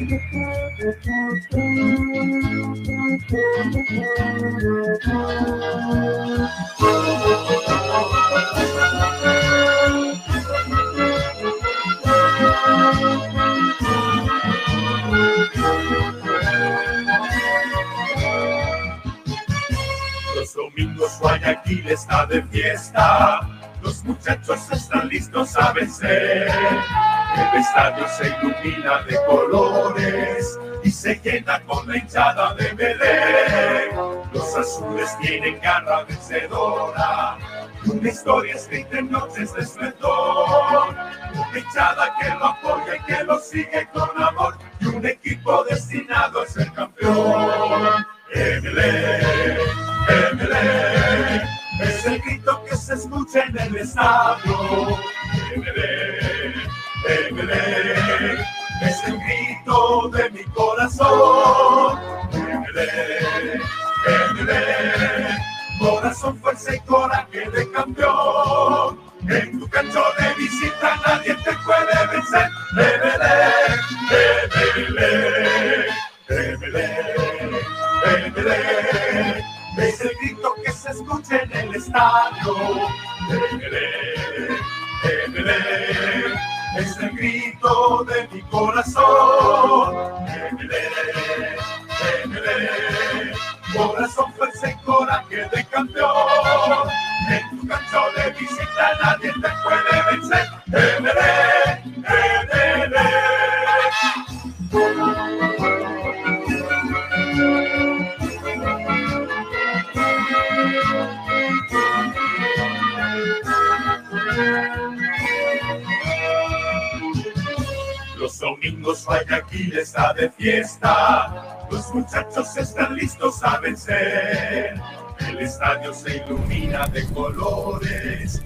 Los domingos Guayaquil está de fiesta, los muchachos están listos a vencer. El estadio se ilumina de colores y se llena con la hinchada de Belén. Los azules tienen garra vencedora una historia escrita en noches de esplendor. Una hinchada que lo apoya y que lo sigue con amor y un equipo destinado a ser campeón. Emelec, Emelec, es el grito que se escucha en el estadio. Emelec, Emelec, es el grito de mi corazón. Emelec, Emelec, corazón, fuerza y coraje de campeón. En tu cancho de visita nadie te puede vencer. Emelec, Emelec, Emelec, Emelec, es el grito que se escucha en el estadio. Emelec, Emelec, es el grito de mi corazón. Emelec, Emelec, corazón, fuerza y coraje de campeón. En tu cancho de visita nadie te puede vencer. Emelec, Los domingos Guayaquil está de fiesta, los muchachos están listos a vencer. El estadio se ilumina de colores.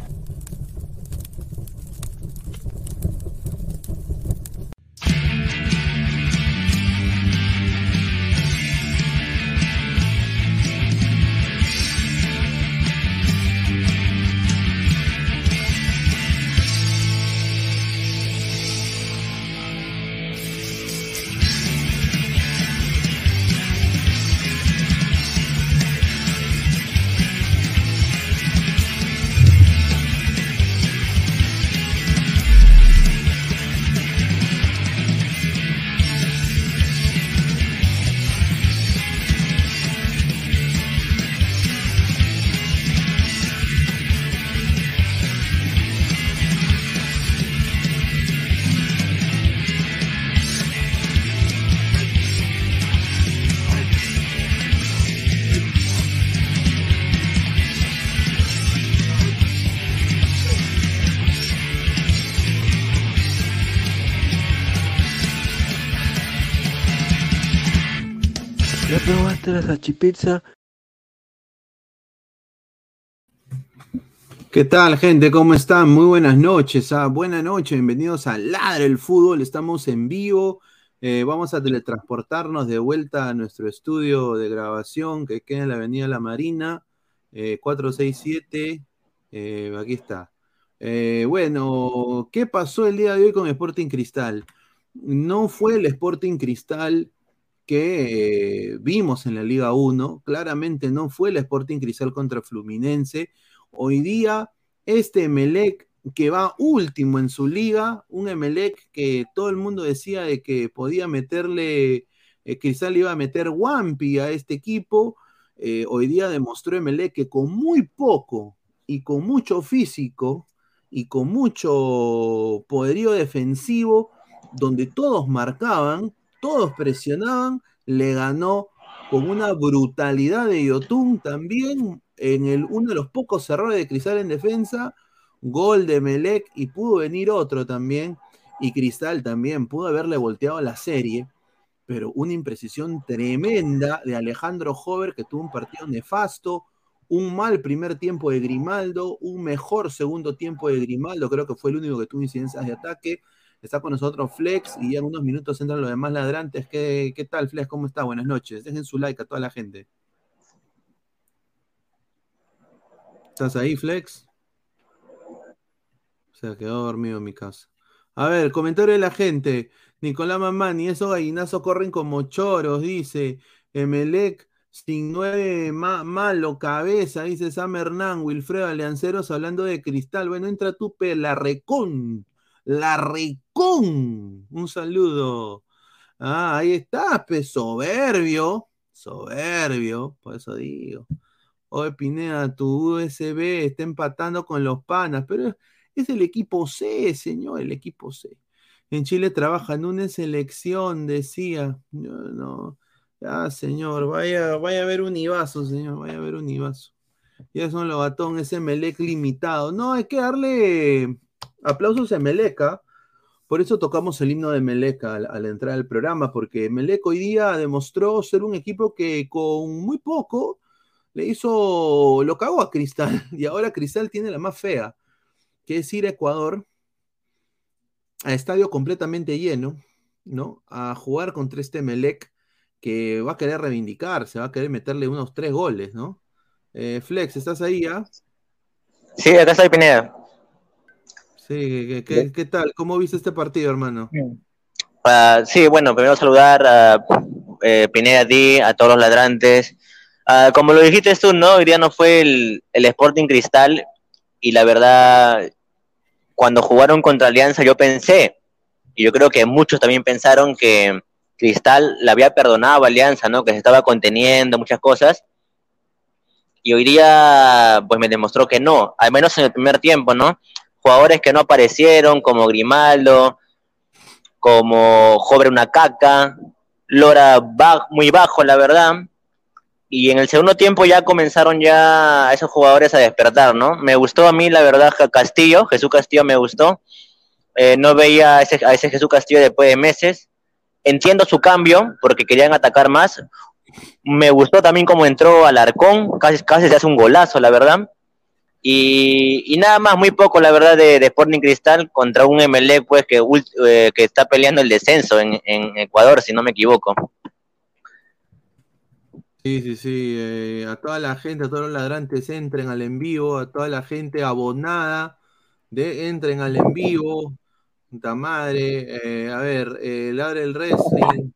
Salchipizza? ¿Qué tal, gente? ¿Cómo están? Muy buenas noches. Ah, buenas noches, bienvenidos a Ladre el Fútbol. Estamos en vivo. Eh, vamos a teletransportarnos de vuelta a nuestro estudio de grabación que queda en la Avenida La Marina, eh, 467. Eh, aquí está. Eh, bueno, ¿qué pasó el día de hoy con Sporting Cristal? No fue el Sporting Cristal que eh, vimos en la Liga 1, claramente no fue el Sporting Cristal contra Fluminense. Hoy día, este Emelec que va último en su liga, un Emelec que todo el mundo decía de que podía meterle eh, Cristal iba a meter Wampi a este equipo. Eh, hoy día demostró Emelec que con muy poco y con mucho físico y con mucho poderío defensivo, donde todos marcaban, todos presionaban, le ganó con una brutalidad de Yotun también en el, uno de los pocos errores de Cristal en defensa, gol de Melec y pudo venir otro también, y Cristal también pudo haberle volteado la serie, pero una imprecisión tremenda de Alejandro Hover que tuvo un partido nefasto, un mal primer tiempo de Grimaldo, un mejor segundo tiempo de Grimaldo, creo que fue el único que tuvo incidencias de ataque. Está con nosotros Flex y en unos minutos entran los demás ladrantes. ¿Qué, qué tal, Flex? ¿Cómo está? Buenas noches. Dejen su like a toda la gente. ¿Estás ahí, Flex? Se quedó dormido en mi casa. A ver, comentario de la gente. Nicolás Mamani, esos gallinazos corren como choros, dice. Emelec sin nueve malo cabeza, dice Sam Hernán, Wilfredo Alianceros hablando de cristal. Bueno, entra tú, la recón, la recón. Un saludo. Ah, ahí está, pues soberbio, soberbio, por eso digo. Oye, Pineda, tu USB está empatando con los panas, pero es el equipo C, señor, el equipo C. En Chile trabaja en una selección, decía. No, no. Ah, señor, vaya, vaya a ver un Ibazo, señor, vaya a ver un Ibazo. Ya son los batón, ese Melec limitado. No, hay que darle aplausos a Meleca. ¿ah? Por eso tocamos el himno de Meleca al, entrar al programa, porque Melec hoy día demostró ser un equipo que con muy poco le hizo, lo cagó a Cristal y ahora Cristal tiene la más fea, que es ir a Ecuador, a estadio completamente lleno, ¿no? A jugar contra este Melec que va a querer reivindicarse, va a querer meterle unos tres goles, ¿no? Eh, Flex, ¿estás ahí ya? Sí, acá estoy, Pineda. Sí, ¿qué, tal? ¿Cómo viste este partido, hermano? Uh, sí, bueno, primero saludar a eh, Pineda, a ti, a todos los ladrantes, Ah, como lo dijiste tú, ¿no? Hoy día no fue el, Sporting Cristal y la verdad, cuando jugaron contra Alianza yo pensé, y yo creo que muchos también pensaron que Cristal le había perdonado a Alianza, ¿no? Que se estaba conteniendo, muchas cosas. Y hoy día, pues me demostró que no, al menos en el primer tiempo, ¿no? Jugadores que no aparecieron, como Grimaldo, como Jobre una caca, Lora muy bajo, la verdad y en el segundo tiempo ya comenzaron ya esos jugadores a despertar, ¿no? Me gustó a mí, la verdad, Castillo, Jesús Castillo me gustó. Eh, no veía a ese, a ese Jesús Castillo después de meses. Entiendo su cambio, porque querían atacar más. Me gustó también cómo entró Alarcón, casi, casi se hace un golazo, la verdad. Y, nada más, muy poco, la verdad, de, Sporting Cristal contra un MLE, pues, que, eh, que está peleando el descenso en, Ecuador, si no me equivoco. Sí, sí, sí. Eh, a toda la gente, a todos los ladrantes, entren al en vivo, a toda la gente abonada, de, entren al en vivo. Puta madre. Eh, a ver, eh, Ladre el Wrestling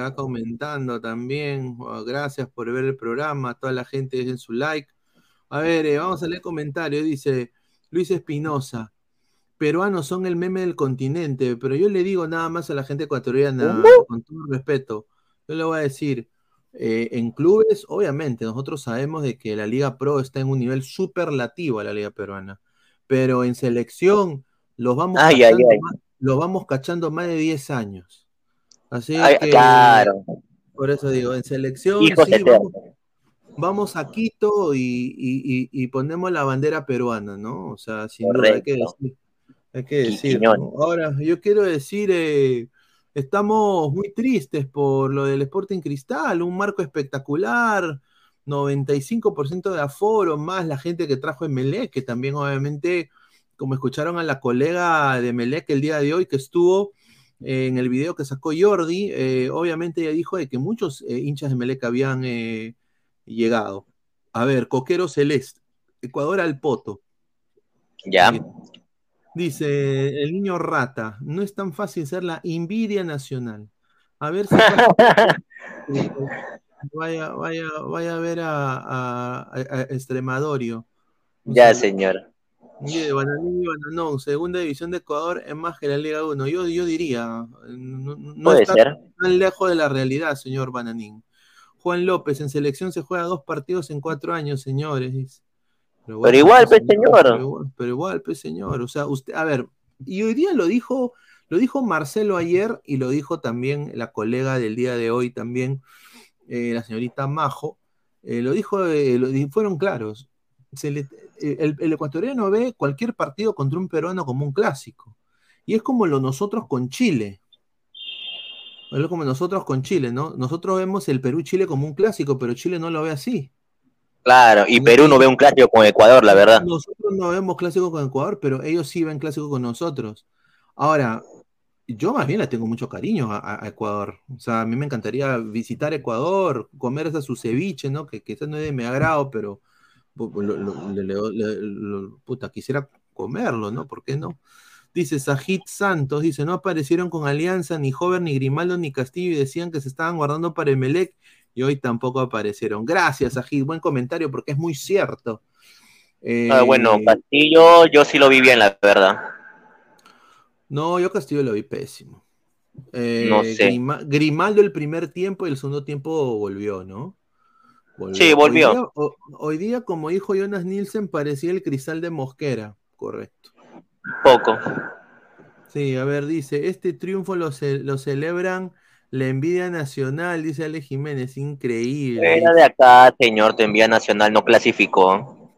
va comentando también. gracias por ver el programa. A toda la gente, dejen su like. A ver, vamos a leer comentarios. Dice Luis Espinosa. Peruanos son el meme del continente, pero yo le digo nada más a la gente ecuatoriana, con todo respeto. Yo le voy a decir. Eh, en clubes, obviamente, nosotros sabemos de que la Liga Pro está en un nivel superlativo a la Liga Peruana, pero en selección los vamos, cachando, Más, vamos cachando más de 10 años. Así que, claro. por eso digo, en selección vamos, a Quito y, ponemos la bandera peruana, ¿no? O sea, sin duda hay que decir. Hay que decir Ahora, yo quiero decir, eh, Estamos muy tristes por lo del Sporting Cristal, un marco espectacular, 95% de aforo, más la gente que trajo en Melec, que también obviamente, como escucharon a la colega de Melec el día de hoy que estuvo en el video que sacó Jordi, eh, obviamente ella dijo de que muchos eh, hinchas de Melec habían eh, llegado. A ver, Coquero Celeste, Ecuador al Poto. Ya. Dice el niño rata, no es tan fácil ser la envidia nacional. A ver si vaya, vaya, vaya a ver a, a, Extremadorio. ya, señor. Bananín y Bananón, segunda división de Ecuador es más que la Liga 1. Yo, yo diría, no, no Puede está ser. tan lejos de la realidad, señor Bananín. Juan López, en selección se juega dos partidos en cuatro años, señores. dice. Pero igual, pues, señor. Pero igual, pero igual, pues, señor. O sea, usted, a ver, y hoy día lo dijo, lo dijo Marcelo ayer y lo dijo también la colega del día de hoy también, eh, la señorita Majo. eh, lo dijo, eh, lo fueron claros. Se le- eh, el, el ecuatoriano ve cualquier partido contra un peruano como un clásico. Y es como lo nosotros con Chile. Es como nosotros con Chile, ¿no? Nosotros vemos el Perú-Chile como un clásico, pero Chile no lo ve así. Claro, y Perú no ve un clásico con Ecuador, la verdad. Nosotros no vemos clásico con Ecuador, pero ellos sí ven clásico con nosotros. Ahora, yo más bien le tengo mucho cariño a, Ecuador. O sea, a mí me encantaría visitar Ecuador, comer esa su ceviche, ¿no? Que quizás no es de mi agrado, pero pu- lo- lo- le- le- le- lo- puta, quisiera comerlo, ¿no? ¿Por qué no? Dice Sajid Santos, dice, no aparecieron con Alianza ni Jover, ni Grimaldo, ni Castillo y decían que se estaban guardando para Emelec y hoy tampoco aparecieron. Gracias, Sajid, buen comentario porque es muy cierto. Ah, bueno, Eh, Castillo, yo sí lo vi bien, la verdad. No, yo Castillo lo vi pésimo. Eh, No sé. Grima- Grimaldo el primer tiempo y el segundo tiempo volvió, ¿no? Sí, volvió. Hoy día, ho- hoy día, como dijo Jonas Nielsen, parecía el cristal de Mosquera. Correcto. Poco. Sí, a ver, dice, este triunfo lo, ce- lo celebran la envidia nacional, dice Ale Jiménez, increíble. Era de acá, señor, te envía Nacional, no clasificó.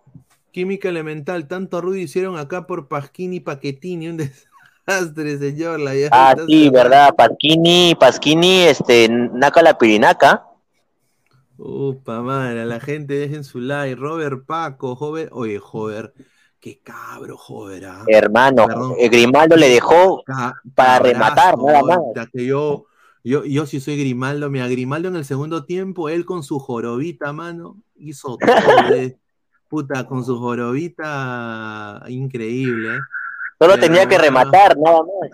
Química elemental, tanto ruido hicieron acá por Pasquini y Paquetini, un desastre, señor. La Ah, sí, verdad, Pasquini, Pasquini, este, Naka la Pirinaca. Upa, madre, a la gente dejen su like. Robert Paco, joven. Oye, joder, qué cabro, joder. ah. Hermano, Perdón. eh, Grimaldo le dejó Ca- para cabrazo, rematar, nada más. que yo, yo, yo sí soy Grimaldo. Mira, Grimaldo en el segundo tiempo, él con su jorobita, mano, hizo todo. eh. Puta, con su jorobita, increíble. eh. Solo tenía que rematar, nada más.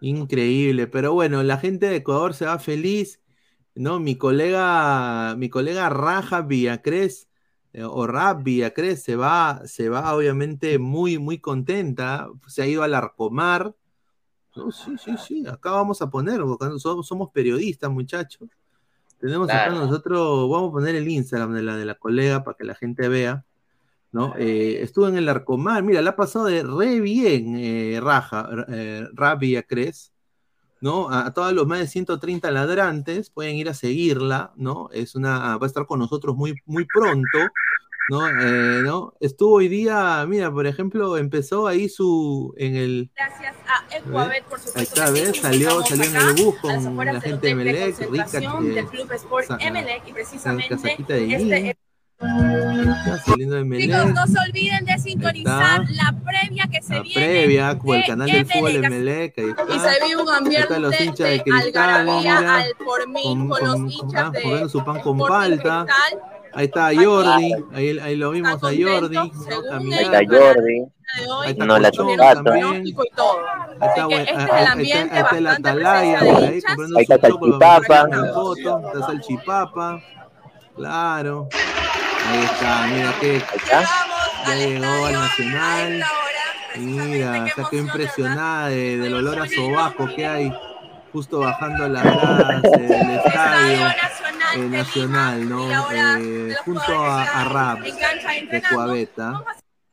Increíble, pero bueno, la gente de Ecuador se va feliz, ¿no? Mi colega, mi colega Raja Villacrés, eh, o Rap Villacrés, se va, se va obviamente muy, muy contenta, se ha ido al Arcomar. No, sí, sí, sí, acá vamos a poner, porque somos, somos periodistas, muchachos. Tenemos acá nosotros, vamos a poner el Instagram de la, de la colega para que la gente vea. ¿no? Eh, estuvo en el Arcomar, mira, la ha pasado de re bien, eh, Raja, eh, Rabia Cres, ¿no? A, a todos los más de 130 ladrantes pueden ir a seguirla, ¿no? Es una, va a estar con nosotros muy, muy pronto, ¿no? Eh, ¿no? Estuvo hoy día, mira, por ejemplo, empezó ahí su, en el, Gracias a Ecuabet, por supuesto. sí, ¿ves? Salió, salió en el bus con la gente de Melec, rica, del Club Sport Emelec y precisamente de este de Melec. Chicos, no se olviden de sintonizar la previa que se La viene. previa, con el de canal del fútbol de Emelec. Melec, ahí Y está. se vive un ambiente los hinchas de de Cristal, algarabía mira, al por mil con- con, con- los hinchas ah, de comiendo su pan con Sporting palta. Cristal. Ahí está Jordi, ahí, ahí lo vimos a contento, Jordi, Ahí está Jordi. de hoy, Ahí está No, la. Ahí está, este es el atalaya de ahí hinchas. comprando Ahí su está Salchipapa. Salchipapa, claro. Ahí está, mira que ya llegó al Nacional. Mira, está que impresionada de- del olor a sobaco que hay justo bajando las gradas del estadio eh, nacional, ¿no? Eh, junto a, a Rap de Coabeta.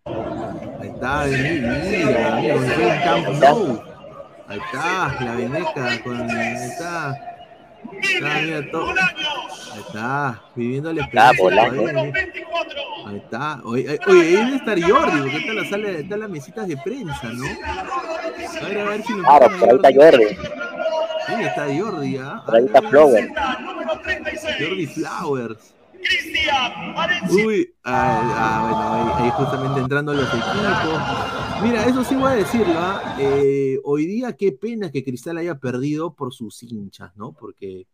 Ahí está, mira, mira, el Camp Nou. Ahí está, la veneca con. Ahí está. Está, mira, todo. Ahí está, viviendo la Está experiencia. ¿eh? Ahí está. Oye, oye, oye, ahí debe estar Jordi, porque está la sala, está las mesitas de prensa, ¿no? A ver, a ver si lo Claro, ponen a por ahí está Jordi. Sí, está Jordi, ¿ah? Por ahí está Flower. Jordi Flowers. Uy, ah, ah, bueno, ahí, ahí justamente entrando los equipos. Mira, eso sí voy a decirlo, ¿ah? Eh, hoy día qué pena que Cristal haya perdido por sus hinchas, ¿no? Porque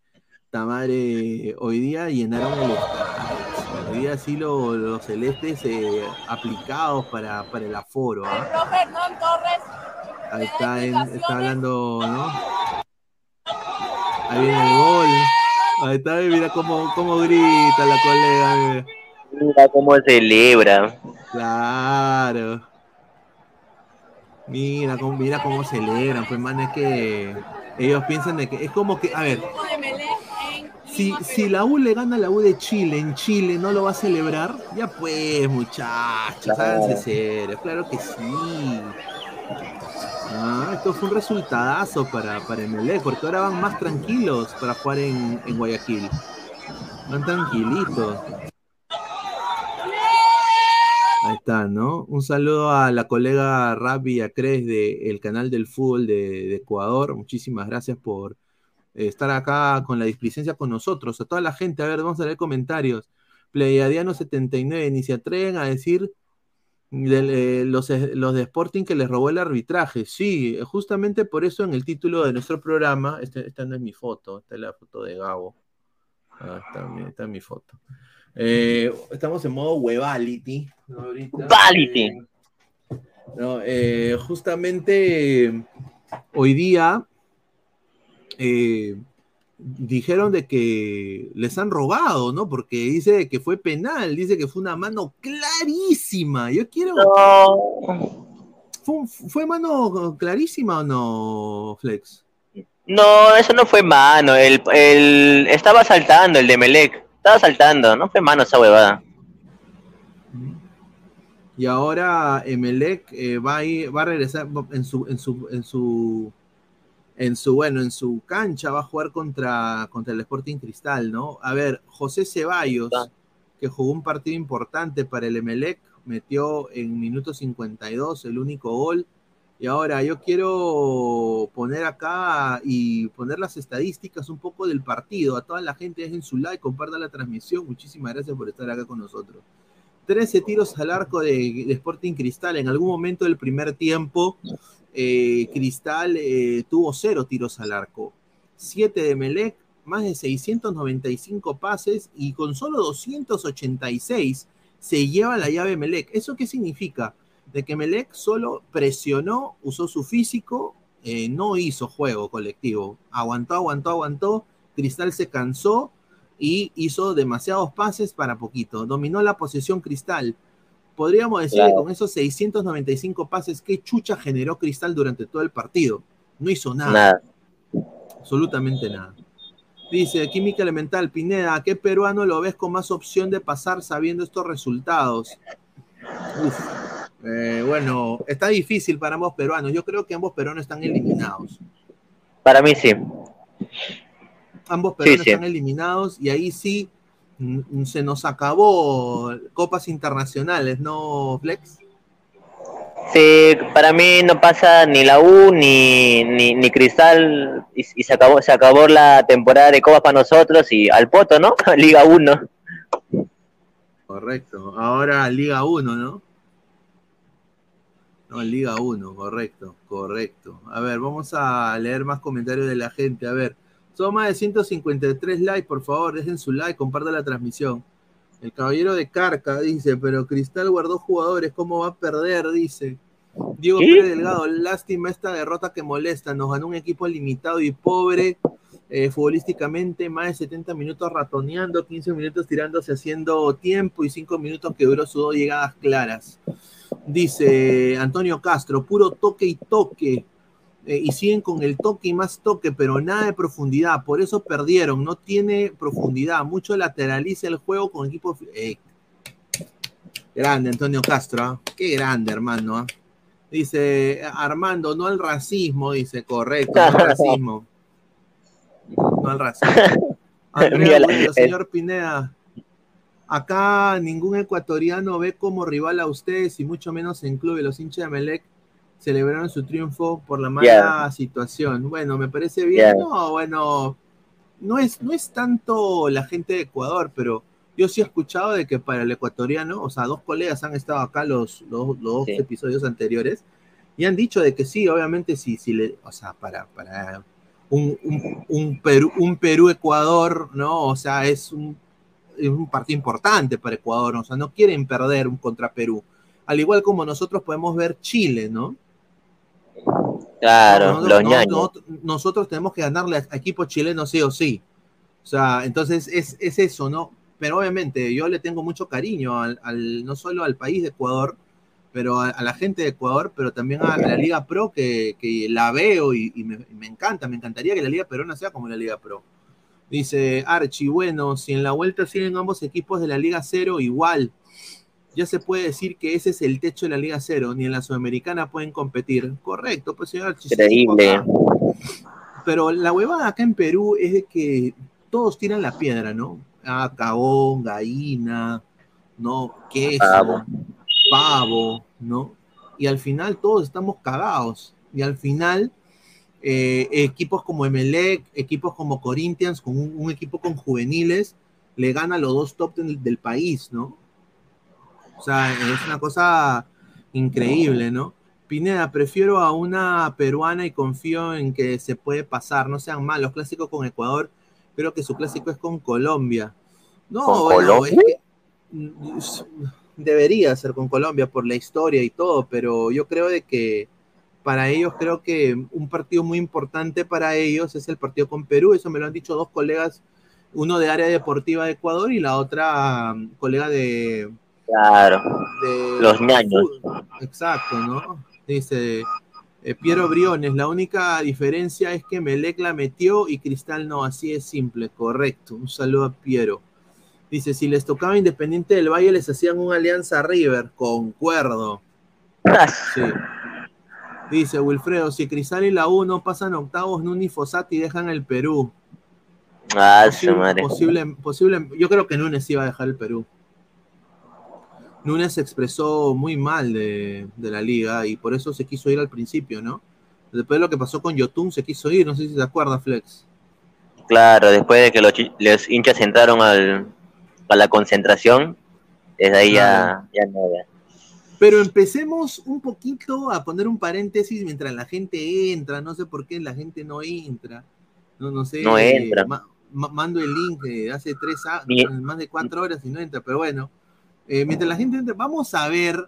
Tamare hoy día llenaron el estadio. Hoy día sí lo- los celestes eh, aplicados para, para el aforo, ¿ah? Profe Hernán Torres. Ahí está, en- está hablando, ¿no? Ahí viene el gol. Ahí está, mira cómo, cómo grita la colega. mira. Mira cómo celebra. Claro. Mira cómo, mira cómo celebran, pues man, es que ellos piensan de que es como que, a ver, si, si la U le gana a la U de Chile en Chile, ¿no lo va a celebrar? Ya pues, muchachos, Claro. háganse serios, claro que sí. Ah, esto fue un resultadazo para, para Emelec, porque ahora van más tranquilos para jugar en, en Guayaquil. Van tranquilitos. Ahí está, ¿no? Un saludo a la colega Rabi Acres del canal del fútbol de, de Ecuador. Muchísimas gracias por eh, estar acá con la displicencia con nosotros. A toda la gente, a ver, vamos a leer comentarios. Pleiadiano79, ni se atreven a decir del, eh, los, los de Sporting que les robó el arbitraje. Sí, justamente por eso en el título de nuestro programa, este- esta no es mi foto, esta es la foto de Gabo. Ah, está, mi- esta es mi foto. Eh, estamos en modo. Ahorita. Webality. Eh, no, justamente hoy día dijeron de que les han robado, ¿no? Porque dice que fue penal, dice que fue una mano clarísima. Yo quiero. No, ¿Fue, fue mano clarísima o no, Flex? no, eso no fue mano. El, el, estaba saltando el de Melec. Estaba saltando, no fue mano esa huevada. Y ahora Emelec eh, va, a ir- va a regresar en su, en su, en su, en su, bueno, en su cancha, va a jugar contra, contra el Sporting Cristal, ¿no? A ver, José Ceballos, que jugó un partido importante para el Emelec, metió en minuto 52 el único gol. Y ahora yo quiero poner acá y poner las estadísticas un poco del partido. A toda la gente dejen su like, compartan la transmisión. Muchísimas gracias por estar acá con nosotros. 13 tiros al arco de, de Sporting Cristal. En algún momento del primer tiempo, eh, Cristal eh, tuvo cero tiros al arco. 7 de Melec, más de 695 pases y con solo 286 se lleva la llave Melec. ¿Eso qué significa? De que Melec solo presionó, usó su físico, eh, no hizo juego colectivo. Aguantó, aguantó, aguantó. Cristal se cansó y hizo demasiados pases para poquito. Dominó la posesión Cristal. Podríamos decir Claro. con esos 695 pases, ¿qué chucha generó Cristal durante todo el partido? No hizo nada, Nada. absolutamente nada. Dice Química Elemental, Pineda, ¿a qué peruano lo ves con más opción de pasar sabiendo estos resultados? Uf, eh, bueno, está difícil para ambos peruanos. Yo creo que ambos peruanos están eliminados. Para mí sí. ambos peruanos sí. están eliminados y ahí sí se nos acabó copas internacionales, ¿no, Flex? Sí, para mí no pasa ni la U ni, ni, ni Cristal y, y se acabó se acabó la temporada de Copas para nosotros y al poto, ¿no? Liga 1. Correcto. Ahora Liga 1, ¿no? No, Liga 1, correcto, correcto. A ver, vamos a leer más comentarios de la gente. A ver, son más de 153 likes, por favor, dejen su like, compartan la transmisión. El caballero de Carca dice, pero Cristal guardó jugadores, ¿cómo va a perder? Dice. Diego ¿Qué? Pérez Delgado, lástima esta derrota que molesta, nos ganó un equipo limitado y pobre eh, futbolísticamente, más de 70 minutos ratoneando, 15 minutos tirándose haciendo tiempo y 5 minutos que duró sus dos llegadas claras. Dice Antonio Castro, puro toque y toque. Eh, y siguen con el toque y más toque, pero nada de profundidad. Por eso perdieron. No tiene profundidad. Mucho lateraliza el juego con equipo. eh, grande, Antonio Castro. ¿ah? Qué grande, hermano. ¿ah? Dice Armando, no al racismo. Dice, correcto, no al racismo. No al racismo. Andrea señor Pineda. Acá ningún ecuatoriano ve como rival a ustedes y mucho menos en club. Y los hinchas de Melec celebraron su triunfo por la mala situación. Bueno, me parece bien. Yeah. No, bueno, no es, no es tanto la gente de Ecuador, pero yo sí he escuchado de que para el ecuatoriano, o sea, dos colegas han estado acá los, los, los dos episodios anteriores y han dicho de que sí, obviamente sí, sí le, o sea, para, para un, un, un Perú, un Perú-Ecuador, ¿no? O sea, es un, es un partido importante para Ecuador, o sea, no quieren perder un contra Perú. Al igual como nosotros podemos ver Chile, ¿no? Claro, nosotros, los no- ñaños. nosotros- nosotros tenemos que ganarle a equipos chilenos sí o sí. O sea, entonces es, es eso, ¿no? pero obviamente yo le tengo mucho cariño al, al- no solo al país de Ecuador, pero a, a la gente de Ecuador, pero también a, a la Liga Pro que, que la veo y, y me, y me encanta, me encantaría que la Liga Peruana sea como la Liga Pro. Dice Archie, bueno, si en la vuelta siguen ambos equipos de la Liga Cero, igual. Ya se puede decir que ese es el techo de la Liga Cero, ni en la Sudamericana pueden competir. Correcto, pues señor Increíble. Pero la huevada acá en Perú es de que todos tiran la piedra, ¿no? Ah, cagón, gallina, ¿no? Queso, Pavo. pavo, ¿no? Y al final todos estamos cagados. Y al final, eh, equipos como Emelec, equipos como Corinthians, con un, un equipo con juveniles, le gana a los dos top del, del país, ¿no? O sea, es una cosa increíble, ¿no? Pineda, prefiero a una peruana y confío en que se puede pasar. No sean malos. Clásico con Ecuador, creo que su clásico es con Colombia. No, ¿Con bueno, Colombia? es que, debería ser con Colombia por la historia y todo, pero yo creo de que para ellos creo que un partido muy importante para ellos es el partido con Perú. Eso me lo han dicho dos colegas, uno de área deportiva de Ecuador y la otra mm, colega de, Claro. de- Los ñaños. Exacto, ¿no? Dice eh, Piero Briones, la única diferencia es que Melec la metió y Cristal no, así es simple, correcto. Un saludo a Piero. Dice, si les tocaba Independiente del Valle, les hacían una alianza River, concuerdo. Sí. Dice Wilfredo, si Cristal y la U no pasan octavos, Nuni Fossati dejan el Perú. Ah, Posible, madre. posible, posible- yo creo que Núñez iba a dejar el Perú. Núñez se expresó muy mal de, de la liga y por eso se quiso ir al principio, ¿no? Después de lo que pasó con Yotun se quiso ir, no sé si te acuerdas, Flex. Claro, después de que los, hinchas entraron al, a la concentración, desde ahí ya, ya nada. Pero empecemos un poquito a poner un paréntesis mientras la gente entra, no sé por qué la gente no entra. No, no sé. No entra. ma- ma- mando el link de hace tres a- más de cuatro horas y no entra, pero bueno. Eh, mientras la gente entra, vamos a ver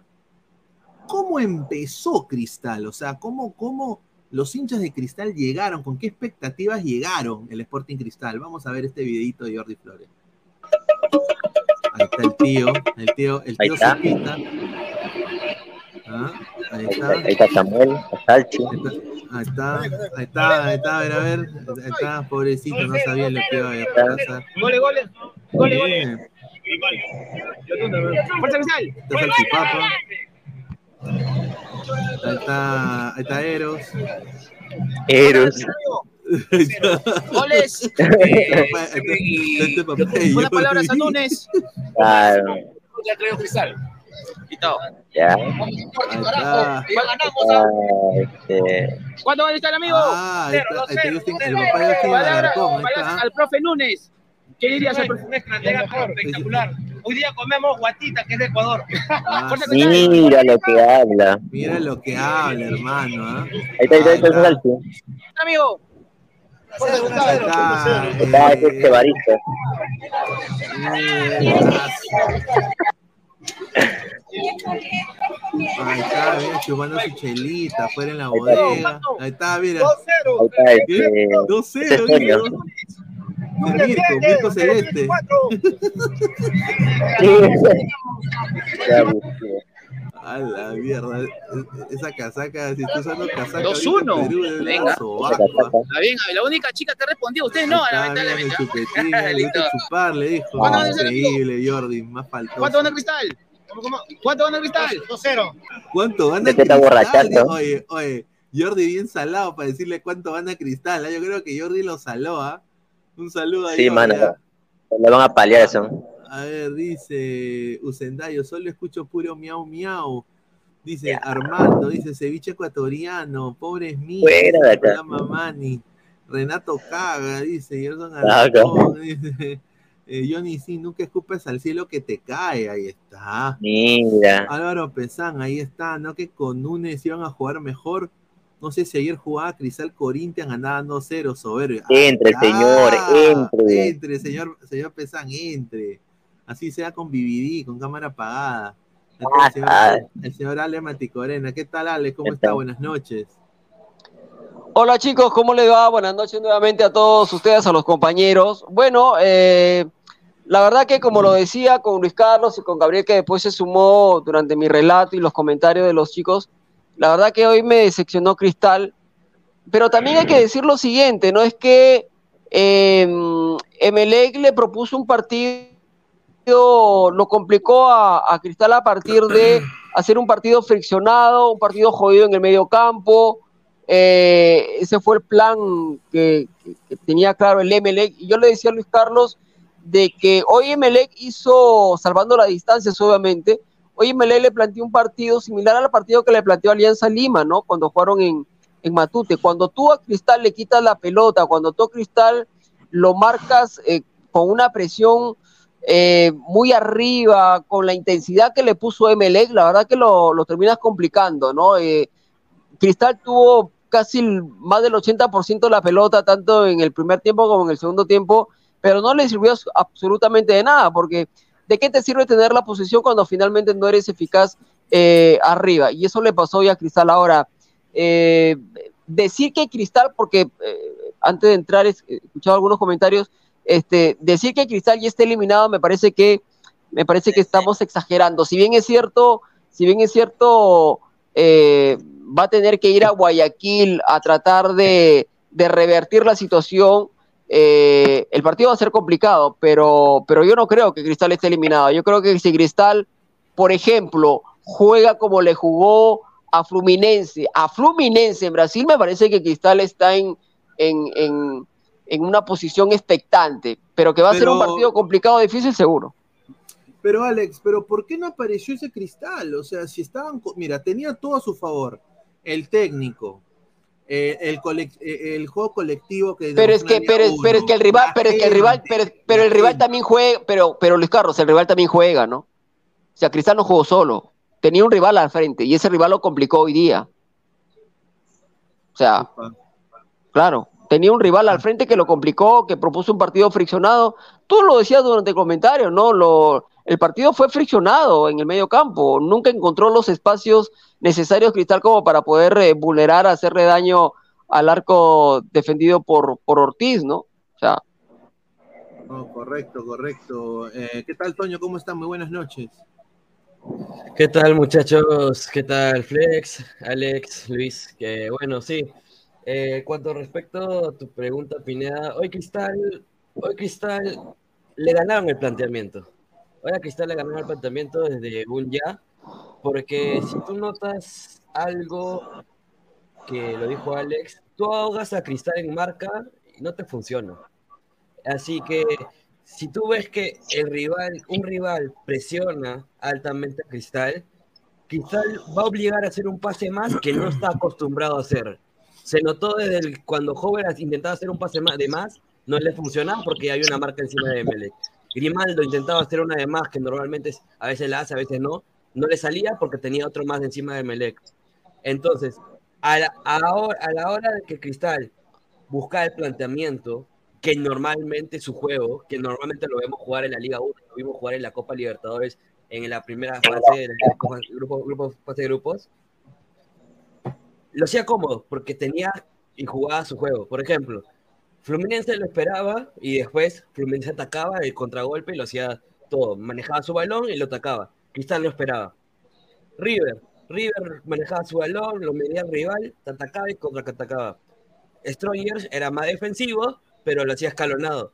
cómo empezó Cristal, o sea, cómo, cómo los hinchas de Cristal llegaron, con qué expectativas llegaron el Sporting Cristal. Vamos a ver este videito de Jordi Flores. Ahí está el tío, el tío, el Ahí tío está. Cepita. Ah, ahí Ahí está. está, ahí está Samuel, Salchi. Ahí está, ahí está, ahí está, a ver, a ver, ahí está, pobrecito, no sabía lo que iba a pasar. Gole, gole. Gole, gole. Fuerza Cristal. está Salchipapa. Ahí está, ahí está Eros. Eros. Goles. Buenas palabras a. Núñez. Claro, Ya creo Cristal. Listo. ya. Ah, este, ¿Cuánto vale estar, amigo? Ah, ahí está, ahí está el papá de ahí está. al profe Núñez. ¿Qué dirías? Una estratega espectacular. Hoy día comemos guatita, que es de Ecuador. Ah, sí, mira lo que habla. Mira lo que habla, hermano. ¿ah? Ahí está, ahí está, ahí está Ahí Salchi. Amigo. Ahí está, Está eh, este barista. eh, Ahí está, bien, chupando su chelita afuera en la bodega. Ahí está, mira. Ahí está este. 2-0, Ese dijo. sueño. De Mirko, Mirko Celeste. A la mierda. Esa casaca, si estás usando casaca. 2-1. ahorita en Perú, debe Venga. ah. Está bien, la única chica que respondió, usted no, lamentablemente. le gusta chupar, le dijo. ¿Cuánto van a hacer, Increíble, Jordi, más faltó. ¿Cuánto gana Cristal? ¿Cuánto gana Cristal? 2-0. ¿Cuánto gana Cristal? Oye, oye, Jordi bien salado para decirle cuánto gana Cristal. ¿ah? Yo creo que Jordi lo saló, ¿ah? Un saludo a Sí, mano. ¿ah? Le van a paliar eso. A ver, dice Usendayo, solo escucho puro miau miau. Dice Armando, dice ceviche ecuatoriano, pobres míos. Fuera de. Mamani. Renato Caga, dice Gerson Caga. Alarcón, dice eh, Johnny sí, nunca escupes al cielo que te cae, ahí está. Mira. Álvaro Pesán, ahí está, ¿no? Que con Nunes iban a jugar mejor. No sé si ayer jugaba Cristal Corinthians, andaba 2-0, soberbio. Entre, Ah, señor, entre. Entre, señor, señor Pesán, entre. Así sea con BBD, con cámara apagada. El, señor, Ah, el señor Ale Maticorena. ¿Qué tal, Ale? ¿Cómo ¿Qué está? Buenas noches. Hola chicos, ¿cómo les va? Buenas noches nuevamente a todos ustedes, a los compañeros. Bueno, eh, la verdad que como lo decía con Luis Carlos y con Gabriel, que después se sumó durante mi relato y los comentarios de los chicos, la verdad que hoy me decepcionó Cristal. Pero también hay que decir lo siguiente, ¿no? Es que eh, Emelec le propuso un partido, lo complicó a, a Cristal a partir de hacer un partido friccionado, un partido jodido en el medio campo. Eh, ese fue el plan que, que- que tenía claro el Emelec. Y yo le decía a Luis Carlos de que hoy Emelec hizo, salvando las distancias obviamente, hoy Emelec le planteó un partido similar al partido que le planteó Alianza Lima, ¿no? Cuando jugaron en, en Matute. Cuando tú a Cristal le quitas la pelota, cuando tú a Cristal lo marcas eh, con una presión eh, muy arriba, con la intensidad que le puso Emelec, la verdad que lo, terminas complicando, ¿no? Eh, Cristal tuvo casi más del 80% de la pelota, tanto en el primer tiempo como en el segundo tiempo, pero no le sirvió absolutamente de nada, porque ¿de qué te sirve tener la posición cuando finalmente no eres eficaz eh, arriba? Y eso le pasó hoy a Cristal ahora. eh, decir que Cristal, porque eh, antes de entrar he escuchado algunos comentarios, este, decir que Cristal ya está eliminado me parece que me parece que estamos exagerando. Si bien es cierto, si bien es cierto, va a tener que ir a Guayaquil a tratar de revertir la situación. Eh, el partido va a ser complicado, pero, pero yo no creo que Cristal esté eliminado. Yo creo que si Cristal, por ejemplo, juega como le jugó a Fluminense, a Fluminense en Brasil, me parece que Cristal está en, en, en, en una posición expectante, pero que va a ser un partido complicado, difícil, seguro. Pero Alex, ¿pero por qué no apareció ese cristal? O sea, si estaban, mira, tenía todo a su favor, el técnico, eh, el, eh, el juego colectivo que Pero es que, pero, pero es que el rival, pero es que el rival, pero, pero el rival también juega, pero, pero Luis Carlos, el rival también juega, ¿no? O sea, Cristal no jugó solo, tenía un rival al frente y ese rival lo complicó hoy día. O sea, claro, tenía un rival al frente que lo complicó, que propuso un partido friccionado. Tú lo decías durante el comentario, ¿no? Lo, el partido fue friccionado en el medio campo, nunca encontró los espacios necesarios Cristal como para poder eh, vulnerar, hacerle daño al arco defendido por, por Ortiz, ¿no? O sea, No, correcto, correcto. Eh, ¿Qué tal, Toño? ¿Cómo están? Muy buenas noches. ¿Qué tal muchachos? ¿Qué tal Flex, Alex, Luis? Que bueno, sí. Eh, cuanto respecto a tu pregunta, Pineda, hoy Cristal, hoy Cristal le ganaron el planteamiento. Hoy a Cristal le ganaron el planteamiento desde un ya, porque si tú notas algo que lo dijo Alex, tú ahogas a Cristal en marca y no te funciona. Así que si tú ves que el rival, un rival presiona altamente a Cristal, Cristal va a obligar a hacer un pase más que no está acostumbrado a hacer. Se notó desde el- cuando Jóvenes intentaba hacer un pase más de más, no le funcionaba porque hay una marca encima de Emelec. Grimaldo intentaba hacer una de más que normalmente a veces la hace, a veces no, no le salía porque tenía otro más encima de Emelec. Entonces, a la, hora, de que Cristal busca el planteamiento, que normalmente su juego, que normalmente lo vemos jugar en la Liga 1, lo vimos jugar en la Copa Libertadores en la primera fase grupo, grupo- fase de grupos, lo hacía cómodo porque tenía y jugaba su juego. Por ejemplo, Fluminense lo esperaba y después Fluminense atacaba el contragolpe y lo hacía todo. Manejaba su balón y lo atacaba. Cristal lo esperaba. River, River manejaba su balón, lo medía al rival, te atacaba y contraatacaba. Strongers era más defensivo, pero lo hacía escalonado.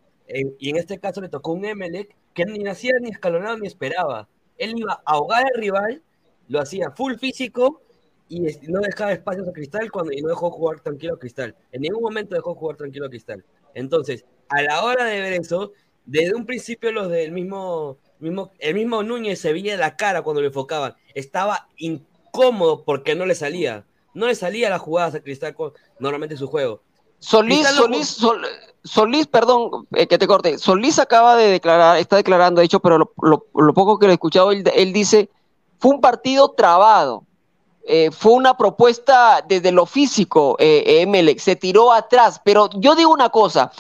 Y en este caso le tocó un Emelec que ni hacía ni escalonado ni esperaba. Él iba a ahogar al rival, lo hacía full físico y no dejaba espacios a Cristal cuando, y no dejó jugar tranquilo a Cristal. En ningún momento dejó jugar tranquilo a Cristal. Entonces, a la hora de ver eso, desde un principio los del mismo, mismo el mismo Núñez se veía la cara cuando lo enfocaban. Estaba incómodo porque no le salía. No le salía las jugadas a Cristal con normalmente su juego. Solís, Solís, Sol- Solís, perdón, eh, que te corte. Solís acaba de declarar, está declarando, de hecho, pero lo, lo- lo poco que lo he escuchado, él, él dice, fue un partido trabado. Eh, fue una propuesta desde lo físico, eh, Emelec, se tiró atrás. Pero yo digo una cosa,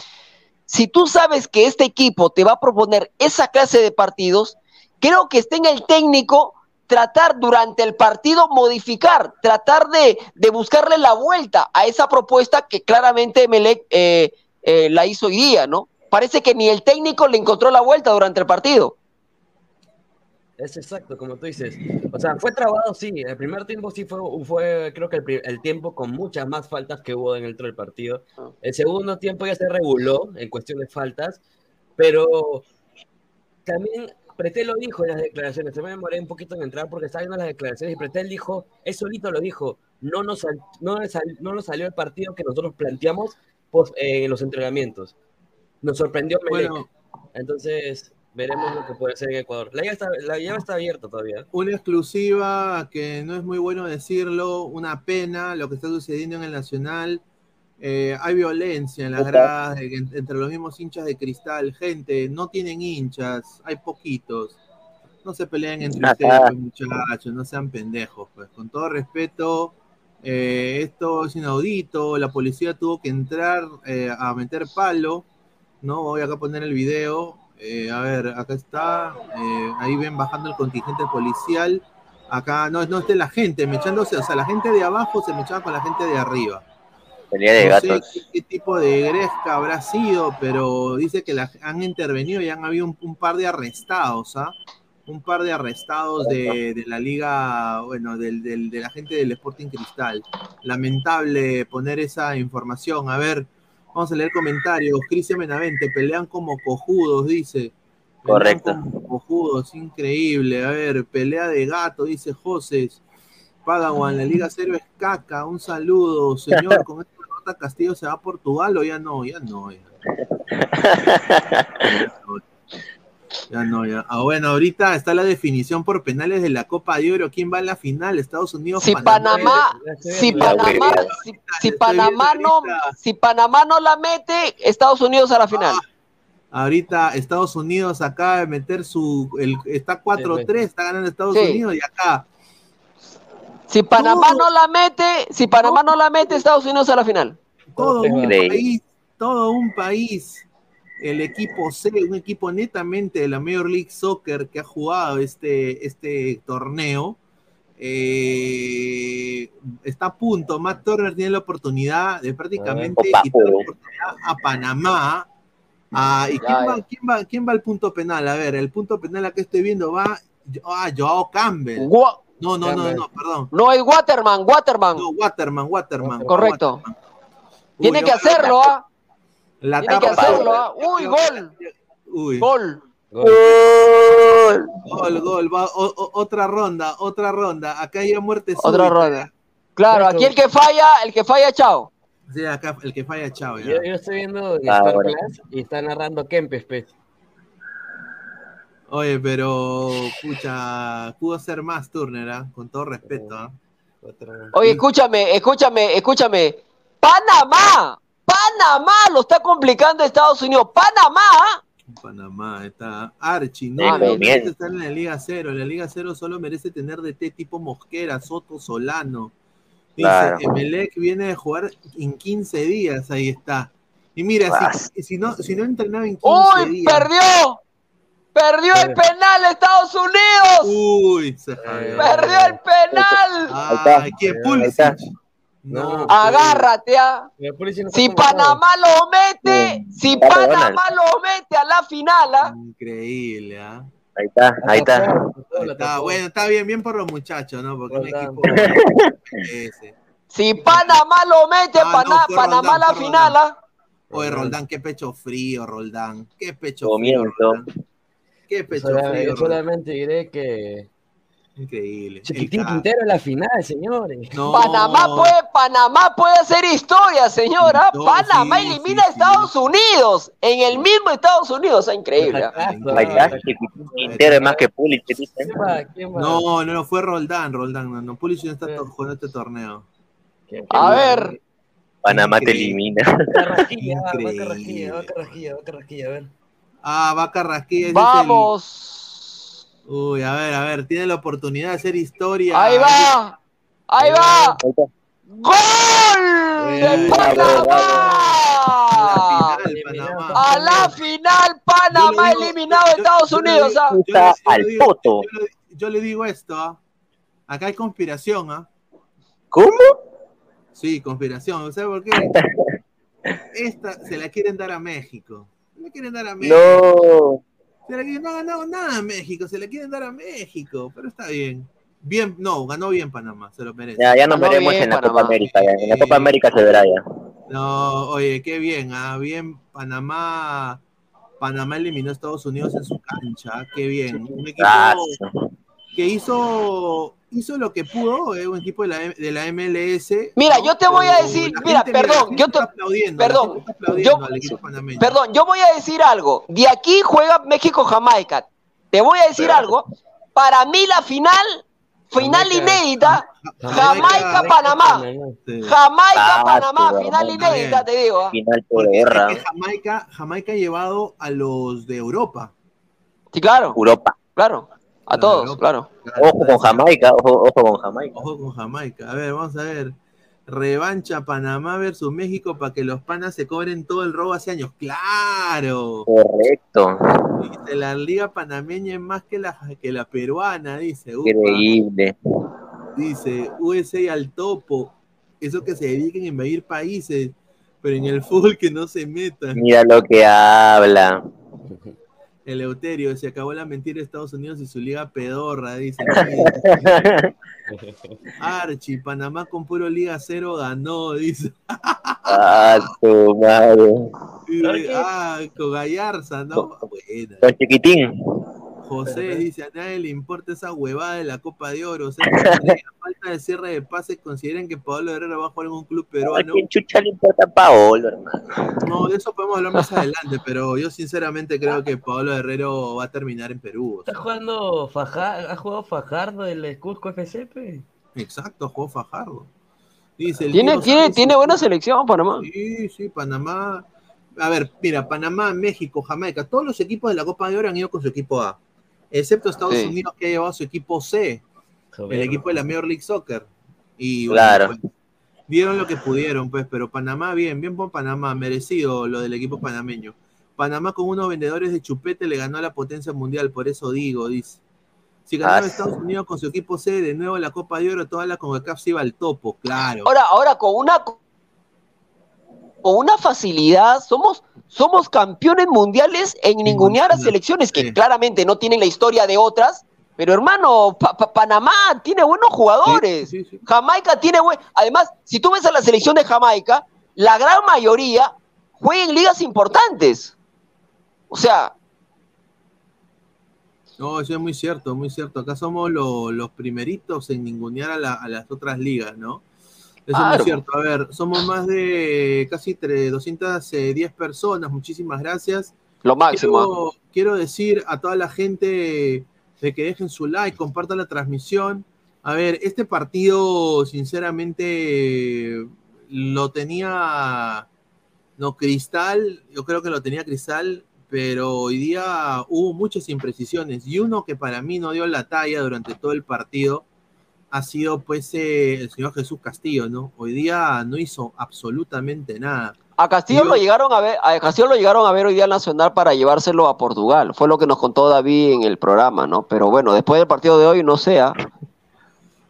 si tú sabes que este equipo te va a proponer esa clase de partidos, creo que está en el técnico tratar durante el partido modificar, tratar de, de buscarle la vuelta a esa propuesta que claramente Emelec eh, eh, la hizo hoy día, ¿no? parece que ni el técnico le encontró la vuelta durante el partido. Es exacto, como tú dices. O sea, fue trabado, sí. El primer tiempo sí fue, fue creo que el, el tiempo con muchas más faltas que hubo dentro del partido. El segundo tiempo ya se reguló en cuestión de faltas, pero también Pretel lo dijo en las declaraciones. También me demoré un poquito en entrar porque estaba viendo las declaraciones y Pretel dijo, él solito lo dijo, no nos, no, no nos salió el partido que nosotros planteamos pues, eh, en los entrenamientos. Nos sorprendió Melec. Bueno. Entonces, veremos lo que puede hacer en Ecuador. La llave está, la llave está abierta todavía. Una exclusiva que no es muy bueno decirlo, una pena lo que está sucediendo en el Nacional. Eh, hay violencia en las gradas entre los mismos hinchas de cristal. Gente, no tienen hinchas, hay poquitos. No se peleen entre Ajá. ustedes, pues, muchachos, no sean pendejos. Pues con todo respeto, eh, esto es inaudito. La policía tuvo que entrar eh, a meter palo. No voy acá a poner el video. Eh, a ver, acá está. eh, ahí ven bajando el contingente policial. Acá no, no esté la gente mechándose, o sea, la gente de abajo se mechaba con la gente de arriba. Pelea de No sé qué, qué tipo de gresca habrá sido, pero dice que la- han intervenido y han habido un, un par de arrestados, ¿ah? Un par de arrestados de, de la liga, bueno, del, del- de la gente del Sporting Cristal. Lamentable poner esa información. A ver, vamos a leer comentarios. Cristian Benavente, pelean como cojudos, dice. Pelean Correcto. como cojudos, increíble. A ver, pelea de gato, dice José. Padawan, la Liga Cero es caca. Un saludo, señor. Con esta nota Castillo se va a Portugal o ya no, ya no, ya. Ya no, ya. Ah, bueno, ahorita está la definición por penales de la Copa de Oro. ¿Quién va a la final? Estados Unidos. Si Panamá, si Panamá, si, si Panamá no, si Panamá no la mete, Estados Unidos a la final. Ahorita Estados Unidos acaba de meter su. El, está 4-3, está ganando Estados Sí. Unidos y acá. Si Panamá no la mete, si Panamá no la mete, Estados Unidos a la final. Todo un país, todo un país, el equipo C, un equipo netamente de la Major League Soccer que ha jugado este, este torneo, eh, está a punto. Matt Turner tiene la oportunidad de prácticamente Opa, quitar la oportunidad a Panamá. Ah, ¿Y quién Ya, va, ya. quién, va, quién va al punto penal? A ver, el punto penal que estoy viendo va ah, Joao Campbell. No, no, no, no, perdón. no es Waterman, Waterman. No, Waterman, Waterman. Correcto. Waterman. Tiene que hacerlo, ¿ah? La Tiene que tapa- hacerlo, ¿ah? Uy, gol, Uy, gol. gol, gol. Va, o- o- otra ronda, otra ronda. Acá hay muerte Otra ronda. Claro, aquí el que falla, el que falla, chao. Sí, acá el que falla, chao. ya. Yo, yo estoy viendo en Ah, Star bueno. Plus y está narrando Kempes, pues. Oye, pero, pucha, pudo ser más Turner, ¿ah? con todo respeto. Oye, escúchame, escúchame, escúchame. Panamá, Panamá lo está complicando Estados Unidos. Panamá, Panamá está Archie, Sí, no, merece estar en la Liga Cero. La Liga Cero solo merece tener DT tipo Mosquera, Soto, Solano. Dice, Claro. Emelec viene de jugar en 15 días, ahí está. Y mira, si, si no, si no entrenaba en 15 uy, días. perdió. Perdió el penal Estados Unidos. Uy, se. Perdió el penal. Ay, ¿quién? Pulisic. No, Agárrate, ah. Pulisic no está Si. Panamá lo mete, si Panamá lo mete a la final, ¿ah? Increíble, ¿ah? Ahí está, ahí está. Ahí está, bueno, está bien, bien por los muchachos, ¿no? Porque un equipo ese. Si Panamá lo mete, Ah, no, Panamá Roldán, a la final, ¿ah? Oye, Roldán, qué pecho frío, Roldán. Qué pecho frío. Roldán. Qué pecho Sola- frío. yo Roldán. solamente diré que Increíble. Chiquitín Quintero en la final, señores. No, Panamá puede, Panamá puede hacer historia, señora. No, Panamá sí, elimina sí, a Estados Unidos en el mismo Estados Unidos. Es increíble. Chiquitín Quintero es más que Pulisic. No, no, no, fue Roldán, Roldán. No, no Pulisic no está jugando este torneo. ¿Quién- quién A ver, Panamá te elimina. Carrasquilla, va. Carrasquilla, va Carrasquilla, va Carrasquilla, a ver. Ah, va Carrasquilla. vamos. Uy, a ver, a ver, tiene la oportunidad de hacer historia. Ahí va. Ahí va. ¡Gol de Panamá! A la final, Panamá eliminado de yo- Estados Unidos. ¿ah? al poto. Yo, le- digo esto, ¿ah? acá hay conspiración, ¿ah? ¿Cómo? Sí, conspiración. ¿Sabes por qué? Esta se la quieren dar a México. Le quieren dar a México. No. Se le- no ha ganado nada a México, se le quieren dar a México, pero está bien. Bien, no, ganó bien Panamá, se lo merece. Ya, ya nos Ganó veremos bien, en la Panamá. Copa América. ya. En la Copa América se verá ya. No, oye, qué bien, ah, bien, Panamá, Panamá eliminó a Estados Unidos en su cancha, qué bien. Un equipo que hizo, hizo lo que pudo, eh, un equipo de la, de la MLS. Mira, ¿no? yo te voy a decir, la mira, gente, perdón, yo te- perdón, yo- al equipo panameño. Perdón, yo voy a decir algo. De aquí juega México-Jamaica. Te voy a decir algo. Para mí la final, final Jamaica- inédita, Jamaica- Jamaica-Panamá. Sí. Jamaica-Panamá, Ah, final inédita, te digo. ¿ah? Final es guerra. que Jamaica, Jamaica ha llevado a los de Europa. Sí, claro, Europa. claro. A Claro, todos, claro. Ojo con Jamaica, ojo, ojo con Jamaica. Ojo con Jamaica. A ver, vamos a ver. Revancha Panamá versus México para que los panas se cobren todo el robo hace años. ¡Claro! Correcto. Dice, la liga panameña es más que la, que la peruana, dice. Upa. Increíble. Dice, USA al topo. Eso que se dediquen a invadir países, pero en el fútbol que no se metan. Mira lo que habla. El Euterio, se acabó la mentira de Estados Unidos y su liga pedorra, dice. Archie, Panamá con puro Liga Cero ganó, dice. Ah, su madre. Dice, Ah, con Gallarza, ¿no? Buena. Con chiquitín. José dice, a nadie le importa esa huevada de la Copa de Oro. O sea, la falta de cierre de pases consideren que Pablo Herrera va a jugar en un club ¿A peruano. quién chucha le importa Paolo, hermano? No, de eso podemos hablar más adelante, pero yo sinceramente creo que Pablo Herrero va a terminar en Perú. o sea. ¿Está jugando Fajardo? ¿Ha jugado Fajardo el Cusco FC? pe? Exacto, jugó Fajardo. Dice, tiene buena selección, Panamá. Sí, sí, Panamá. A ver, mira, Panamá, México, Jamaica, todos los equipos de la Copa de Oro han ido con su equipo A, excepto Estados Sí. Unidos que ha llevado su equipo C, el equipo de la Major League Soccer. Y bueno, Claro. pues, dieron lo que pudieron, pues, pero Panamá, bien, bien por Panamá, merecido lo del equipo panameño. Panamá con unos vendedores de chupete le ganó a la potencia mundial, por eso digo, dice. Si ganaba Ah, Estados Unidos con su equipo C, de nuevo la Copa de Oro, toda la CONCACAF se iba al topo, claro. Ahora, ahora con una con una facilidad, somos, somos campeones mundiales en ningunear a selecciones que claramente no tienen la historia de otras, pero hermano, Pa- Pa- Panamá tiene buenos jugadores. Sí, sí, sí. Jamaica tiene buen. Además, si tú ves a la selección de Jamaica, la gran mayoría juega en ligas importantes. O sea, No, eso es muy cierto, muy cierto. Acá somos lo- los primeritos en ningunear a, la- a las otras ligas, ¿no? Eso es Claro. muy cierto. A ver, somos más de casi tre- 210 personas. Muchísimas gracias. lo máximo. Quiero, quiero decir a toda la gente de que dejen su like, compartan la transmisión. A ver, este partido, sinceramente, lo tenía, no, Cristal, yo creo que lo tenía Cristal, pero hoy día hubo muchas imprecisiones y uno que para mí no dio la talla durante todo el partido ha sido pues eh, el señor Jesús Castillo, ¿no? Hoy día no hizo absolutamente nada. A Castillo Yo- lo llegaron a ver, a Castillo lo llegaron a ver hoy día al Nacional para llevárselo a Portugal. Fue lo que nos contó David en el programa, ¿no? Pero bueno, después del partido de hoy, no sé, ¿ah?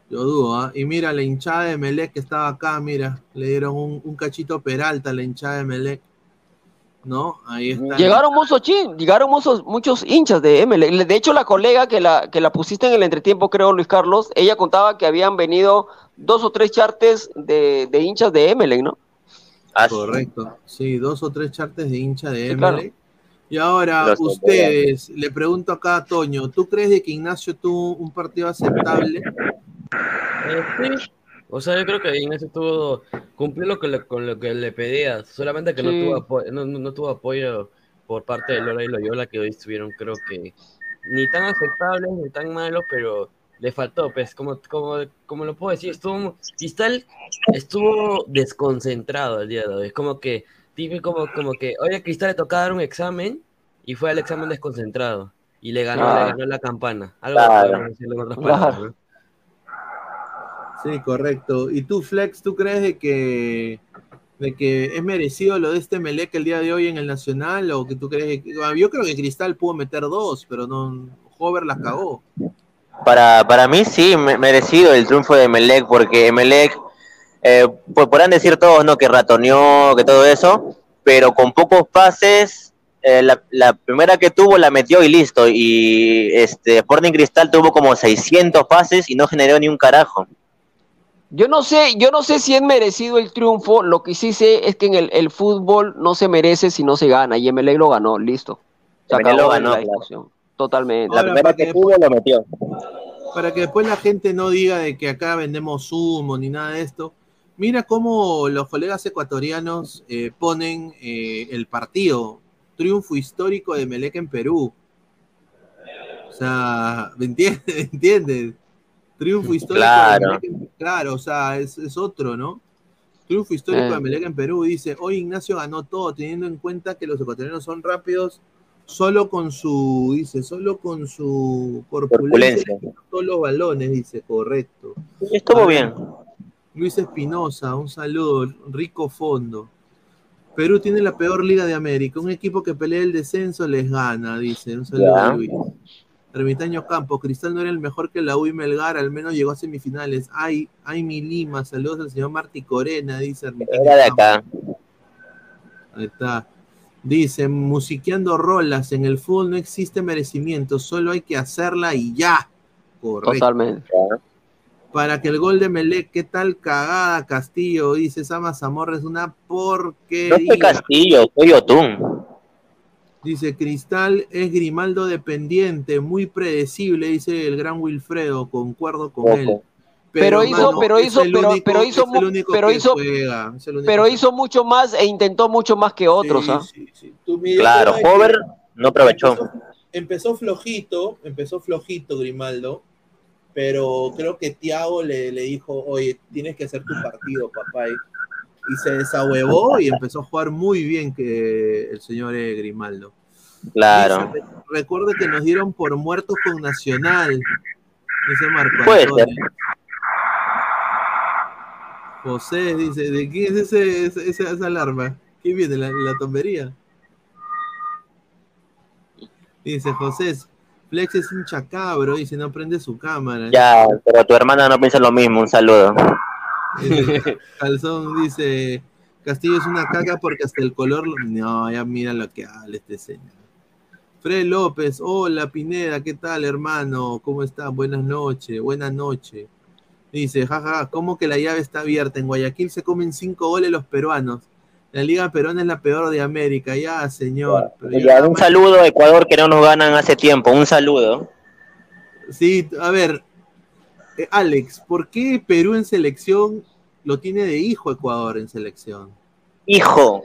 Yo dudo, ¿ah? Y mira, la hinchada de Melec que estaba acá, mira, le dieron un, un cachito peralta a la hinchada de Melec. ¿No? Ahí está. Llegaron muchos, chin- llegaron muchos, muchos hinchas de ML. De hecho, la colega que la, que la pusiste en el entretiempo, creo, Luis Carlos, ella contaba que habían venido dos o tres chartes de, de hinchas de Emelec, ¿no? Correcto. Sí, dos o tres chartes de hincha de Sí, claro. Y ahora, Los ustedes, le pregunto acá a Toño, ¿tú crees de que Ignacio tuvo un partido aceptable? Sí. O sea, yo creo que Ignacio tuvo, cumplió lo que le- con lo que le pedía, solamente que no, Sí. tuvo apoyo, no, no- no tuvo apoyo por parte de Lora y Loyola, que hoy estuvieron, creo que, ni tan aceptables ni tan malos, pero le faltó, pues, como, como, como lo puedo decir, estuvo, Cristal estuvo desconcentrado el día de hoy, es como que, típico como, como que, oye, a Cristal le tocaba dar un examen y fue al examen desconcentrado, y le ganó, Claro. le ganó la campana, algo Claro. decirlo en otras palabras, ¿no? Sí, correcto. ¿Y tú, Flex, tú crees de que, de que es merecido lo de este Melec el día de hoy en el Nacional? ¿O que tú crees que, ah, yo creo que Cristal pudo meter dos, pero no, Hover las cagó. Para, para mí sí, me- merecido el triunfo de Melec, porque Melec, eh, pues podrán decir todos, ¿no? Que ratoneó, que todo eso, pero con pocos pases eh, la, la primera que tuvo la metió y listo. Y este Sporting Cristal tuvo como 600 pases y no generó ni un carajo. Yo no sé, yo no sé si es merecido el triunfo. Lo que sí sé es que en el, el fútbol no se merece si no se gana. Y Emelec lo ganó, listo. Se Emelec acabó lo ganó, la claro. discusión. Totalmente. La primera para que tuvo lo metió. Para que después la gente no diga de que acá vendemos humo ni nada de esto. Mira cómo los colegas ecuatorianos eh, ponen eh, el partido. Triunfo histórico de Melec en Perú. O sea, ¿me entiendes? ¿Me entiendes? Triunfo histórico Claro. de Melec en- Claro, o sea, es, es otro, ¿no? Triunfo histórico Eh. de Melec en Perú. Dice, hoy Ignacio ganó todo, teniendo en cuenta que los ecuatorianos son rápidos solo con su, dice, solo con su corpulencia, todos los balones, dice, correcto. Estuvo bien. Luis Espinosa, un saludo, rico fondo. Perú tiene la peor liga de América. Un equipo que pelea el descenso les gana, dice. Un saludo a Luis. Ermitaño Campos, Cristal no era el mejor que la U y Melgar, al menos llegó a semifinales. Ay, ay, mi Lima, saludos al señor Martí Corena, dice Ermitaño Era de acá. Ahí está. Dice, musiqueando rolas, en el fútbol no existe merecimiento, solo hay que hacerla y ya. Correcto. Totalmente. Para que el gol de Melec, ¿qué tal cagada Castillo? Dice Sama Zamorra, es una No porquería. fue Castillo, fue Yotun. Dice Cristal es Grimaldo dependiente, muy predecible, dice el gran Wilfredo, concuerdo con Ojo. él. Pero hizo- mano, pero hizo- pero- único- pero hizo pero hizo- juega, Pero hizo mucho más e intentó mucho más que otros, Sí, ¿ah? sí, sí. Tú me Claro, Hover no aprovechó. Empezó, empezó flojito, empezó flojito Grimaldo, pero creo que Thiago le, le dijo, oye, tienes que hacer tu partido, papá. Y, y se desahuevó y empezó a jugar muy bien que el señor eh, Grimaldo. Claro. Dice, "Re- recuerde que nos dieron por muertos con Nacional. Dice Marco Puede ser. José dice, ¿de quién es ese, esa, esa alarma? ¿Quién viene? ¿La, la tombería? Dice José, Flex es un chacabro, dice, no prende su cámara. Ya, pero tu hermana no piensa lo mismo. Un saludo. Calzón dice, Castillo es una caca porque hasta el color... lo- No, ya mira lo que habla este señor. Fred López, hola Pineda, ¿qué tal hermano? ¿Cómo está? Buenas noches, buenas noches. Dice, jaja, ¿cómo que la llave está abierta? En Guayaquil se comen cinco goles los peruanos. La Liga Peruana es la peor de América, ya, señor. Pero Ya, un saludo a Ecuador que no nos ganan hace tiempo. Un saludo. Sí, a ver, eh, Alex, ¿por qué Perú en selección lo tiene de hijo Ecuador en selección? Hijo.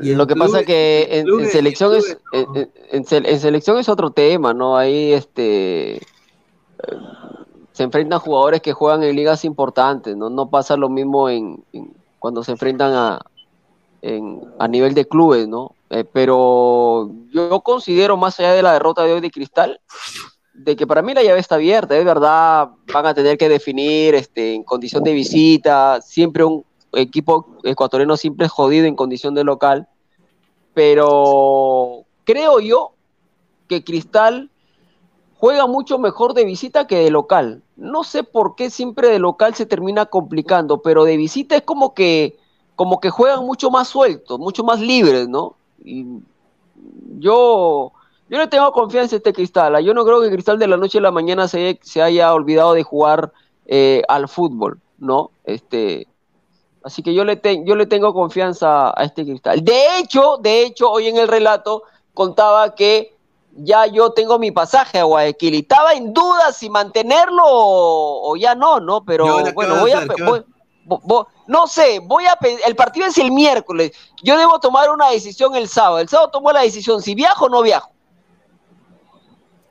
Y Lo que pasa clubes- que en, selección es clubes, en, no. en- en sele- en selección es otro tema, ¿no? Ahí este eh, se enfrentan jugadores que juegan en ligas importantes, ¿no? No pasa lo mismo en, cuando se enfrentan a en- a nivel de clubes, ¿no? Eh, pero yo considero más allá de la derrota de hoy de Cristal de que para mí la llave está abierta, es verdad, van a tener que definir este, en condición de visita, siempre un equipo ecuatoriano siempre es jodido en condición de local, pero creo yo que Cristal juega mucho mejor de visita que de local. No sé por qué siempre de local se termina complicando, pero de visita es como que, como que juegan mucho más sueltos, mucho más libres, ¿no? Y yo, yo le tengo confianza a este Cristal. ¿ah? Yo no creo que Cristal de la noche a la mañana se, se haya olvidado de jugar eh, al fútbol, ¿no? Este, así que yo le, te- yo le tengo confianza a este Cristal. De hecho, de hecho, hoy en el relato contaba que ya yo tengo mi pasaje a Guayaquil y estaba en duda si mantenerlo o, o ya no, ¿no? ¿Y Pero bueno, voy a, no sé, voy a el partido es el miércoles. Yo debo tomar una decisión el sábado. El sábado tomo la decisión si viajo o no viajo.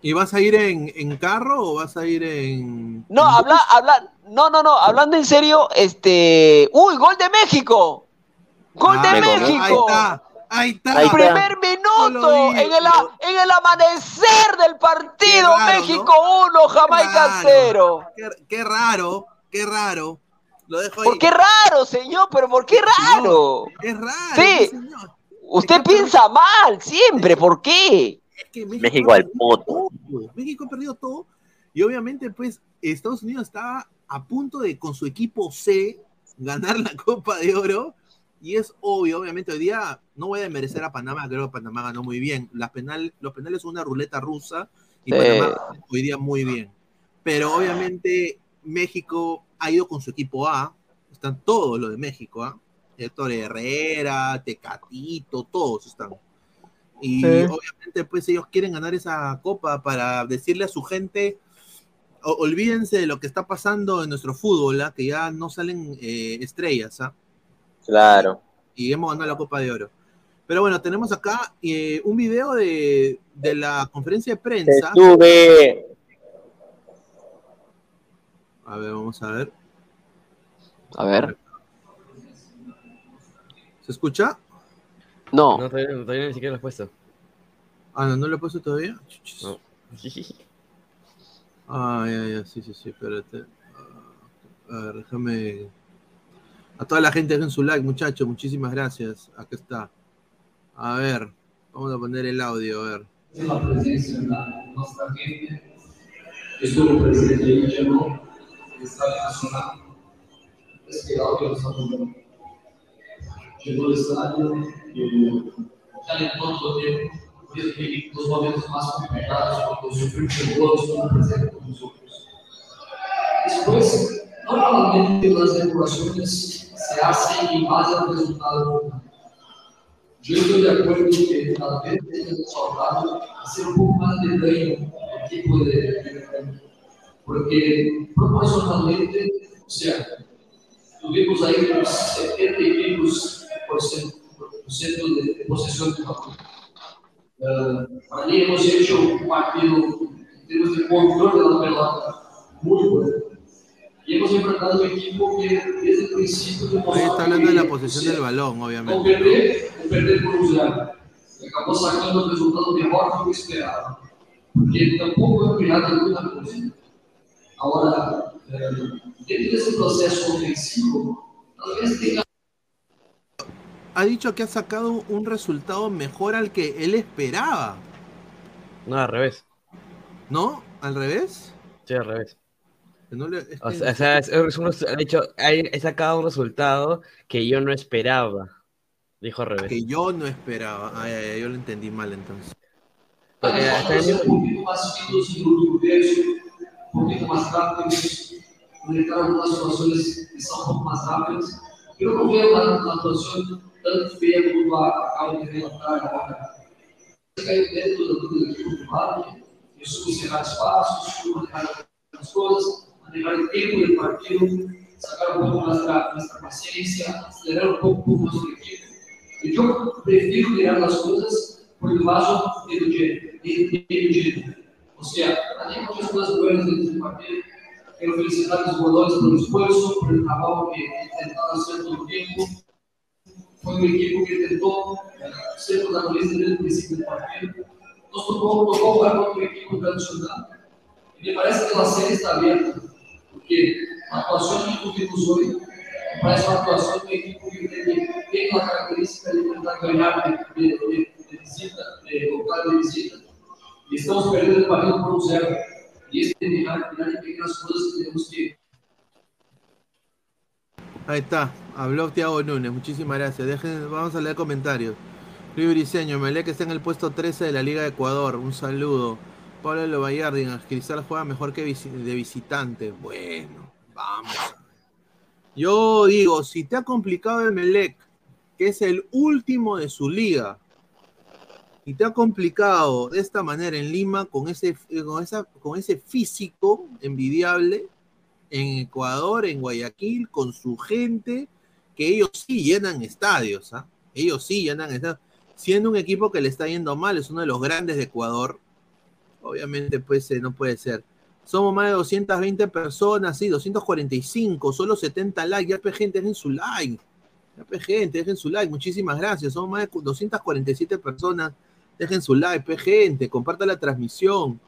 ¿Y vas a ir en, en carro o vas a ir en.? No, habla, habla, no, no, no, hablando en serio, este, uy, gol de México. Gol de Ah, México. Ahí está, ahí está. Está. Primer minuto en el, en el amanecer del partido. Raro, México 1, Jamaica raro. 0. Qué, qué raro, qué raro. Lo dejo ahí. ¿Por qué raro, señor? ¿Pero por qué raro? Es raro. Sí. señor. Usted piensa mal siempre, ¿por qué? Es que México ha al perdido poto. todo. México ha perdido todo. Y obviamente, pues, Estados Unidos estaba a punto de, con su equipo C, ganar la Copa de Oro. Y es obvio, obviamente, hoy día no voy a desmerecer a Panamá, creo que Panamá ganó muy bien. Las penal, los penales son una ruleta rusa y Sí. Panamá hoy día muy bien. Pero obviamente México ha ido con su equipo A, están todos los de México, ¿ah? Héctor Herrera, Tecatito, todos están. Y Sí. obviamente pues ellos quieren ganar esa copa para decirle a su gente, o- olvídense de lo que está pasando en nuestro fútbol, ¿ah? que ya no salen eh, estrellas, ¿ah? Claro. y hemos ganado la Copa de Oro. Pero bueno, tenemos acá eh, un video de, de la conferencia de prensa. sube. A ver, vamos a ver. A ver. ¿Se escucha? No. No, todavía, todavía ni siquiera lo has puesto. Ah, no, no lo he puesto todavía. No. Ah, ya, ya, sí, sí, sí, espérate. Ah, A ver, déjame. A toda la gente dejen su like, muchachos, muchísimas gracias. Acá está. A ver, vamos a poner el audio, a ver. la presencia de la- nuestra gente. Estuvo el presidente ahí, llegó, Estadio Nacional. Es que el audio está muy bueno. Llegó al estadio y calentó todo el tiempo. Por eso que los momentos más complicados, cuando sufrimos el gol, estuvo presente con nosotros. Después, normalmente las depuraciones se hacen en base al resultado final. Yo estoy de acuerdo que tal vez tenga faltado hacer un poco más de daño al equipo de de- porque proporcionalmente, o sea, tuvimos ahí unos 70 y pico por ciento, por ciento de, de posesión de balón. Eh, para mí hemos hecho un partido en términos de control de la pelota muy bueno. Y hemos enfrentado un equipo que desde el principio Ahí demostró está hablando de la que, posesión o sea, del balón, no obviamente. perder, o perder por un zero. Y acabó sacando el resultado mejor que lo esperaba. Porque tampoco es mirar alguna cosa. Ahora, eh, dentro de ese proceso ofensivo, tal vez tenga Ha dicho que ha sacado un resultado mejor al que él esperaba, No, al revés. ¿no? ¿Al revés? Sí, al revés. Que no le- es O que- sea, o sea, es, es un resu- de hecho, he sacado un resultado que yo no esperaba. Dijo al revés. que yo no esperaba. Ay, ay, ay, yo lo entendí mal entonces. Porque hasta el- ser un poquito más finos en el último tercio, un poquito más rápidos, conectar algunas situaciones que son un poco más rápidas. Pero no veo una, una actuación tanto fea como a acaba de levantar agora. Caiu dentro do do equipo do Vale, eu soube encerrar espaços, manejar as coisas, manejar o tempo do partido, sacar um pouco nossa, nossa paciência, acelerar um pouco, pouco nosso equipe. E eu prefiro tirar as coisas por debaixo do dinheiro, dinheiro. Ou seja, tem muitas coisas boas dentro do partido. Quero felicitar os jogadores pelo esforço, pelo trabalho que tentaram fazer todo o tempo. Foi um equipe que tentou eh, ser protagonista desde o princípio do partido. Nós tocamos tocou agora contra uma equipe tradicional. E me parece que a série está aberta, porque a atuação que vimos hoje parece uma atuação de uma equipe que tem, tem uma característica de tentar ganhar de, de, de, de visita, de local de visita. E estamos perdendo el partido por um zero. E esse é mirar, mirar em pequenas coisas que temos que Ahí está, habló Thiago Núñez, muchísimas gracias. Dejen, vamos a leer comentarios. Luis Briseño, Melec está en el puesto 13 de la Liga de Ecuador, un saludo. Pablo Lobayardi, Cristal juega mejor que de visitante. Bueno, vamos. Yo digo, si te ha complicado el Melec, que es el último de su liga, y te ha complicado de esta manera en Lima con ese, con esa, con ese físico envidiable, en Ecuador, en Guayaquil, con su gente, que ellos sí llenan estadios, ¿ah? Ellos sí llenan estadios. Siendo un equipo que le está yendo mal, es uno de los grandes de Ecuador. Obviamente, pues eh, no puede ser. Somos más de 220 personas, sí, 245, solo 70 likes. Ya, pe, gente, dejen su like. Ya, pe, gente, dejen su like. Muchísimas gracias. Somos más de 247 personas. Dejen su like, pe, gente. Compartan la transmisión.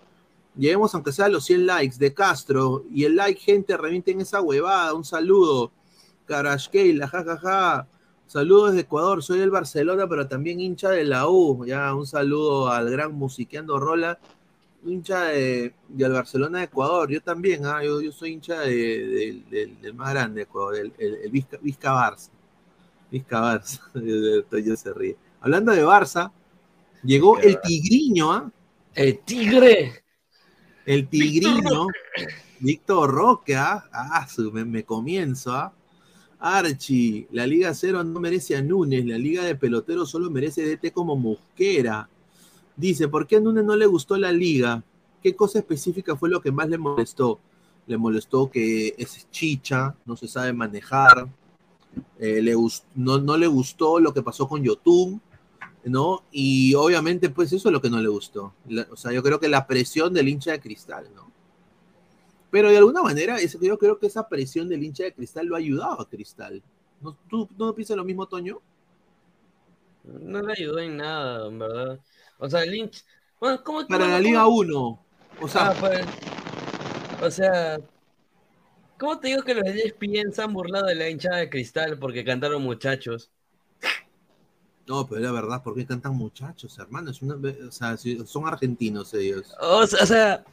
Lleguemos aunque sea a los 100 likes de Castro. Y el like, gente, revienten esa huevada. Un saludo. Carashkeila, jajaja. Saludos desde Ecuador. Soy del Barcelona, pero también hincha de la U. Ya, un saludo al gran musiqueando Rola. Hincha de, del Barcelona de Ecuador. Yo también, ah, yo, yo soy hincha de- de- del- del más grande de Ecuador, el, el- el Vizca, Vizca Barça. Vizca Barça. Toño se ríe. Hablando de Barça, llegó el tigriño, ¿ah? El tigre. El tigriño. Víctor Roque, ¿ah? Ah, me, me comienzo, ¿ah? Archie, la Liga Cero no merece a Núñez, la Liga de Peloteros solo merece DT como Mosquera. Dice, ¿por qué a Núñez no le gustó la Liga? ¿Qué cosa específica fue lo que más le molestó? Le molestó que es chicha, no se sabe manejar, eh, le no, no le gustó lo que pasó con Yotun, ¿no? Y obviamente, pues eso es lo que no le gustó. La- o sea, yo creo que la presión del hincha de cristal, ¿no? Pero de alguna manera, es- yo creo que esa presión del hincha de cristal lo ha ayudado a Cristal. ¿No, ¿Tú no piensas lo mismo, Toño? No le ayudó en nada, en verdad. O sea, Lynch. Bueno, ¿cómo, Para la Liga 1. O sea, Ah, pues, o sea, ¿cómo te digo que los ESPN se han burlado de la hinchada de cristal porque cantaron muchachos? No, pero la verdad, ¿por qué cantan muchachos, hermano? Es una, o sea, si- son argentinos ellos. O sea, o sea,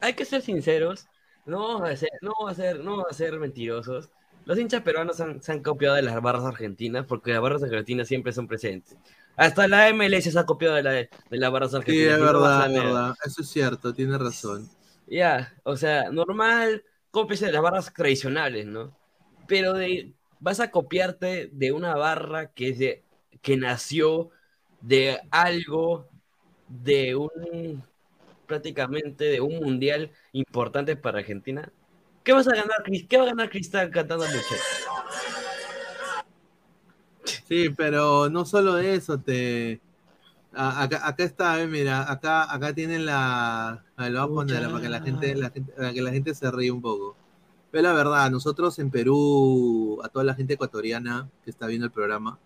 hay que ser sinceros, no vamos a ser, no vamos a ser, no vamos a ser mentirosos. Los hinchas peruanos han- se han copiado de las barras argentinas porque las barras argentinas siempre son presentes. Hasta la MLS se ha copiado de, la, de las barras Sí, argentinas. es no vas verdad, es verdad. Eso es cierto, tiene razón. Ya, o sea, normal, cómplice de las barras tradicionales, ¿no? Pero de, vas a copiarte de una barra que, es de, que nació de algo, de un, prácticamente de un mundial importante para Argentina. ¿Qué vas a ganar, Cris- ¿Qué va a ganar Cristal cantando mucho? Sí, pero no solo eso, te... a- Acá, acá está, eh, mira, acá, acá tienen la... Lo voy a poner para que la gente, la gente, para que la gente se ríe un poco. Pero la verdad, nosotros en Perú, a toda la gente ecuatoriana que está viendo el programa,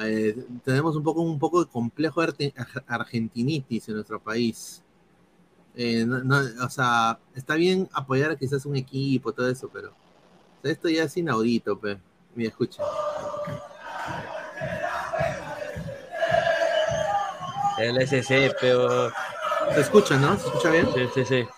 eh, tenemos un poco, un poco de complejo de argentinitis en nuestro país. Eh, no- no, o sea, está bien apoyar quizás un equipo, todo eso, pero o sea, esto ya es inaudito, pe. Mira, escucha. El SC, pero... Se escucha, ¿no? ¿Se escucha bien? Sí, sí, sí.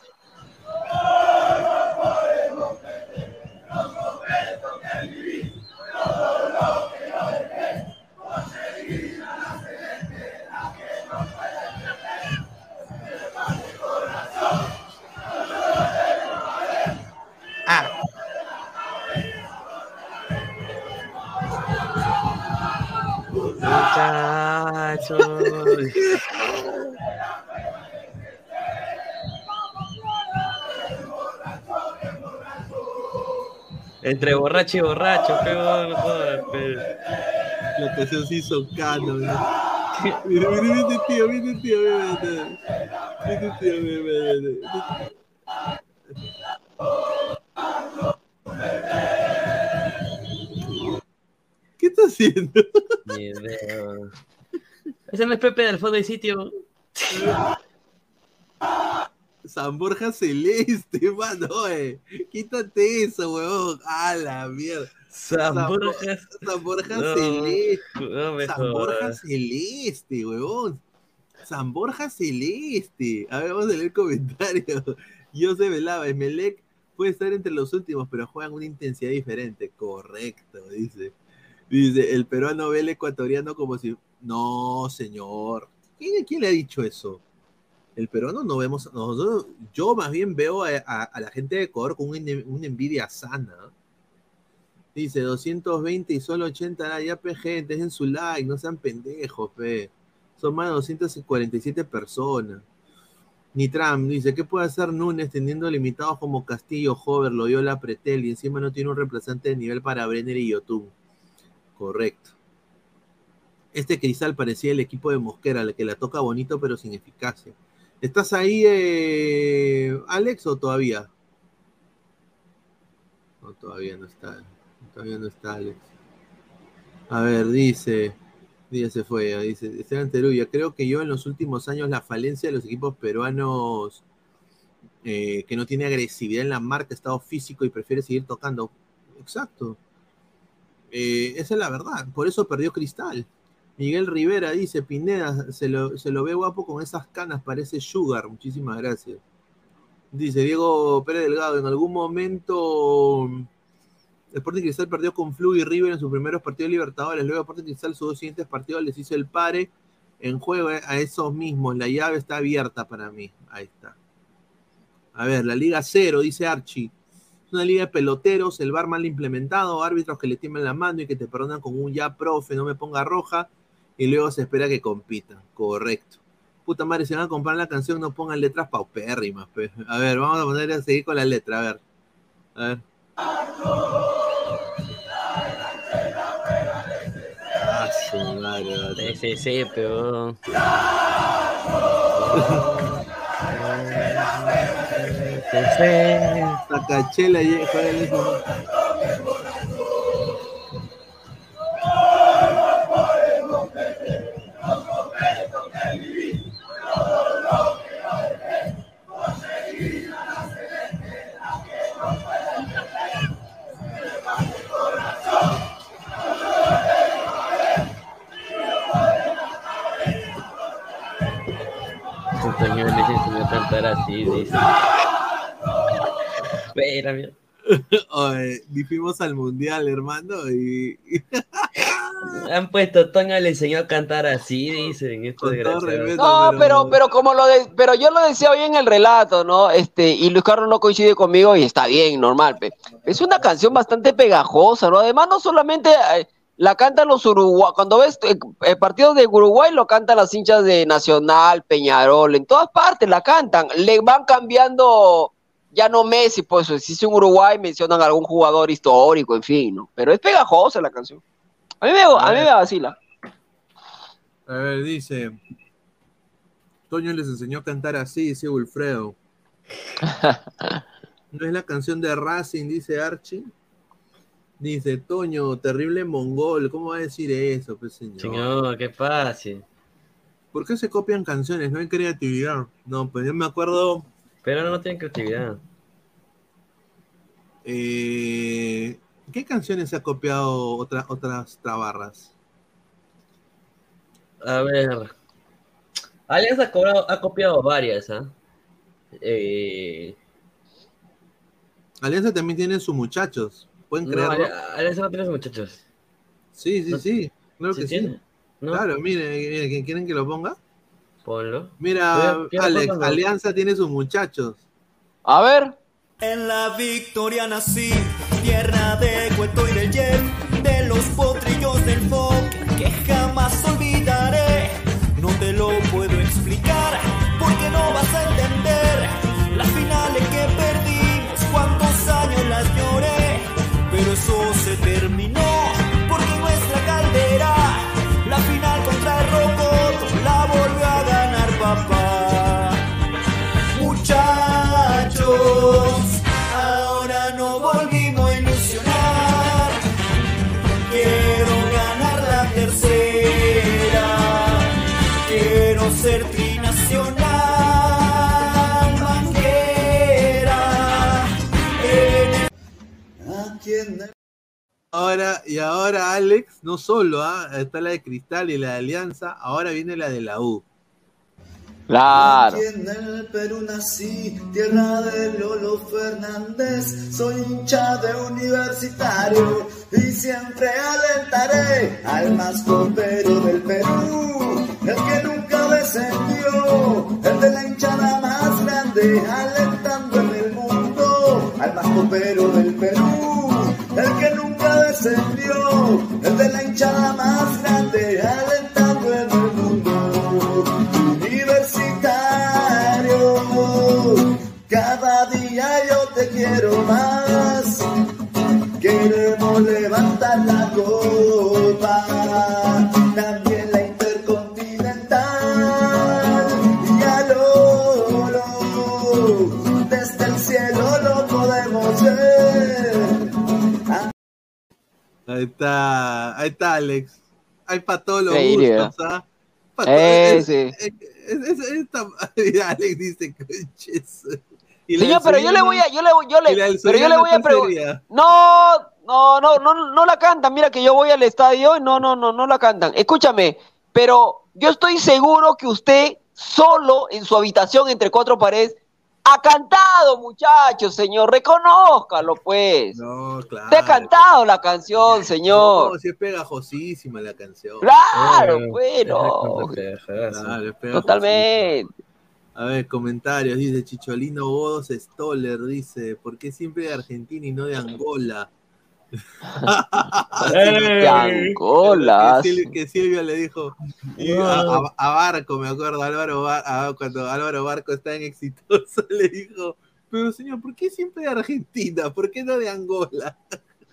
Entre borracho y borracho, pero no jodas, pero- La canción se hizo cano, mira. Mira, mira, este tío, mira este tío, mira, este tío, mira. ¿Qué está haciendo? Ni idea. Ese no es Pepe del fondo y sitio. San Borja Celeste, mano, oye. Quítate eso, weón. A la mierda. San Bo- Borja- San Borja No, Celeste. no San Borja. Celeste, weón. San Borja Celeste. A ver, vamos a leer el comentario. Yo se velaba, Emelec puede estar entre los últimos, pero juegan una intensidad diferente. Correcto, dice. Dice, el peruano ve al ecuatoriano como si. No, señor. ¿Quién, le ha dicho eso? El peruano no vemos. Nosotros, yo más bien veo a, la gente de Ecuador con una, envidia sana. Dice 220 y solo 80 like. Ya, pe, gente, dejen su like, no sean pendejos, pe. Son más de 247 personas. Nitram dice, ¿qué puede hacer Núñez teniendo limitados como Castillo, Hover, Loyola, Pretel y encima no tiene un reemplazante de nivel para Brenner y Yotun? Correcto. Este cristal parecía el equipo de Mosquera, el que la toca bonito pero sin eficacia. ¿Estás ahí, eh, Alex, o todavía? No, todavía no está. Todavía no está Alex. A ver, dice. Dice se fue. Dice Esteban Teruya. Creo que yo en los últimos años la falencia de los equipos peruanos eh, que no tiene agresividad en la marca, estado físico y prefiere seguir tocando. Exacto. Eh, esa es la verdad. Por eso perdió Cristal. Miguel Rivera dice, Pineda, se lo, se lo ve guapo con esas canas, parece Sugar. Muchísimas gracias. Dice Diego Pérez Delgado, en algún momento Sporting Cristal perdió con Flu y River en sus primeros partidos de Libertadores. Luego Sporting Cristal sus dos siguientes partidos les hizo el pare en juego eh, a esos mismos. La llave está abierta para mí. Ahí está. A ver, la Liga Cero, dice Archie. Es una liga de peloteros, el bar mal implementado, árbitros que le tiemblan la mano y que te perdonan con un ya profe, no me ponga roja, y luego se espera que compitan. Correcto. Puta madre, si van a comprar la canción, no pongan letras paupérrimas. pe. A ver, vamos a poner a seguir con la letra, a ver. A ver. Ah, su madre, Sí, sí, sí, pero. La cachela así, dice. Espera, mira. Oye, al mundial, hermano, y, Han puesto Toño le enseñó a cantar así, dicen. Esto No, pero, pero como lo de, pero yo lo decía hoy en el relato, ¿no? Este, y Luis Carlos no coincide conmigo y está bien, normal. pe. Es una canción bastante pegajosa, ¿no? Además, no solamente eh, la cantan los uruguayos, cuando ves eh, eh, partidos de Uruguay lo cantan las hinchas de Nacional, Peñarol, en todas partes la cantan, le van cambiando, ya no Messi, pues si es un Uruguay mencionan algún jugador histórico, en fin, ¿no? Pero es pegajosa la canción. A mí me, a mí me vacila. A ver, dice. Toño les enseñó a cantar así, dice Wilfredo. ¿No es la canción de Racing, dice Archie? Dice Toño, terrible mongol. ¿Cómo va a decir eso, pues, señor? Señor, qué fácil. ¿Por qué se copian canciones? No hay creatividad. No, pues yo me acuerdo. Pero no tienen creatividad. eh, ¿Qué canciones se ha copiado otra- otras tabarras? A ver. Alianza ha, cobrado- ha copiado varias, ¿ah? Eh, Alianza también tiene sus muchachos. ¿Pueden no, creerlo? Alianza no tiene sus muchachos. Sí, sí, No- sí. Claro ¿Sí que sí. tiene? ¿No? Claro, mire, mire, ¿quieren que lo ponga? Ponlo. Mira, Alex. Alianza tiene sus muchachos. A ver. En la victoria nací, tierra de cuento y del yen, de los potrillos del folk que jamás olvidaré. No te lo Ahora, y ahora, Alex, no solo, ¿ah? está la de Cristal y la de Alianza, ahora viene la de la U. Claro. Aquí en el Perú nací, tierra de Lolo Fernández. Soy hincha de universitario y siempre alentaré al más copero del Perú. El que nunca descendió, el de la hinchada más grande, alentando en el mundo al más copero del Perú. El que nunca descendió, el de la hinchada más grande, alentando en el mundo universitario. Cada día yo te quiero más. Queremos levantar la copa, Ahí está, ahí está, Alex. Hay para todos los gustos, ¿ah? Eh, sí. Alex dice, "Conches". Señor, pero yo le voy a, yo le, yo le, pero yo le voy a ¿cuál preguntar. No, no, no, no, no la cantan. Mira que yo voy al estadio y no, no, no, no la cantan. Escúchame, pero yo estoy seguro que usted solo en su habitación entre cuatro paredes Ha cantado, muchachos, señor, reconózcalo, pues. No, claro. Te ha cantado la canción, señor. No, sí es pegajosísima la canción. Claro, Eh, bueno. Claro, es. Totalmente. A ver, comentarios, dice Chicholino Bodos Stoller, dice, ¿por qué siempre de Argentina y no de Angola? De Angola. Que, Sil- que Silvia le dijo a, a- a Barco, me acuerdo, Álvaro Bar- a- cuando Álvaro Barco está en exitoso, le dijo, pero señor, ¿por qué siempre de Argentina? ¿Por qué no de Angola?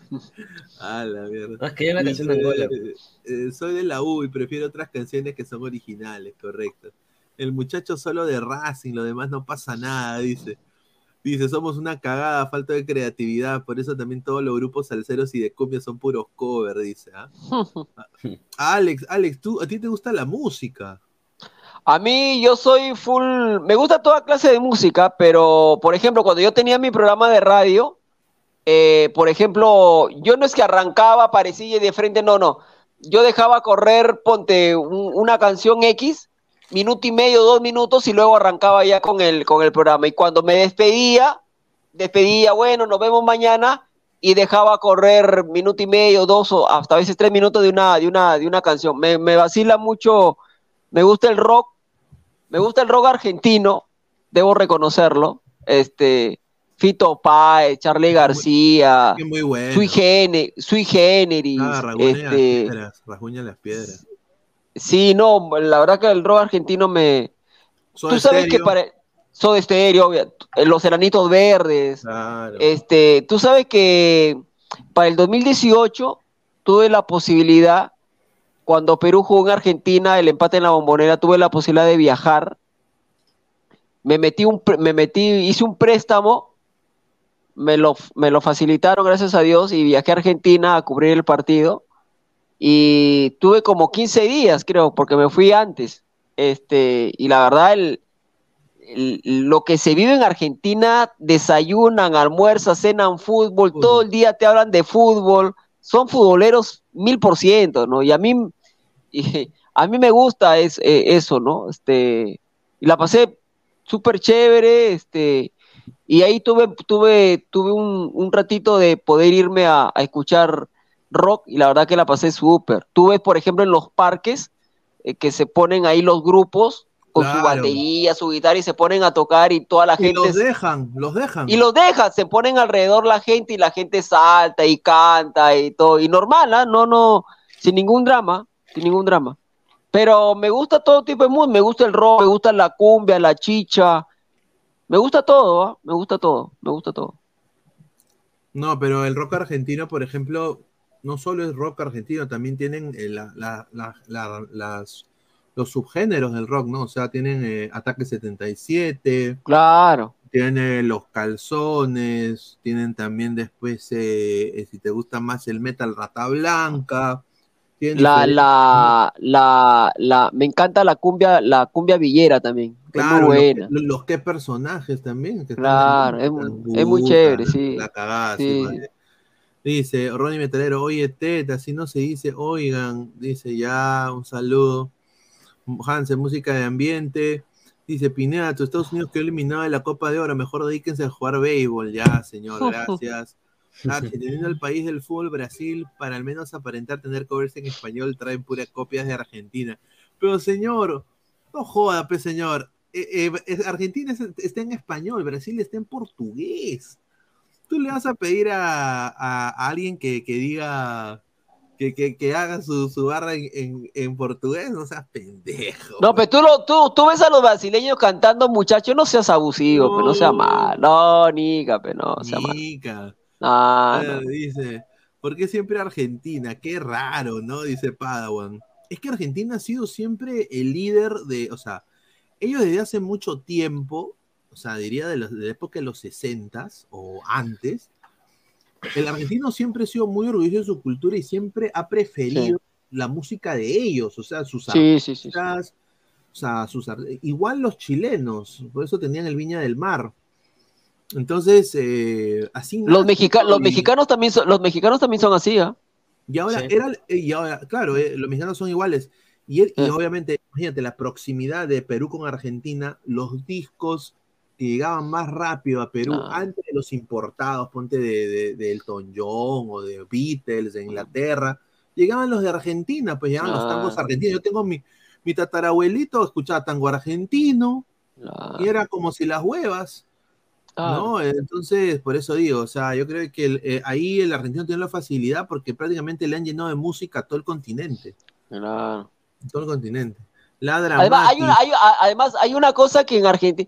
A la mierda. Ah, es que hay una canción de Angola. Eh, eh, soy de la U y prefiero otras canciones que son originales, correcto. El muchacho solo de Racing, lo demás no pasa nada, dice. Dice, somos una cagada, falta de creatividad, por eso también todos los grupos salseros y de cumbia son puros cover, dice. ¿ah? Alex, Alex, ¿tú, ¿a ti te gusta la música? A mí yo soy full, me gusta toda clase de música, pero por ejemplo, cuando yo tenía mi programa de radio, eh, por ejemplo, yo no es que arrancaba, aparecía y de frente, no, no. Yo dejaba correr, ponte un- una canción X, minuto y medio, dos minutos, y luego arrancaba ya con el, con el programa. Y cuando me despedía, despedía, bueno, nos vemos mañana, y dejaba correr minuto y medio, dos o hasta a veces tres minutos de una, de una, de una canción. Me, me vacila mucho, me gusta el rock, me gusta el rock argentino, debo reconocerlo. Este, Fito Páez, Charlie García, muy bueno. Sui Generis, Ah, rasguña las este, piedras, rasguña las piedras. Sí, no, la verdad que el rock argentino me... Soda Tú sabes que Stereo. para... Soda Stereo, Los Enanitos Verdes, Claro. este, tú sabes que para el 2018 tuve la posibilidad, cuando Perú jugó en Argentina, el empate en la bombonera, tuve la posibilidad de viajar. Me metí, un, me metí, hice un préstamo, me lo, me lo facilitaron, gracias a Dios, y viajé a Argentina a cubrir el partido. Y tuve como 15 días, creo, porque me fui antes. Este, y la verdad, el, el- lo que se vive en Argentina, desayunan, almuerzan, cenan fútbol, todo el día te hablan de fútbol, son futboleros mil por ciento, ¿no? Y a mí, y a mí me gusta es, eh, eso, ¿no? Este, y la pasé súper chévere, este, y ahí tuve, tuve, tuve un, un ratito de poder irme a, a escuchar rock, y la verdad que la pasé súper. Tú ves, por ejemplo, en los parques, eh, que se ponen ahí los grupos con su batería, su guitarra y se ponen a tocar y toda la Y gente los se- dejan, los dejan. y los dejan, se ponen alrededor la gente y la gente salta y canta y todo y normal, ¿ah? No no sin ningún drama, sin ningún drama. Pero me gusta todo tipo de música, me gusta el rock, me gusta la cumbia, la chicha. Me gusta todo, ¿ah? Me gusta todo, me gusta todo. No, pero el rock argentino, por ejemplo, no solo es rock argentino, también tienen eh, la- la- la- la- las, los subgéneros del rock, ¿no? O sea, tienen eh, Ataque 77, Claro. tienen los calzones, tienen también después, eh, eh, si te gusta más el metal Rata Blanca. La, la, la, la, me encanta la cumbia, la cumbia villera también, que es muy Claro, los, buena. los, los qué personajes también. que están Claro, es, puta, es muy chévere, sí. La cagada, Sí. sí, vale. Dice Ronnie Metalero, oye, teta, así no se dice, oigan, dice ya, un saludo. Hansen, música de ambiente. Dice Pineda, tu Estados Unidos quedó eliminado de la Copa de Oro, mejor dedíquense a jugar béisbol, ya, señor, gracias. Ah, teniendo el país del fútbol, Brasil, para al menos aparentar tener covers en español, traen puras copias de Argentina. Pero señor, no joda, pues señor. Eh, eh, Argentina es- está en español, Brasil está en portugués. Tú le vas a pedir a, a- a alguien que, que diga, que, que- que haga su, su barra en, en- en portugués, no seas pendejo. No, pero tú, lo, tú, tú ves a los brasileños cantando, muchachos, no seas abusivo, pero no sea mal. No, Nica, pero no sea mal. Nica. No, Ah, no. Dice, ¿por qué siempre Argentina? Qué raro, ¿no? Dice Padawan. Es que Argentina ha sido siempre el líder de, o sea, ellos desde hace mucho tiempo, o sea, diría de, los- de la época de los 60 o antes, el argentino siempre ha sido muy orgulloso de su cultura y siempre ha preferido la música de ellos, o sea, sus Sí, sí, sí, sí. artistas, o sea, sus igual los chilenos, por eso tenían el Viña del Mar. Entonces, eh, así Los, mexica- ¿no? los Y- mexicanos también son, los mexicanos también son así, ¿ah? y ahora, Sí. era, eh, y ahora, claro, eh, los mexicanos son iguales. Y, y obviamente, imagínate, la proximidad de Perú con Argentina, los discos que llegaban más rápido a Perú Ah. antes de los importados, ponte de, de, de Elton John o de Beatles de Inglaterra, llegaban los de Argentina, pues llegaban los Claro. tangos argentinos. Yo tengo mi, mi tatarabuelito, escuchaba tango argentino, y era como si las huevas. ¿no? Entonces, por eso digo, o sea, yo creo que el- eh, ahí el argentino tiene la facilidad porque prácticamente le han llenado de música a todo el continente. Claro. Todo el continente. Ladra Además, hay una, hay, además, hay una cosa que en Argentina.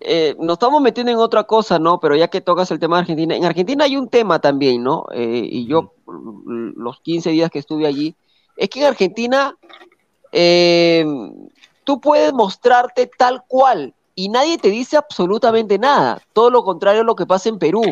Eh, nos estamos metiendo en otra cosa, ¿no? Pero ya que tocas el tema de Argentina, en Argentina hay un tema también, ¿no? Eh, y yo, l- los 15 días que estuve allí, es que en Argentina eh, tú puedes mostrarte tal cual y nadie te dice absolutamente nada. Todo lo contrario a lo que pasa en Perú.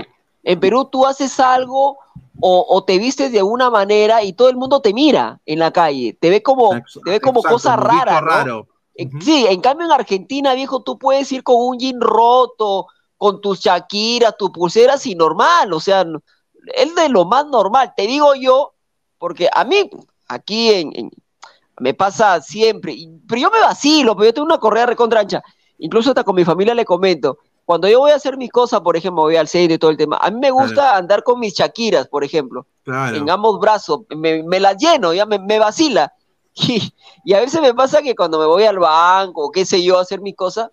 En Perú tú haces algo o, o te vistes de una manera y todo el mundo te mira en la calle, te ve como, te ve como Exacto, cosa rara, ¿no? raro. Eh, Sí, en cambio en Argentina, viejo, tú puedes ir con un jean roto, con tus Shakira, tus pulseras y normal, o sea, es de lo más normal, te digo yo, porque a mí aquí en, en- me pasa siempre, pero yo me vacilo, pero yo tengo una correa recontra ancha, incluso hasta con mi familia le comento, cuando yo voy a hacer mis cosas, por ejemplo, voy al centro y todo el tema, a mí me gusta andar con mis Shakiras, por ejemplo, Claro. en ambos brazos, me, me las lleno, ya me, me vacila. Y, y a veces me pasa que cuando me voy al banco o qué sé yo a hacer mi cosa,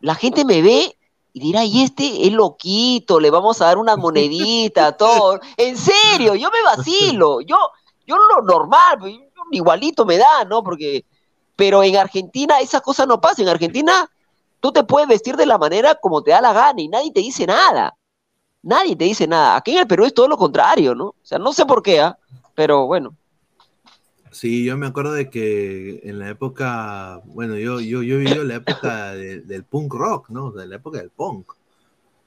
la gente me ve y dirá, y este es loquito, le vamos a dar una monedita, todo. En serio, yo me vacilo, yo, yo lo normal, pues, igualito me da, ¿no? Porque, pero en Argentina esa cosa no pasa, en Argentina tú te puedes vestir de la manera como te da la gana y nadie te dice nada. Nadie te dice nada. Aquí en el Perú es todo lo contrario, ¿no? O sea, no sé por qué, ¿ah? pero bueno. Sí, yo me acuerdo de que en la época, bueno, yo, yo, yo vivido la época de- del punk rock, ¿no? O sea, la época del punk.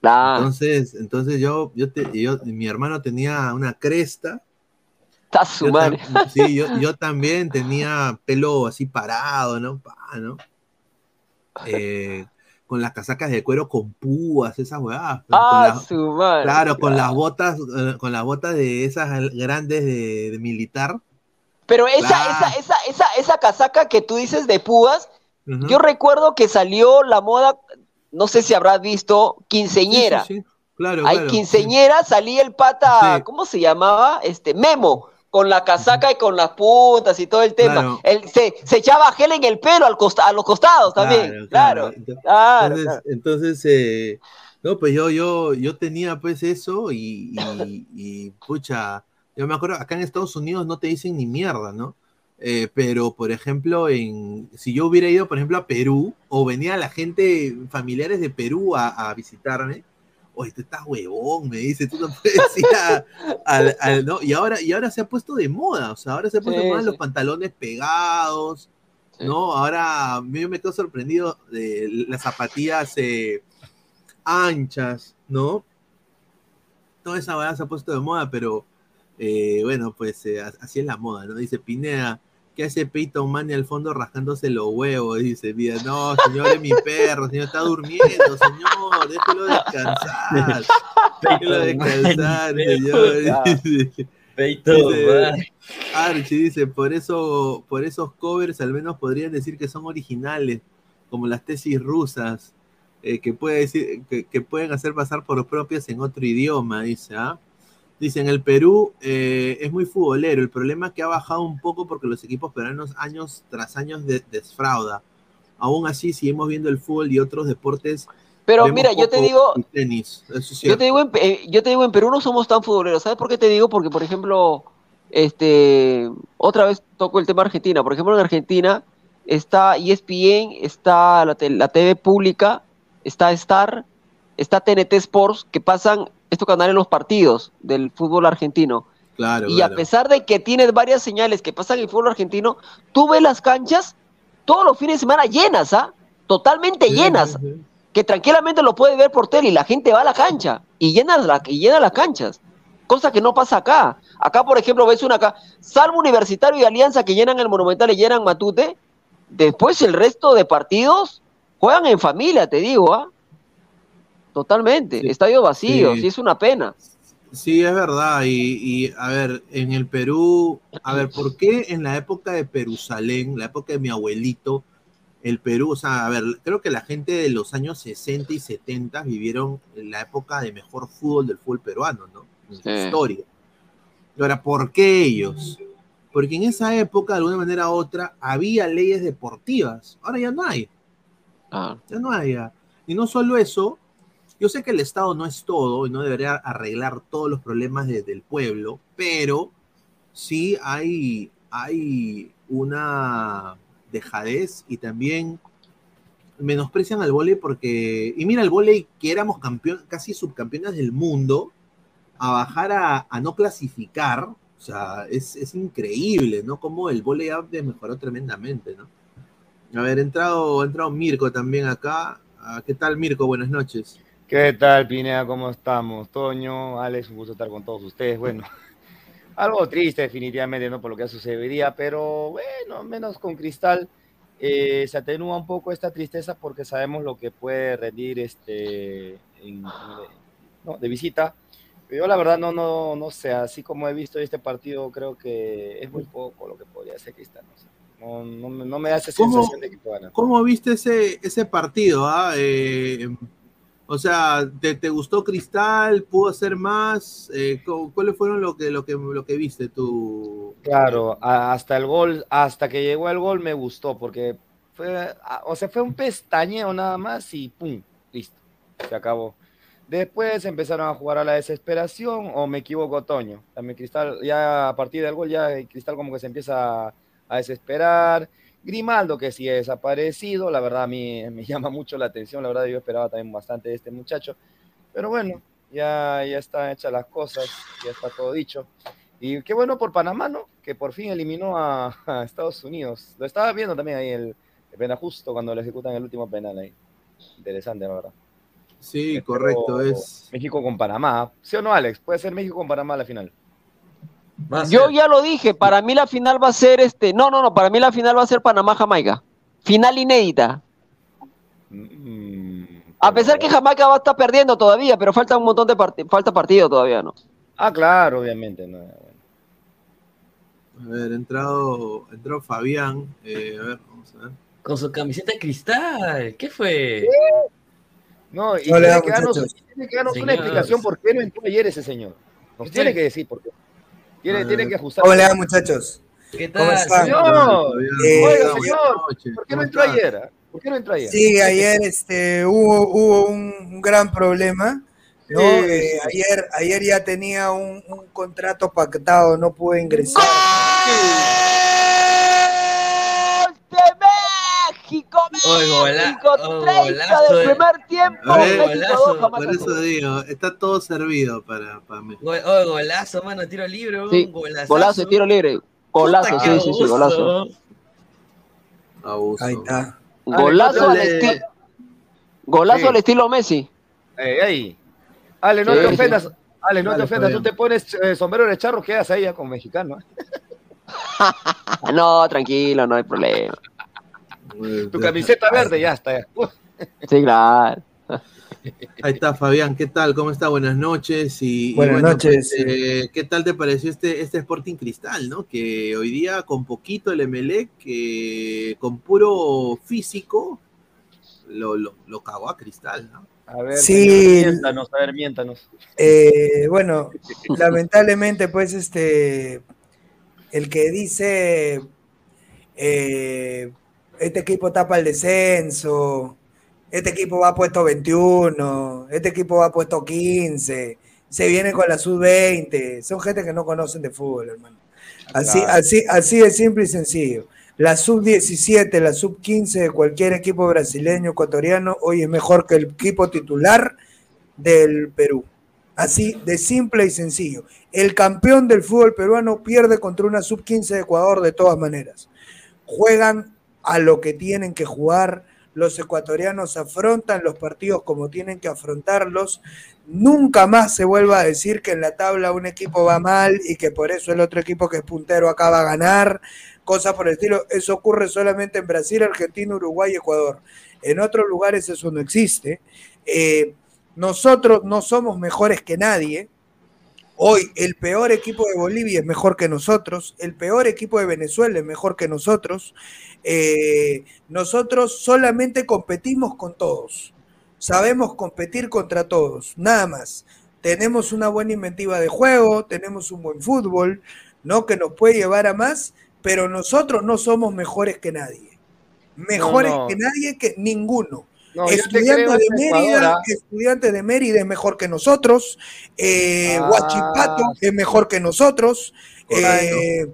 Entonces, entonces yo, yo, te- yo, mi hermano tenía una cresta. Está su Yo madre. tam- Sí, yo, yo también tenía pelo así parado, ¿no? Pa, ¿no? Eh, con las casacas de cuero con púas, esas huevadas. con Ah, su madre. Claro, con claro. las botas, eh, con las botas de esas grandes de, de militar. Pero esa, esa, esa, esa, esa casaca que tú dices de púas, yo recuerdo que salió la moda, no sé si habrás visto, quinceñera. Sí, sí, sí. Claro, Hay claro. quinceñera, salía el pata, ¿cómo se llamaba? Este, Memo, con la casaca y con las puntas y todo el tema. Claro. Él se, se echaba gel en el pelo al costa, a los costados también. Claro, Ento- claro, Entonces, entonces, eh, no, pues yo, yo, yo tenía pues eso y, y, y, pucha, yo me acuerdo, acá en Estados Unidos no te dicen ni mierda, ¿no? Eh, pero, por ejemplo, en, si yo hubiera ido, por ejemplo, a Perú, o venía la gente, familiares de Perú a, a visitarme, oye, tú estás huevón, me dice, tú no puedes ir a- al, al- ¿no? Y ahora, y ahora se ha puesto de moda, o sea, ahora se ha puesto Sí, de moda sí. los pantalones pegados, ¿no? Ahora yo me quedo sorprendido de las zapatillas eh, anchas, ¿no? Toda esa verdad se ha puesto de moda, pero eh, bueno, pues eh, así es la moda, ¿no? Dice Pineda, ¿qué hace Peyton Manny al fondo rascándose los huevos? Dice, mira, no, señor, es mi perro, señor, está durmiendo, señor, déjelo descansar. Déjelo descansar, señor. Dice. Archie dice, por eso, por esos covers al menos podrían decir que son originales, como las tesis rusas, eh, que, puede decir, que, que pueden hacer pasar por propias en otro idioma, dice, ¿ah? Dice, en el Perú eh, es muy futbolero, el problema es que ha bajado un poco porque los equipos peruanos años tras años de- desfrauda. Aún así, seguimos viendo el fútbol y otros deportes. Pero mira, yo te digo- tenis, es Yo te, digo en, eh, yo te digo, en Perú no somos tan futboleros. ¿Sabes por qué te digo? Porque, por ejemplo, este, otra vez toco el tema Argentina. Por ejemplo, en Argentina está ESPN, está la, la TV pública, está Star, está TNT Sports, que pasan estos canales los partidos del fútbol argentino. Claro, y claro. a pesar de que tienes varias señales que pasan en el fútbol argentino, tú ves las canchas todos los fines de semana llenas, ¿ah? Totalmente llenas que tranquilamente lo puede ver por tele y la gente va a la cancha y llena, la, y llena las canchas, cosa que no pasa acá. Acá, por ejemplo, ves una acá, salvo Universitario y Alianza que llenan el Monumental y llenan Matute, después el resto de partidos juegan en familia, te digo, ¿ah? Totalmente, estadios vacíos, sí. y es una pena. Sí, es verdad. Y, y, a ver, en el Perú, a ver, ¿por qué en la época de Perusalén, la época de mi abuelito, el Perú, o sea, a ver, creo que la gente de los años 60 y 70 vivieron la época de mejor fútbol del fútbol peruano, ¿no? En Sí. historia. Ahora, ¿por qué ellos? Porque en esa época, de alguna manera u otra, había leyes deportivas. Ahora ya no hay. Ah, Ya no hay. ya. Y no solo eso, yo sé que el Estado no es todo y no debería arreglar todos los problemas de- del pueblo, pero sí hay, hay una dejadez y también menosprecian al vóley porque, y mira el vóley que éramos campeón, casi subcampeones del mundo, a bajar a, no clasificar, o sea, es, es increíble, ¿no? Como el vóley ha mejorado tremendamente, ¿no? A ver, entrado, ha entrado Mirko también acá. Ah, ¿Qué tal, Mirko? Buenas noches. ¿Qué tal, Pineda? ¿Cómo estamos? Toño, Alex, un gusto estar con todos ustedes. Bueno, algo triste definitivamente, ¿no? Por lo que sucedería, pero bueno, menos con Cristal. eh, se atenúa un poco esta tristeza porque sabemos lo que puede rendir este en- no, de visita. Yo la verdad no, no, no sé, así como he visto este partido, creo que es muy poco lo que podría hacer Cristal. No, sé. no, no me- no me da esa ¿Cómo- sensación de que pueda ganar. ¿Cómo viste ese, ese partido? ah? Eh, o sea, ¿te, gustó Cristal? ¿Pudo hacer más? Eh, cu- ¿Cuáles fueron lo que, lo que, lo que viste tú? Claro, hasta el gol, hasta que llegó el gol me gustó, porque fue, o sea, fue un pestañeo nada más y pum, listo, se acabó. Después empezaron a jugar a la desesperación, o me equivoco, Toño. También Cristal, ya a partir del gol, ya Cristal como que se empieza a desesperar. Grimaldo, que sí ha desaparecido, la verdad a mí me llama mucho la atención, la verdad yo esperaba también bastante de este muchacho. Pero bueno, ya, ya están hechas las cosas, ya está todo dicho. Y qué bueno por Panamá, ¿no? Que por fin eliminó a, a Estados Unidos. Lo estaba viendo también ahí el, el justo cuando le ejecutan el último penal ahí. Interesante, la verdad. Sí, correcto, es... México con Panamá. ¿Sí o no, Alex? Puede ser México con Panamá a la final. Yo ya lo dije, para mí la final va a ser este. No, no, no, para mí la final va a ser Panamá-Jamaica. Final inédita. Mm, A pesar que Jamaica va a estar perdiendo todavía, pero falta un montón de partidos, falta partido todavía, ¿no? Ah, claro, obviamente. no. A ver, entrado, entró Fabián. eh, a ver, vamos a ver. Con su camiseta de cristal. ¿Qué fue? No, y tiene que darnos, muchachos. tiene que darnos una explicación por qué no entró ayer ese señor. Nos tiene que decir por qué. Tiene, tiene que ajustar. ¿Cómo le va, muchachos? ¿Qué ¿Cómo están? Señor, Eh, oiga, ¿cómo señor, ¿por qué no entró ayer? ¿Por qué no entró ayer? Sí, ayer este, hubo, hubo un, un gran problema. ¿no? Sí, Eh, sí. ayer, ayer ya tenía un, un contrato pactado, no pude ingresar. México, México, oh, 30 golazo del de- primer tiempo, México 2, por eso digo, está todo servido para, para. Go- oh, golazo, mano, tiro libre, Sí, golazo de tiro libre. Golazo, sí, sí, sí, golazo. Abuso. Ahí está. Golazo al Ale, estilo. Golazo Sí. al estilo Messi. Ey, ey. Ale, no Sí, te sí. ofendas. Ale, no te ofendas. Tú te pones eh, sombrero de charro, quedas ahí ya con mexicano. No, tranquilo, no hay problema. Tu camiseta verde, ya está. Sí, claro. Ahí está, Fabián, ¿qué tal? ¿Cómo está? Buenas noches. Y, y Buenas bueno, noches. pues, eh, ¿Qué tal te pareció este, este Sporting Cristal, no? Que hoy día con poquito el Emelec, que con puro físico, lo, lo, lo cagó a Cristal, ¿no? A ver, Sí. miéntanos, a ver, miéntanos. Eh, bueno, lamentablemente, pues, este, el que dice, eh, este equipo tapa el descenso, este equipo va puesto 21, este equipo va puesto 15, se viene con la sub-20, son gente que no conocen de fútbol, hermano. Así, Claro. así, así de simple y sencillo. La sub-17, la sub-15 de cualquier equipo brasileño, ecuatoriano, hoy es mejor que el equipo titular del Perú. Así de simple y sencillo. El campeón del fútbol peruano pierde contra una sub-15 de Ecuador de todas maneras. Juegan a lo que tienen que jugar. Los ecuatorianos afrontan los partidos como tienen que afrontarlos. Nunca más se vuelva a decir que en la tabla un equipo va mal y que por eso el otro equipo que es puntero acaba a ganar. Cosas por el estilo. Eso ocurre solamente en Brasil, Argentina, Uruguay y Ecuador. En otros lugares eso no existe. Eh, nosotros no somos mejores que nadie. Hoy el peor equipo de Bolivia es mejor que nosotros, el peor equipo de Venezuela es mejor que nosotros. Eh, nosotros solamente competimos con todos, sabemos competir contra todos, nada más. Tenemos una buena inventiva de juego, tenemos un buen fútbol, ¿no? Que nos puede llevar a más, pero nosotros no somos mejores que nadie. Mejores no. que nadie, que ninguno. No, Estudiante de Mérida, ¿ah? estudiante de Mérida es mejor que nosotros. eh, Ah. Huachipato es mejor que nosotros. Eh,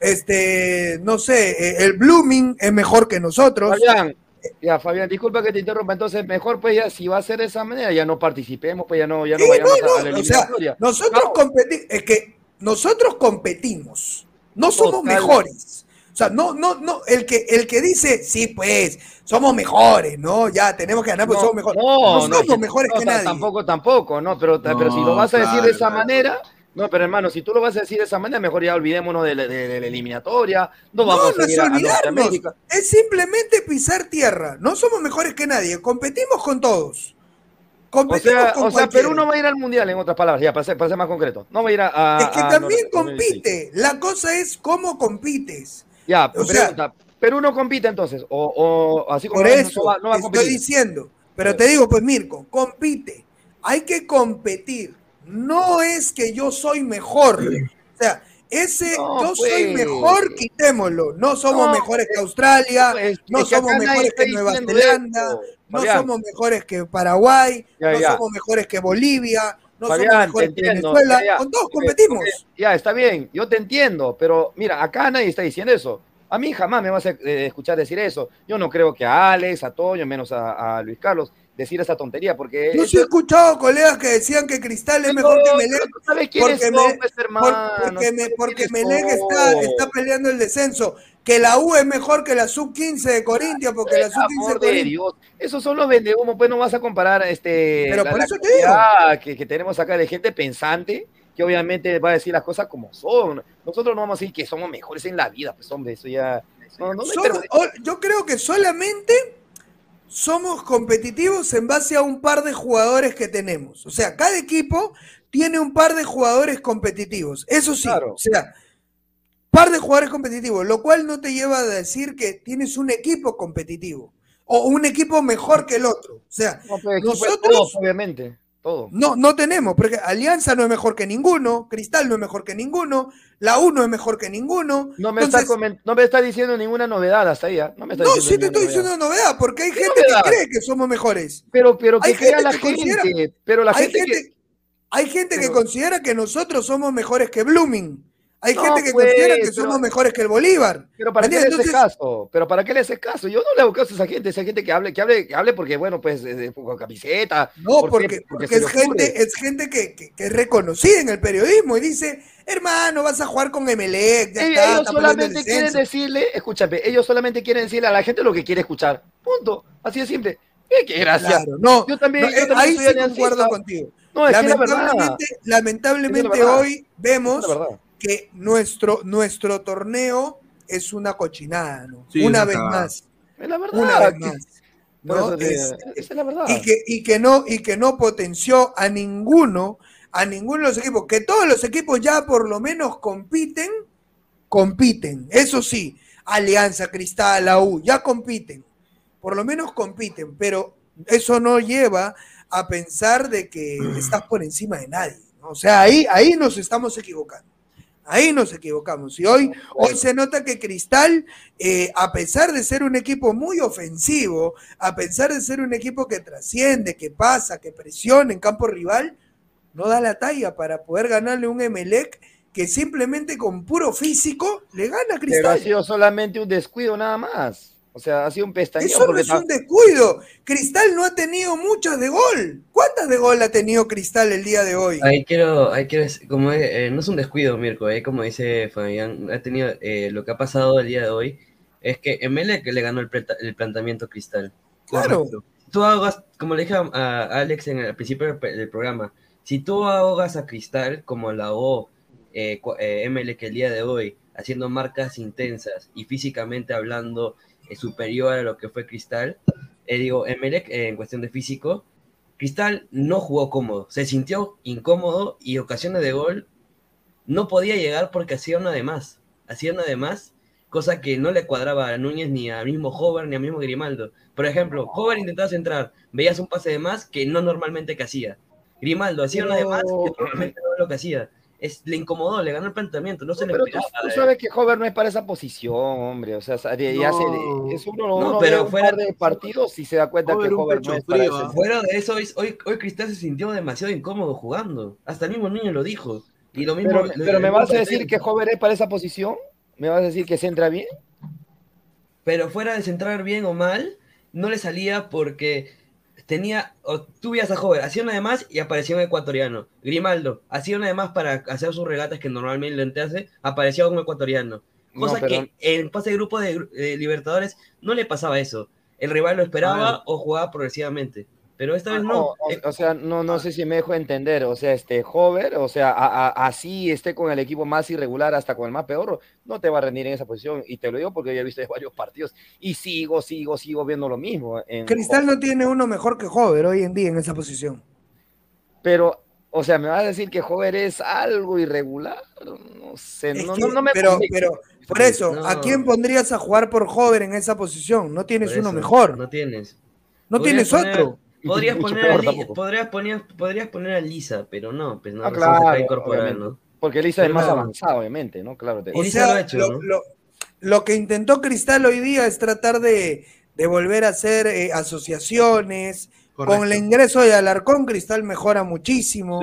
este, no sé, eh, el Blooming es mejor que nosotros. Fabián, ya, Fabián, disculpa que te interrumpa. Entonces, mejor, pues ya, si va a ser de esa manera, ya no participemos, pues ya no, ya no vayamos no, a, o sea, nosotros competimos, es que nosotros competimos, no somos Total. mejores. O sea, no, no, no, el que, el que dice, sí, pues, somos mejores, ¿no? Ya tenemos que ganar porque somos mejores. No, no, somos es mejores que nadie. Tampoco, tampoco, no, pero, pero si lo vas a decir de esa claro. manera, no, pero hermano, si tú lo vas a decir de esa manera, mejor ya olvidémonos de, la- de- de la eliminatoria, no vamos No, a no es a, olvidarnos, es simplemente pisar tierra. No somos mejores que nadie, competimos con todos. O Competimos sea, con o sea. Perú no va a ir al mundial, en otras palabras, ya, para ser, para ser más concreto. No va a ir a. a- Es que a también compite. La cosa es cómo compites. Ya, O sea- pregunta, Perú no compite entonces, o, o así como Por eso no va, no va a te competir. estoy diciendo. Pero te digo, pues Mirko, compite. Hay que competir. No es que yo soy mejor. O sea, ese No, yo soy pues. mejor, quitémoslo. No somos No, mejores que Australia, pues, no que somos mejores que Nueva Zelanda, no somos mejores que Paraguay, Ya, no ya. somos mejores que Bolivia, no Fabián, somos te entiendo, Venezuela. ya, ya. Con todos competimos. Ya, está bien, yo te entiendo, pero mira, acá nadie está diciendo eso. A mí jamás me vas a eh, escuchar decir eso. Yo no creo que a Alex, a Toño, menos a, a Luis Carlos, decir esa tontería, porque... Yo sí he escuchado colegas que decían que Cristal es mejor que Melec. sabes quiénes porque son, me- porque me- porque Melec está, está peleando el descenso. Que la U es mejor que la sub-15 de Corintia, porque la sub-15 de. Dios, esos son los vendehumos, pues no vas a comparar este, Pero la, por eso te digo. que, que tenemos acá de gente pensante, que obviamente va a decir las cosas como son. Nosotros no vamos a decir que somos mejores en la vida, pues hombre, eso ya... No, no me Somos- permite- o- yo creo que solamente somos competitivos en base a un par de jugadores que tenemos. O sea, cada equipo tiene un par de jugadores competitivos. Eso sí, o sea, par de jugadores competitivos, lo cual no te lleva a decir que tienes un equipo competitivo o un equipo mejor que el otro. O sea, No, nosotros todo, obviamente, todo. no, no tenemos, porque Alianza no es mejor que ninguno, Cristal no es mejor que ninguno, la U no es mejor que ninguno. No me, Entonces, está no me está diciendo ninguna novedad hasta ahí, ¿ah? No me está no, sí te estoy novedad. diciendo novedad, porque hay ¿Qué gente novedad? que cree que somos mejores. Pero, pero que Hay crea gente la que gente, considera- pero la hay gente, gente, que... hay gente que considera que nosotros somos mejores que Blooming. Hay No, gente que pues, considera que pero- somos mejores que el Bolívar. Pero para qué le haces caso, pero para qué le haces caso. Yo no le hago caso a esa gente, esa gente que hable, que hable, que hable porque bueno, pues eh, con camiseta. No, ¿Por porque, es, gente, es gente que, que- que es reconocida en el periodismo y dice, hermano, vas a jugar con Emelec, ya Ellos, está, ellos está solamente quieren descenso". decirle, escúchame, ellos solamente quieren decirle a la gente lo que quiere escuchar. Punto. Así de simple. Eh, qué gracia. Claro, no, yo también, no, yo eh, también ahí soy sí aliancista. concuerdo contigo. No, es que es la verdad. lamentablemente, Es la hoy vemos. Que nuestro, nuestro torneo es una cochinada, ¿no? Sí, una vez más. Es la verdad. Una vez más. Por ¿no? eso te- Es- esa es la verdad. y, que, y, que no, y que no potenció a ninguno, a ninguno de los equipos, que todos los equipos ya por lo menos compiten, compiten, eso sí, Alianza, Cristal, la U, ya compiten, por lo menos compiten, pero eso no lleva a pensar de que estás por encima de nadie, ¿no? o sea, ahí, ahí nos estamos equivocando. Ahí nos equivocamos. Y hoy, hoy se nota que Cristal, eh, a pesar de ser un equipo muy ofensivo, a pesar de ser un equipo que trasciende, que pasa, que presiona en campo rival, no da la talla para poder ganarle un Emelec que simplemente con puro físico le gana a Pero ha Cristal. sido solamente un descuido nada más. O sea, ha sido un pestañeo. Eso no es un descuido. Cristal no ha tenido muchas de gol. ¿Cuántas de gol ha tenido Cristal el día de hoy? Ahí quiero, ahí quiero, como es, eh, no es un descuido, Mirko, eh, como dice Fabián, ha tenido, eh, lo que ha pasado el día de hoy es que Emelec le ganó el, planta- el planteamiento Cristal. Claro. Tú ahogas, como le dije a, a Alex en el principio del, programa, si tú ahogas a Cristal como la eh, cu- eh, Emelec el día de hoy, haciendo marcas intensas y físicamente hablando eh, superior a lo que fue Cristal, eh, digo, Emelec eh, en cuestión de físico, Cristal no jugó cómodo, se sintió incómodo y ocasiones de gol no podía llegar porque hacía una de más. Hacía una de más, cosa que no le cuadraba a Núñez ni al mismo Hover ni al mismo Grimaldo. Por ejemplo, Hover intentaba centrar, veías un pase de más que no normalmente que hacía. Grimaldo hacía una de más que normalmente no lo que hacía. Es, le incomodó, le ganó el planteamiento, no se le Pero tú, esperaba. tú de- sabes que Hover no es para esa posición, hombre. O sea, de- ya se- es uno, No, uno pero ve un fuera- par de partidos y se da cuenta Hover que Hover no es para frío, ese- ¿ah? Fuera de eso, hoy, hoy, hoy Cristal se sintió demasiado incómodo jugando. Hasta el mismo niño lo dijo. Y lo mismo, Pero, lo- pero me lo- vas a decir que Hover es para esa posición. ¿Me vas a decir que se entra bien? Pero fuera de centrar bien o mal, no le salía porque tenía, o tú a Hover, hacía una de más y aparecía un ecuatoriano. Grimaldo, hacía una de más para hacer sus regatas que normalmente hace, aparecía un ecuatoriano. No, Cosa pero- que en pase de grupo de, de Libertadores no le pasaba eso. El rival lo esperaba o jugaba progresivamente. Pero esta vez No, no. o, o sea, no, no sé si me dejo entender. O sea, este Hover, o sea, a- a- así esté con el equipo más irregular hasta con el más peor, no te va a rendir en esa posición. Y te lo digo porque yo he visto varios partidos y sigo, sigo, sigo viendo lo mismo. en Cristal no tiene uno mejor que Hover hoy en día en esa posición. Pero, o sea, me vas a decir que Hover es algo irregular. No sé, Es no, que- no, no me pero, pero, por eso, No. ¿a quién pondrías a jugar por Hover en esa posición? No tienes uno mejor. No tienes. No tienes poner- otro. Podrías poner, Li- podrías, poner, podrías poner a Lisa, pero no, pues no, Ah, se incorporar. ¿no? Porque Lisa es más no. avanzado, obviamente, ¿no? Claro. te- O sea, lo, lo- lo que intentó Cristal hoy día es tratar de, de volver a hacer eh, asociaciones. Correcto. Con el ingreso de Alarcón, Cristal mejora muchísimo.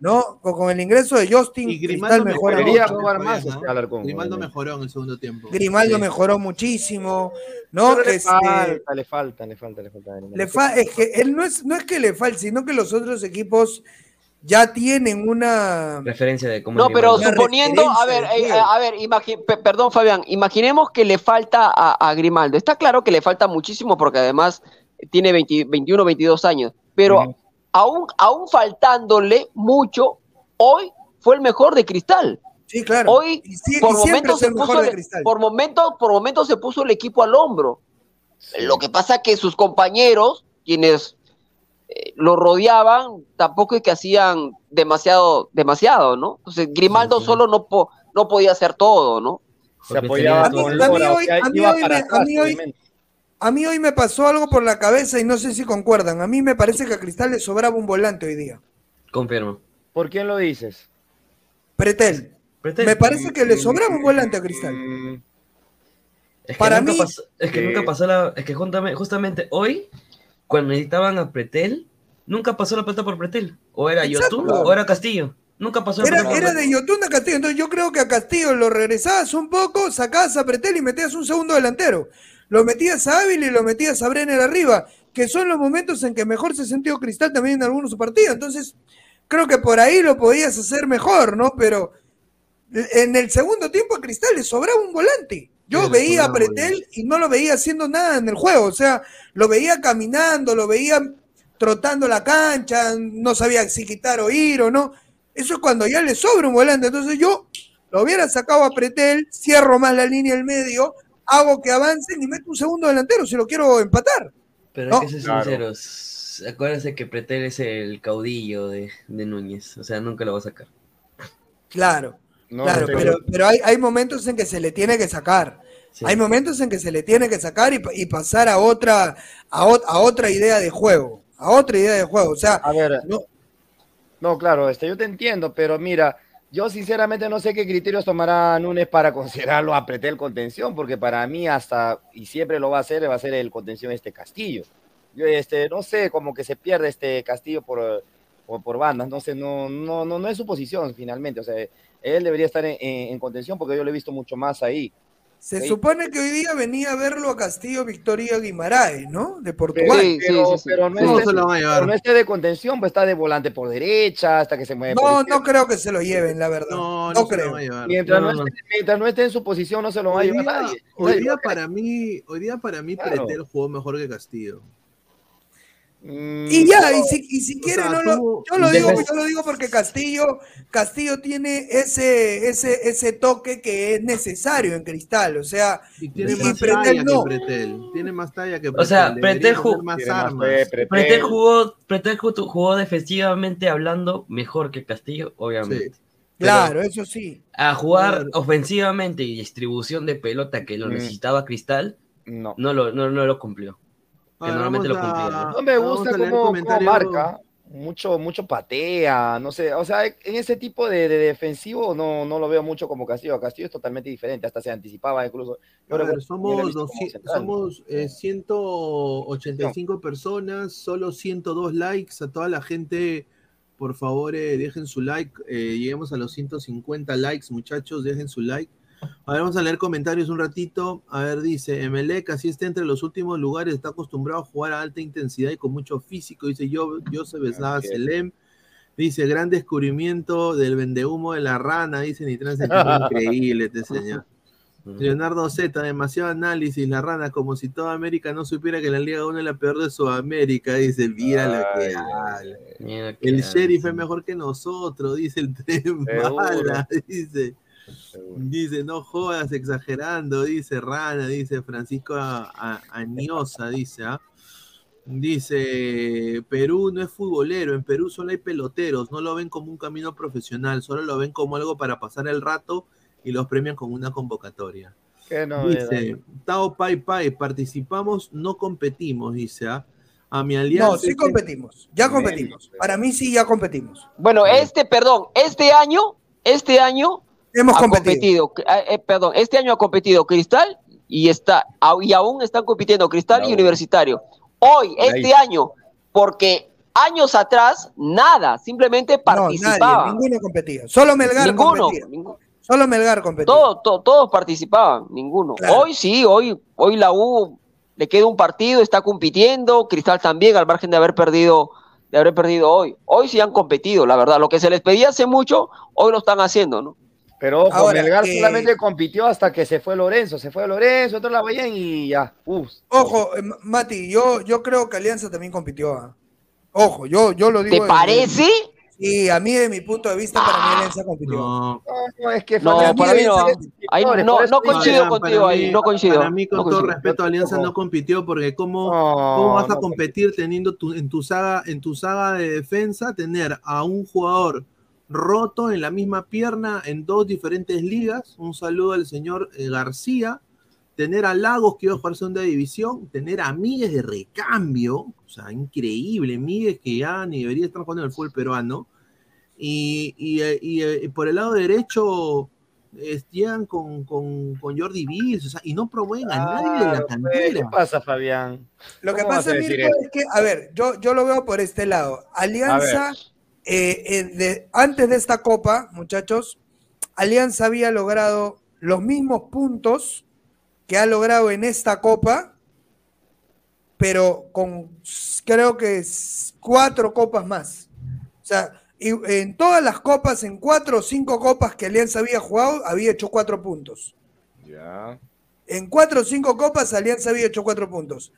¿no? Con, con el ingreso de Justin, Y Cristal mejora mejoró mucho. mucho jugar más, ¿no? este, Alarcón, Grimaldo obviamente. mejoró en el segundo tiempo. Grimaldo Sí. mejoró muchísimo, ¿no? Pero le Este, falta, le falta, le falta, le falta. le fa- es que él no es, no es que le falte, sino que los otros equipos ya tienen una Referencia de cómo No, pero suponiendo, a ver, eh, a ver, perdón Fabián, imaginemos que le falta a, a Grimaldo. Está claro que le falta muchísimo porque además tiene 20 21, 22 años, pero aún, aún faltándole mucho, hoy fue el mejor de Cristal. Sí, claro. Hoy Y sí- por y momentos se puso de el- Cristal. por momentos, por momentos se puso el equipo al hombro. Lo que pasa que sus compañeros, quienes eh, lo rodeaban, tampoco es que hacían demasiado, demasiado, ¿no? Entonces Grimaldo solo no, po- no podía hacer todo, ¿no? Se apoyaba A mí- con a mí Lora, o hoy- sea, a mí iba hoy para me- a atrás, mí hoy- obviamente. A mí hoy me pasó algo por la cabeza y no sé si concuerdan. A mí me parece que a Cristal le sobraba un volante hoy día. Confirmo. ¿Por quién lo dices? Pretel. Pretel. Me parece que le sobraba un volante a Cristal. Es que Para nunca mí- pasó, es que nunca pasó la, es que juntame- justamente hoy, cuando necesitaban a Pretel, nunca pasó la pelota por Pretel. O era Exacto. Yotun o era Castillo. Nunca pasó la Era, pelota por era de Yotun a Castillo. Entonces yo creo que a Castillo lo regresabas un poco, sacabas a Pretel y metías un segundo delantero. Lo metías a Ávila y lo metías a Brenner arriba, que son los momentos en que mejor se sintió Cristal también en algunos partidos. Entonces, creo que por ahí lo podías hacer mejor, ¿no? Pero en el segundo tiempo a Cristal le sobraba un volante. Yo veía a Pretel y no lo veía haciendo nada en el juego. O sea, lo veía caminando, lo veía trotando la cancha, no sabía si quitar o ir o no. Eso es cuando ya le sobra un volante. Entonces yo lo hubiera sacado a Pretel, cierro más la línea del medio, hago que avancen y meto un segundo delantero si lo quiero empatar. Pero No. hay que ser Claro. sinceros. Acuérdense que Pretel es el caudillo de, de Núñez. O sea, nunca lo va a sacar. Claro, No, claro, pero- pero, pero hay, hay momentos en que se le tiene que sacar. Sí. Hay momentos en que se le tiene que sacar y, y pasar a otra, a, ot- a otra idea de juego. A otra idea de juego. O sea, A ver, no, No, claro, este, yo te entiendo, pero mira, yo sinceramente no sé qué criterios tomará Núñez para considerarlo a Pretel contención, porque para mí hasta, y siempre lo va a hacer, va a ser el contención este Castillo. Yo este, no sé, como que se pierde este Castillo por, por, por bandas, no sé, no, no, no, no es su posición finalmente, o sea, él debería estar en, en- en contención porque yo lo he visto mucho más ahí. Se Sí. supone que hoy día venía a verlo a Castillo Victoria Guimaraes, ¿no? De Portugal. Sí, Pero, sí, sí. pero no, ¿Cómo esté, se lo van a llevar? pero no esté de contención, pues está de volante por derecha, hasta que se mueve por No, izquierda. no creo que se lo lleven, la verdad. No, No, no, se lo creo. van a llevar. Mientras no, No, no. Esté, mientras no esté en su posición, no se lo va a llevar día, nadie. hoy día para mí, hoy día para mí Claro. Pretel jugó mejor que Castillo. Y ya, y si, y si quiere, sea, no lo, yo lo digo, yo lo digo porque Castillo, Castillo tiene ese, ese, ese toque que es necesario en cristal, o sea, Y tiene y más Pretel talla no. que Pretel. Tiene más talla que O Pretel. sea, Debería Pretel tener ju- más armas. Pretel. Pretel jugó, Pretel jugó, jugó defensivamente hablando mejor que Castillo, obviamente. Claro, eso sí. A jugar Claro. ofensivamente y distribución de pelota que lo Mm. necesitaba Cristal, No. no lo, no, no lo cumplió. Que A ver, normalmente lo cumplía. ¿no? Me gusta cómo, marca. Mucho, mucho patea, no sé, o sea, en ese tipo de, de defensivo no, no lo veo mucho como Castillo. Castillo es totalmente diferente, hasta se anticipaba incluso. Yo A ver, somos, visto como 200 central. somos eh, 185 personas, solo 102 likes. A toda la gente, por favor, eh, dejen su like. eh, lleguemos a los 150 likes, muchachos, dejen su like. A ver, vamos a leer comentarios un ratito. A ver, dice, Emelec, así está entre los últimos lugares, está acostumbrado a jugar a alta intensidad y con mucho físico. Dice yo, Joseph es. Selem. Dice, gran descubrimiento del vendehumo de la rana, dice Nitran increíble este señor. Leonardo Z, demasiado análisis, la rana, como si toda América no supiera que la Liga 1 es la peor de Sudamérica, dice, mira lo que habla. El sheriff es mejor que nosotros, dice el tren bala, dice. Dice, no jodas, exagerando, dice Rana, dice Francisco Añosa, dice, ¿ah? Dice, Perú no es futbolero, en Perú solo hay peloteros, no lo ven como un camino profesional, solo lo ven como algo para pasar el rato y los premian con una convocatoria. Qué Dice, Tao Pai Pai, participamos, no competimos, dice, ¿ah? A mi alianza. No, sí competimos, ya competimos. Para mí sí, ya competimos. Bueno, este, perdón, este año, este año Hemos ha competido. competido, eh, perdón, este año ha competido Cristal y está y aún están compitiendo Cristal y. Universitario. Hoy, Ahí. este año, porque años atrás nada, simplemente No, nadie, participaban. ninguno competía. Solo Melgar Ninguno, competía. ninguno. Solo Melgar competía. Todo- to- todos participaban, ninguno. Claro. Hoy sí, hoy, hoy la U le queda un partido, está compitiendo, Cristal también, al margen de haber perdido, de haber perdido hoy. Hoy sí han competido, la verdad. Lo que se les pedía hace mucho, hoy lo están haciendo, ¿no? Pero ojo, Ahora, Melgar eh, solamente compitió hasta que se fue Lorenzo. Se fue Lorenzo, otro la veían y ya. Uf. Ojo, eh, Mati, yo, yo creo que Alianza también compitió. ah. Ojo, yo, yo lo digo. ¿Te de- parece? Sí, a mí, de mi punto de vista, para mí Alianza compitió. No, No, es que No, para mí no. Ahí no, coincido contigo ahí, no coincido. Para mí, con no todo coincido. respeto, Alianza no compitió porque cómo, No, ¿Cómo vas a competir teniendo tu, en, tu saga, en tu saga de defensa, tener a un jugador roto en la misma pierna en dos diferentes ligas? Un saludo al señor eh, García. Tener a Lagos que iba a jugar segunda división, tener a Míguez de recambio, o sea, increíble, Míguez que ya ni debería estar jugando en el fútbol peruano. Y, y, eh, y, eh, por el lado derecho eh, llegan con, con, con Jordi Bills, o sea, y no promueven a nadie de la pues, cantera. ¿Qué pasa, Fabián? Lo que ¿Cómo vas pasa, Mirko, es que, a ver, yo, yo lo veo por este lado. Alianza, eh, eh, de- antes de esta copa, muchachos, Alianza había logrado los mismos puntos que ha logrado en esta copa, pero con creo que cuatro copas más. O sea, y en todas las copas, en cuatro o cinco copas que Alianza había jugado, había hecho cuatro puntos. Ya. En cuatro o cinco copas, Alianza había hecho cuatro puntos.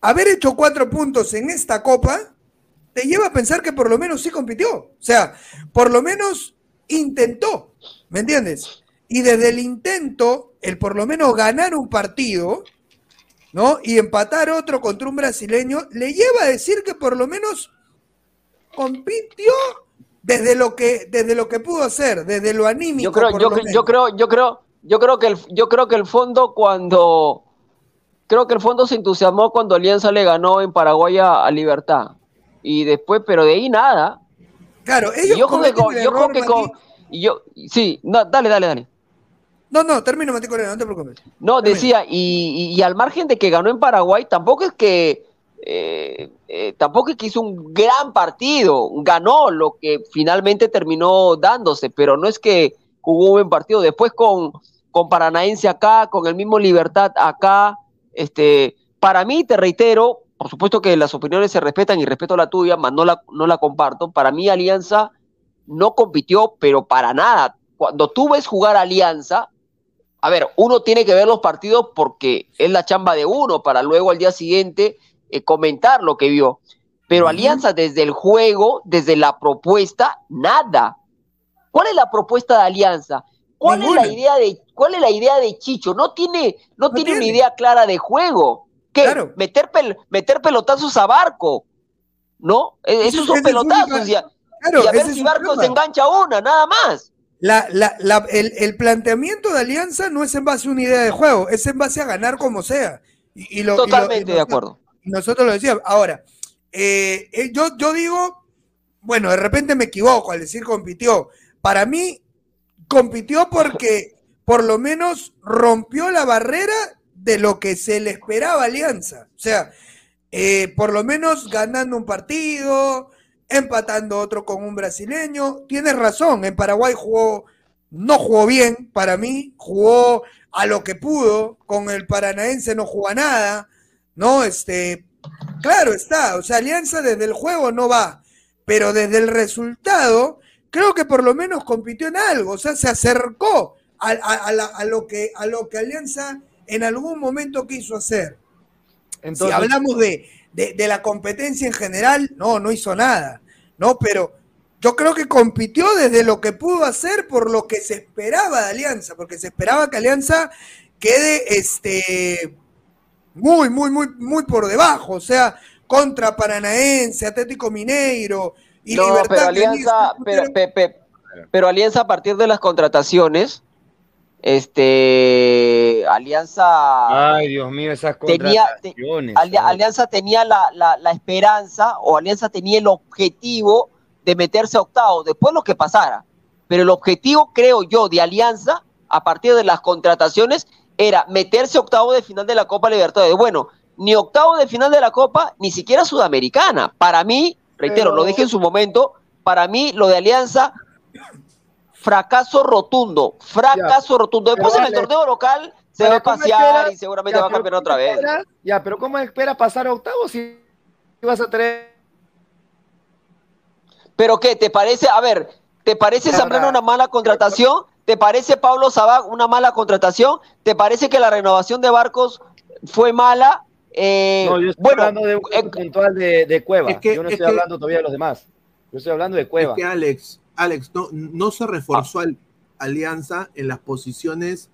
Haber hecho cuatro puntos en esta copa te lleva a pensar que por lo menos sí compitió. O sea, por lo menos intentó. ¿Me entiendes? Y desde el intento, el por lo menos ganar un partido, ¿no? Y empatar otro contra un brasileño, le lleva a decir que por lo menos compitió desde lo que, desde lo que pudo hacer, desde lo anímico. Yo creo, yo, yo creo, yo creo, yo creo que el, yo creo que el fondo cuando creo que el fondo se entusiasmó cuando Alianza le ganó en Paraguay a Libertad. Y después, pero de ahí nada. Claro, Y ellos yo creo que con- yo creo que con- y yo, sí, no, dale, dale, dale. No, no, termino, Mati Correa, no te preocupes. No, decía, y, y- y al margen de que ganó en Paraguay, tampoco es que eh, eh, tampoco es que hizo un gran partido, ganó lo que finalmente terminó dándose, pero no es que jugó un buen partido. Después con, con Paranaense acá, con el mismo Libertad acá, este, para mí, te reitero, por supuesto que las opiniones se respetan y respeto la tuya, mas no la, no la comparto. Para mí, Alianza no compitió, pero para nada. Cuando tú ves jugar Alianza, a ver, uno tiene que ver los partidos porque es la chamba de uno para luego al día siguiente eh, comentar lo que vio. Pero Alianza desde el juego, desde la propuesta, nada. ¿Cuál es la propuesta de Alianza? ¿Cuál es la idea de cuál es la idea de Chicho? No tiene no, tiene, una idea clara de juego. ¿Qué? Meter pel- meter pelotazos a Barco. ¿No? E- Esos son ese pelotazos y a, Claro, y a ver si Barco se engancha una, nada más. La, la, la- el, el planteamiento de Alianza no es en base a una idea de juego, es en base a ganar como sea. Y, y lo- y lo- Totalmente y de acuerdo. nosotros lo decíamos. Ahora, eh, eh, yo, yo digo, bueno, de repente me equivoco al decir compitió. Para mí, compitió porque por lo menos rompió la barrera de lo que se le esperaba a Alianza. O sea, eh, por lo menos ganando un partido, empatando otro con un brasileño. Tienes razón, en Paraguay jugó, no jugó bien para mí, jugó a lo que pudo, con el paranaense no jugó nada, ¿no? Este, claro está, o sea, Alianza desde el juego no va, pero desde el resultado, creo que por lo menos compitió en algo, o sea, se acercó a- a la- a lo, que, a lo que Alianza en algún momento quiso hacer. Entonces- si hablamos de, de- de la competencia en general, no, no hizo nada, ¿no? Pero yo creo que compitió desde lo que pudo hacer por lo que se esperaba de Alianza, porque se esperaba que Alianza quede este, muy, muy, muy, muy por debajo, o sea, contra Paranaense, Atlético Mineiro y No, Libertad. pero Alianza, pero, pe- pe- pero Alianza a partir de las contrataciones, este, Alianza Ay, Dios mío, esas tenía, te- Alianza tenía la, la- la esperanza o Alianza tenía el objetivo de meterse a octavo, después lo que pasara. Pero el objetivo, creo yo, de Alianza, a partir de las contrataciones, era meterse a octavo de final de la Copa Libertadores. Bueno, ni octavo de final de la Copa, ni siquiera Sudamericana. Para mí, reitero, Pero- lo dije en su momento, para mí lo de Alianza, fracaso rotundo, fracaso rotundo. Después pero en el torneo local se pero va a ¿cómo pasear espera- y seguramente ya, va a pero campeonar ¿cómo otra vez. espera- Ya, pero ¿cómo espera pasar a octavos si vas a tener ¿Pero qué? ¿Te parece, a ver, ¿te parece Zambrano una mala contratación? ¿Te parece Pablo Sabac una mala contratación? ¿Te parece que la renovación de Barcos fue mala? Eh, No, yo estoy bueno, hablando de un caso puntual de, de Cueva. Es que- yo no es estoy que- hablando todavía de los demás. Yo estoy hablando de Cueva. Es que Alex, Alex, no, no se reforzó al- Alianza en las posiciones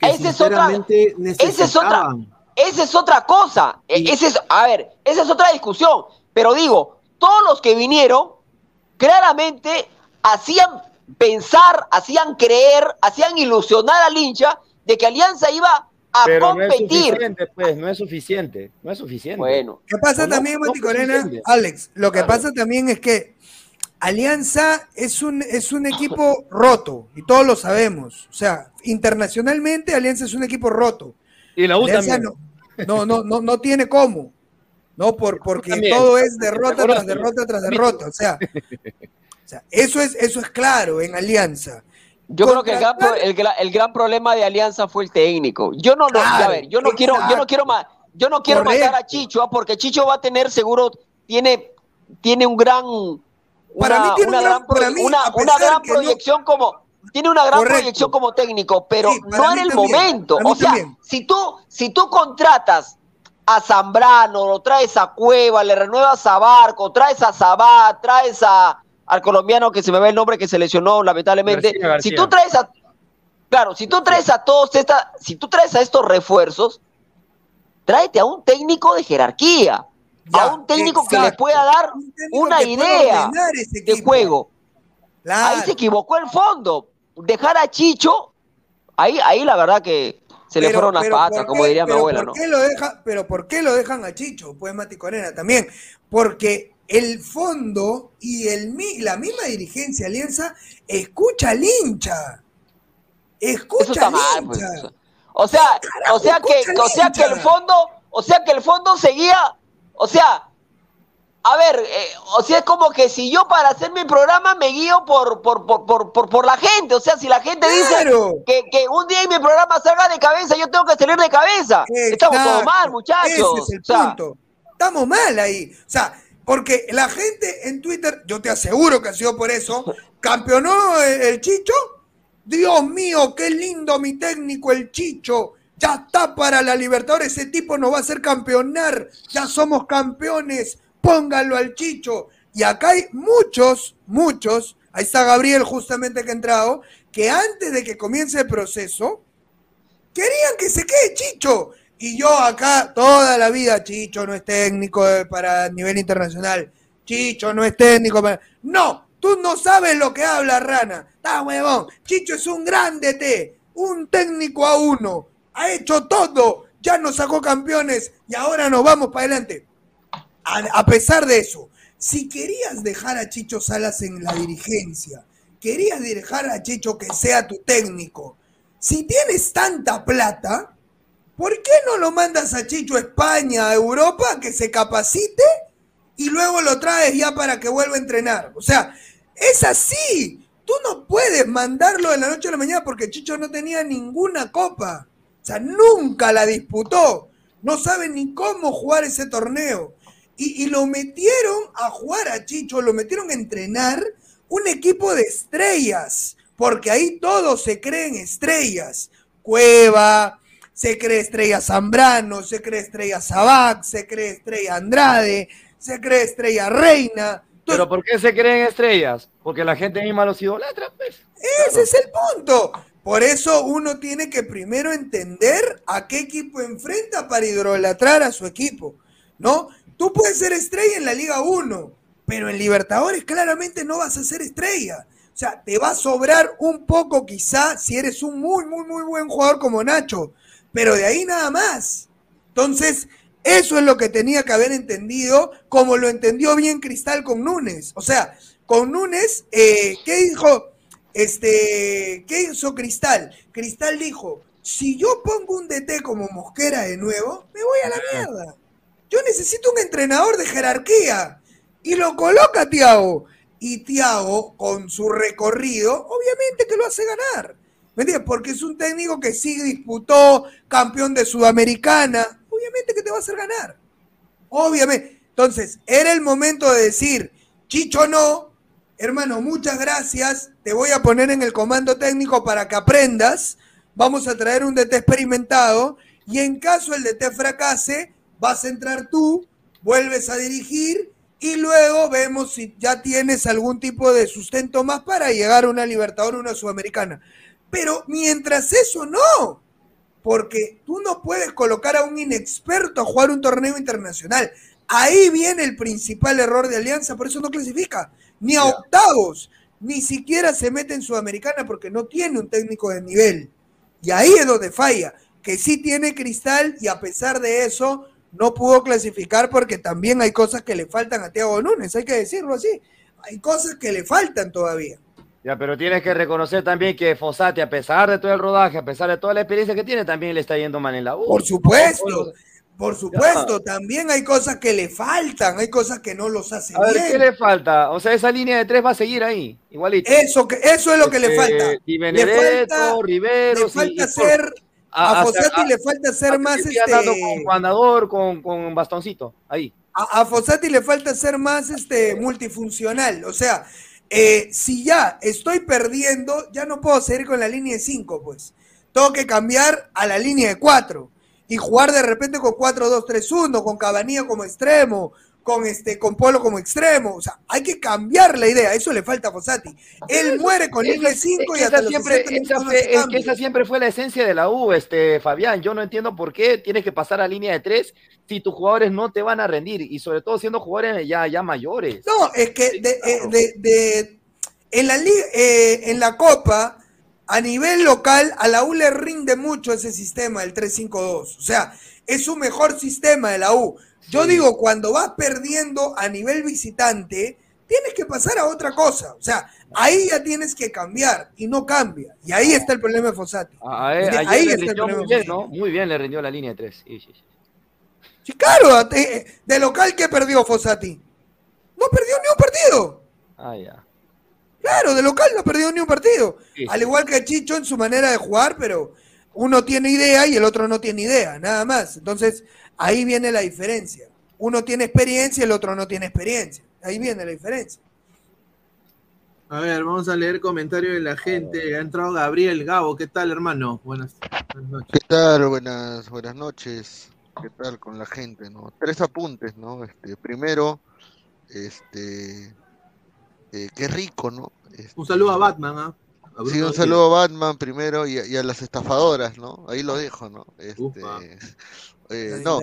que Esa es otra- sinceramente esa es otra, necesitaban. esa es otra cosa. E- ese es, a ver, esa es otra discusión. Pero digo, todos los que vinieron claramente hacían pensar, hacían creer, hacían ilusionar al hincha de que Alianza iba a Pero no es competir. suficiente, pues, no es suficiente. No es suficiente. Bueno. ¿Qué pasa No, también, no Mati fue Corena? suficiente. Alex, lo que Claro. pasa también es que Alianza es un, es un equipo roto, y todos lo sabemos. O sea, internacionalmente Alianza es un equipo roto. Y la U Alianza también. No, no, no, no, no tiene cómo. No, por, porque también. todo es derrota tras derrota tras derrota. O sea, o sea, eso es, eso es claro en Alianza. Yo creo que el gran, pro- el, el gran problema de Alianza fue el técnico. Yo no lo, Claro, a ver, yo no quiero, yo no quiero ma- yo no quiero matar a. Chicho, ah, porque Chicho va a tener seguro, tiene, tiene un gran, Para mí tiene una un gran, gran- pro- para mí, una, a una pesar gran que no- proyección como, tiene una gran Correcto. proyección como técnico, pero Sí, no era el también, momento. O sea, también. si tú, si tú contratas a Zambrano, lo traes a Cueva, le renuevas a Barco, traes a Sabat, traes a al colombiano que se me ve el nombre que se lesionó lamentablemente. García, García. Si tú traes a Claro, si tú traes a todos esta, si tú traes a estos refuerzos, tráete a un técnico de jerarquía, Ya, a un técnico que le pueda dar Un una idea de juego. Claro. Ahí se equivocó el fondo. Dejar a Chicho, ahí, ahí la verdad que se le fueron las patas, ¿por como diría mi abuela, ¿por ¿no? qué lo deja, pero ¿por qué lo dejan a Chicho? Pues Mati Corena también. Porque el fondo y el, la misma dirigencia Alianza escucha al hincha. Escucha al mal, pues. hincha. O sea, o sea que, o sea que el fondo, o sea que el fondo seguía, o sea, a ver, eh, o sea, es como que si yo para hacer mi programa me guío por, por, por, por, por, por la gente, o sea, si la gente Claro. dice que, que un día mi programa salga de cabeza, yo tengo que salir de cabeza. Estamos todos mal, muchachos. Ese es el O sea, punto. Estamos mal ahí. O sea, porque la gente en Twitter, yo te aseguro que ha sido por eso, campeonó el, el Chicho. Dios mío, qué lindo mi técnico, el Chicho. Ya está para la Libertadores, ese tipo nos va a hacer campeonar. Ya somos campeones. pónganlo al Chicho. Y acá hay muchos, muchos, ahí está Gabriel justamente que ha entrado, que antes de que comience el proceso, querían que se quede Chicho. Y yo acá toda la vida, Chicho no es técnico de- para nivel internacional. Chicho no es técnico para... No, tú no sabes lo que habla Rana. Está huevón. Chicho es un gran DT, un técnico a uno. Ha hecho todo. Ya nos sacó campeones y ahora nos vamos para adelante. A, pesar de eso, si querías dejar a Chicho Salas en la dirigencia, querías dejar a Chicho que sea tu técnico, si tienes tanta plata, ¿por qué no lo mandas a Chicho a España, a Europa, que se capacite y luego lo traes ya para que vuelva a entrenar? O sea, es así. Tú no puedes mandarlo de la noche a la mañana porque Chicho no tenía ninguna copa. Sea, nunca la disputó. No sabe ni cómo jugar ese torneo. Y, y lo metieron a jugar a Chicho, lo metieron a entrenar un equipo de estrellas, porque ahí todos se creen estrellas. Cueva, se cree estrella Zambrano, se cree estrella Sabac, se cree estrella Andrade, se cree estrella Reina. ¿Pero por qué se creen estrellas? Porque la gente misma los idolatra, pues. Ese es el punto. Por eso uno tiene que primero entender a qué equipo enfrenta para idolatrar a su equipo, ¿no? Tú puedes ser estrella en la Liga 1, pero en Libertadores claramente no vas a ser estrella. O sea, te va a sobrar un poco quizá si eres un muy, muy, muy buen jugador como Nacho, pero de ahí nada más. Entonces, eso es lo que tenía que haber entendido, como lo entendió bien Cristal con Núñez. O sea, con Núñez, eh, ¿qué dijo? Este, ¿qué hizo Cristal? Cristal dijo, si yo pongo un DT como Mosquera de nuevo, me voy a la mierda. Yo necesito un entrenador de jerarquía. Y lo coloca Tiago. Y Tiago, con su recorrido, obviamente que lo hace ganar. ¿Me entiendes? Porque es un técnico que sí disputó campeón de Sudamericana. Obviamente que te va a hacer ganar. Obviamente. Entonces, era el momento de decir, Chicho no, hermano, muchas gracias, te voy a poner en el comando técnico para que aprendas, vamos a traer un DT experimentado y en caso el DT fracase, vas a entrar tú, vuelves a dirigir y luego vemos si ya tienes algún tipo de sustento más para llegar a una Libertadores o una Sudamericana. Pero mientras eso no, porque tú no puedes colocar a un inexperto a jugar un torneo internacional. Ahí viene el principal error de Alianza, por eso no clasifica, ni a octavos, ni siquiera se mete en Sudamericana porque no tiene un técnico de nivel. Y ahí es donde falla, que sí tiene cristal y a pesar de eso no pudo clasificar porque también hay cosas que le faltan a Thiago Núñez, hay que decirlo así. Hay cosas que le faltan todavía. Ya, pero tienes que reconocer también que Fossati, a pesar de todo el rodaje, a pesar de toda la experiencia que tiene, también le está yendo mal en la U. Por supuesto, por supuesto, también hay cosas que le faltan, hay cosas que no los hace A ver, bien. ¿qué le falta? O sea, esa línea de tres va a seguir ahí, igualito. Eso, que, eso es lo que le Este, falta. Le Benedetto, falta- Riveros le y- falta y- ser, a, a- Fossati a- le falta ser más este, con con, con bastoncito, ahí. a, a Fossati le falta ser más este multifuncional. O sea, eh, si ya estoy perdiendo, ya no puedo seguir con la línea de 5, pues. Tengo que cambiar a la línea de 4 y jugar de repente con 4-2-3-1, con Cabanilla como extremo, con este con Polo como extremo. O sea, hay que cambiar la idea. Eso le falta a Fossati. Él muere con línea de 5 y hasta los siempre, 60 minutos esa fue- es que esa siempre fue la esencia de la U, este Fabián. Yo no entiendo por qué tienes que pasar a línea de tres si tus jugadores no te van a rendir y sobre todo siendo jugadores ya, ya mayores. No, es que de, eh, de- de- en, la liga, eh, en la Copa, a nivel local, a la U le rinde mucho ese sistema, el 3-5-2. O sea, es su mejor sistema de la U. Yo digo, cuando vas perdiendo a nivel visitante, tienes que pasar a otra cosa. O sea, ahí ya tienes que cambiar y no cambia. Y ahí está el problema de Fossati. A- él- Ahí está el problema muy bien, ¿no? Muy bien le rindió la línea de tres. Sí, sí, sí. Sí, claro, de local que perdió Fossati. No perdió ni un partido. Ah, ya. Claro, de local no perdió ni un partido. Sí, Al igual que Chicho en su manera de jugar, pero uno tiene idea y el otro no tiene idea, nada más. Entonces, ahí viene la diferencia. Uno tiene experiencia y el otro no tiene experiencia. Ahí viene la diferencia. A ver, vamos a leer comentarios de la gente. Ha entrado Gabriel Gabo. ¿Qué tal, hermano? Buenas, buenas noches. ¿Qué tal? Buenas, buenas noches. ¿qué tal con la gente, no? Tres apuntes, ¿no? Este, primero, este, eh, qué rico, ¿no? Un saludo a Batman, ¿ah? Sí, un saludo a Batman primero y a, y a las estafadoras, ¿no? Ahí lo dejo, ¿no? Este, eh, no,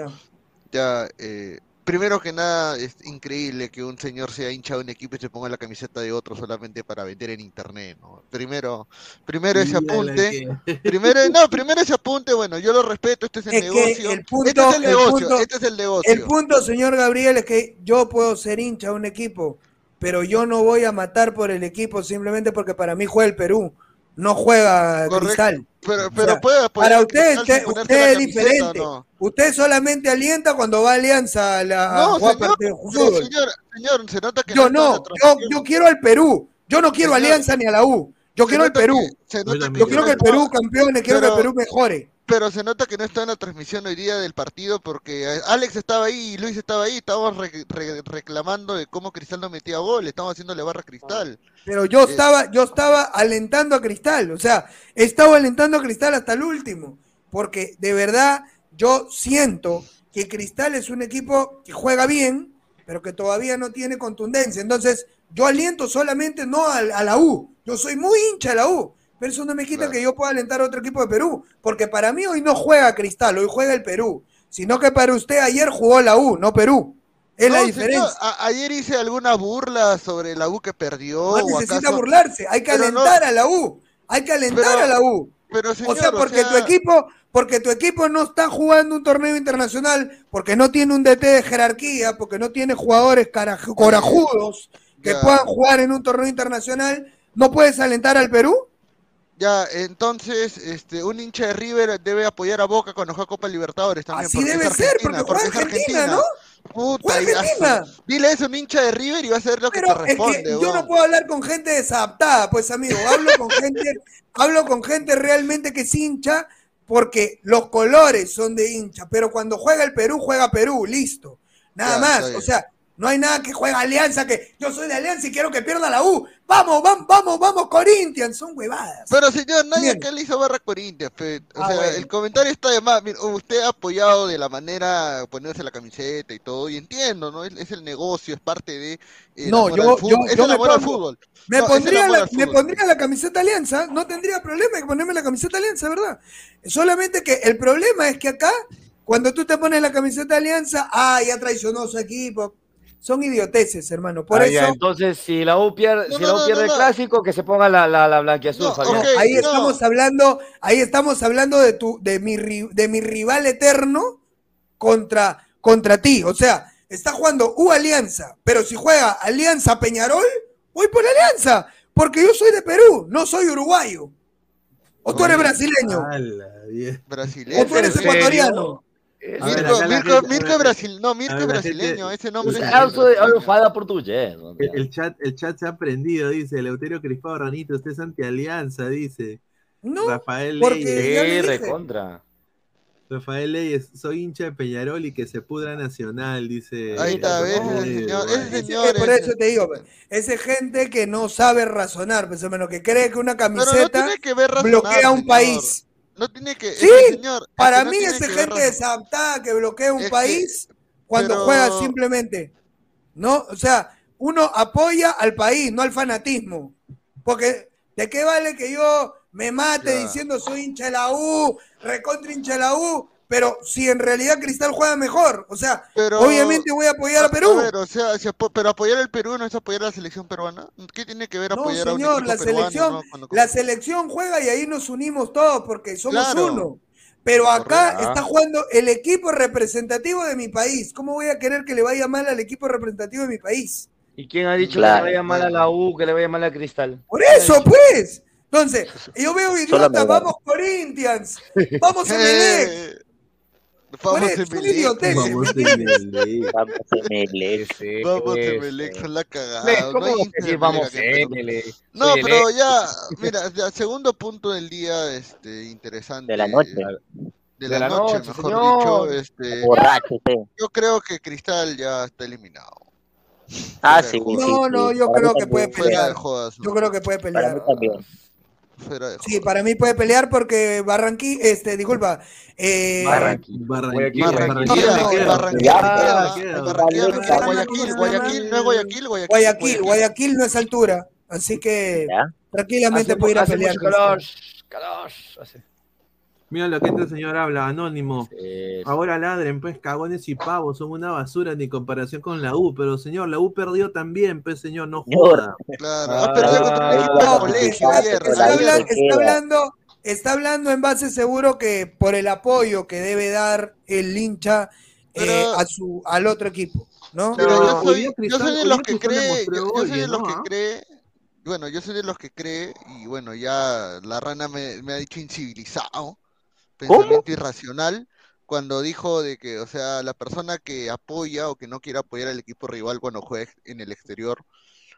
ya. eh, primero que nada, es increíble que un señor sea hincha de un equipo y se ponga la camiseta de otro solamente para vender en internet, ¿no? Primero, primero ese apunte, primero, no, primero ese apunte, bueno, yo lo respeto, este es el Es negocio, el punto, este es el el negocio, punto- este es el negocio. el punto, señor Gabriel, es que yo puedo ser hincha de un equipo, pero yo no voy a matar por el equipo simplemente porque para mí juega el Perú, no juega Correcto, Cristal. Pero, O pero sea, puede apoyar para usted, usted, es diferente. Usted solamente alienta cuando va a Alianza a, la, No, señor, partido de no, fútbol. señor, señor, se nota que Yo no, yo, quiero al Perú. Yo no quiero Señor, Alianza ni a la U. Yo quiero al Perú. que- Yo quiero que el Perú campeone, quiero que el Perú mejore. Pero se nota que no está en la transmisión hoy día del partido porque Alex estaba ahí y Luis estaba ahí. Estábamos re- re- reclamando de cómo Cristal no metía gol. Estábamos haciéndole barra a Cristal. Pero yo Eh, estaba, yo estaba alentando a Cristal, o sea, estaba alentando a Cristal hasta el último, porque de verdad yo siento que Cristal es un equipo que juega bien, pero que todavía no tiene contundencia. Entonces, yo aliento solamente no a, a la U, yo soy muy hincha de la U, pero eso no me quita que yo pueda alentar a otro equipo de Perú, porque para mí hoy no juega Cristal, hoy juega el Perú, sino que para usted ayer jugó la U, no Perú. Es la diferencia. señor, ayer hice alguna burla sobre la U que perdió. No necesita acaso- burlarse, hay que Pero no- alentar a la U, hay que alentar Pero- a la U. Pero o sea, o porque sea- tu equipo, porque tu equipo no está jugando un torneo internacional, porque no tiene un DT de jerarquía, porque no tiene jugadores corajudos que Ya. puedan jugar en un torneo internacional, ¿no puedes alentar al Perú? Ya, entonces, este, un hincha de River debe apoyar a Boca cuando juega Copa Libertadores también. Así porque es debe ser, porque juega es Argentina, ¿no? Puta, Argentina. ah, Dile eso a un hincha de River y va a hacer lo que te Pero es responde. que yo no puedo hablar con gente desadaptada, pues amigo, hablo con gente, hablo con gente realmente que es hincha porque los colores son de hincha, pero cuando juega el Perú, juega Perú, listo. Nada Ya, más, o sea, no hay nada que juega Alianza, que yo soy de Alianza y quiero que pierda la U. Vamos, vamos, vamos, vamos, Corinthians, son huevadas. Pero señor, nadie acá le hizo barra Corinthians. fe. O Ah, sea, bueno. el comentario está de más. Mira, usted ha apoyado de la manera poniéndose la camiseta y todo, y entiendo, ¿no? Es, es el negocio, es parte de. eh, No, yo, yo, es yo el me, amor al pongo- fútbol. me No, pondría la, al me pondría la camiseta Alianza, no tendría problema en ponerme la camiseta Alianza, ¿verdad? Solamente que el problema es que acá, cuando tú te pones la camiseta Alianza, ah, ya traicionó su equipo. Son idioteces, hermano. Por Ah, eso, ya, entonces, si la U pierde, No, si no, la U pierde no, el no. clásico, que se ponga la, la, la blanquiazul, Fabián. ahí estamos hablando, ahí estamos hablando de tu, de mi, ri- de mi rival eterno contra, contra ti. O sea, está jugando U Alianza, pero si juega Alianza Peñarol, voy por Alianza, porque yo soy de Perú, no soy uruguayo. O tú eres brasileño. Brasileño. O tú eres ecuatoriano. Mirko, A ver, Mirko, gente- Mirko a Brasil, no, Mirko a es ver, gente- brasileño, ese nombre es falo portugués. ¿no? El, el chat, el chat se ha prendido, dice Eleuterio Crispado Ranito, usted es anti-alianza, dice. No, Rafael Leyes. dije. recontra. Rafael Leyes, soy hincha de Peñarol y que se pudra Nacional, dice. Ahí está, ves, ese señor, ese Es señor. que por ese- eso te digo, esa gente que no sabe razonar, pues hermano, que cree que una no camiseta bloquea un señor. país. No tiene que. Sí, ese señor, para no mí ver gente desadaptada que bloquea un Es que- país cuando pero- juega simplemente. ¿No? O sea, uno apoya al país, no al fanatismo. Porque, ¿de qué vale que yo me mate Ya. diciendo soy hincha de la U, recontra hincha de la U? Pero si en realidad Cristal juega mejor, o sea, Pero- obviamente voy a apoyar a Perú. A ver, o sea, si apo- pero apoyar al Perú no es apoyar a la selección peruana. ¿Qué tiene que ver No, apoyar a un señor, equipo la peruano, selección, no? Cuando- la selección juega y ahí nos unimos todos porque somos Claro. uno. Pero acá está jugando el equipo representativo de mi país. ¿Cómo voy a querer que le vaya mal al equipo representativo de mi país? ¿Y quién ha dicho Claro. que le vaya mal a la U, que le vaya mal a Cristal? Por eso, pues. Entonces, yo veo idiotas, vamos Corinthians, vamos Emelec. Vamos Emelec. idioteces, Vamos ¿me a entiendes? Emelec. Vamos a Emelec. Vamos a Eso. Emelec, son la cagada. No ¿Cómo vamos de decir Emelec vamos Perú. Emelec? No, pero ya, mira, ya, segundo punto del día, este, interesante. De la noche. De la, noche, mejor señor. dicho, este, Borracho, sí. yo creo que Cristal ya está eliminado. Ah, de sí, sí. No, no, sí. yo Para creo que puede también. De pelear. jodas. Yo creo que puede Para mí pelear. También. fuera de Sí, para mí puede pelear porque Barranquilla, este, disculpa, eh, Barranquilla. Barranquilla, Barranquilla. no, Barranquilla, Guayaquil, Guayaquil, no es Guayaquil, Guayaquil. Guayaquil, Guayaquil no es altura, así que tranquilamente Hace puede ir a pelear. calor, Mira lo que este señor habla, anónimo. Ahora ladren, pues cagones y pavos, son una basura ni comparación con la U, pero señor, la U perdió también, pues señor, no joda. Claro, ha perdido contra un equipo de colegio, Está, hablando, está hablando en base seguro que por el apoyo que debe dar el hincha eh, Pero- a su al otro equipo, ¿no? Pero yo soy, yo de los que cree, yo, yo soy de los ¿no? que Ah. cree, bueno, yo soy de los que cree, y bueno, ya la rana me, me ha dicho incivilizado, pensamiento irracional, cuando dijo de que, o sea, la persona que apoya o que no quiere apoyar al equipo rival cuando juegue en el exterior,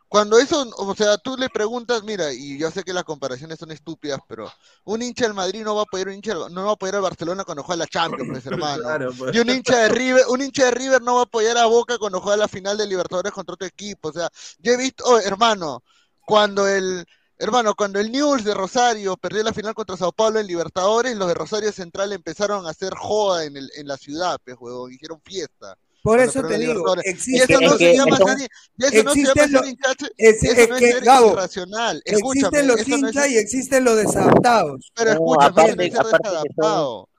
cuando eso, o sea, tú le preguntas, mira, y yo sé que las comparaciones son estúpidas, pero un hincha del Madrid no va a apoyar un hincha, no va a apoyar al Barcelona cuando juega la Champions, pues, hermano. Claro, pues. Y un hincha de River, un hincha de River no va a apoyar a Boca cuando juega la final de Libertadores contra otro equipo. O sea, yo he visto, oh, hermano, cuando el hermano, cuando el News de Rosario perdió la final contra Sao Paulo en Libertadores, los de Rosario Central empezaron a hacer joda en, el, en la ciudad, pues, huevón, hicieron fiesta. Por eso te digo, Libertadores. y existe- eso no es se que llama eso- ser, y eso no se llama existen ser los- hinchache, es- eso es no es que, ser Gabo, irracional. Escúchame, existen los eso no es hinchas ser- y existen los desadaptados. pero No, escúchame, aparte- no es ser aparte que son- desadaptado.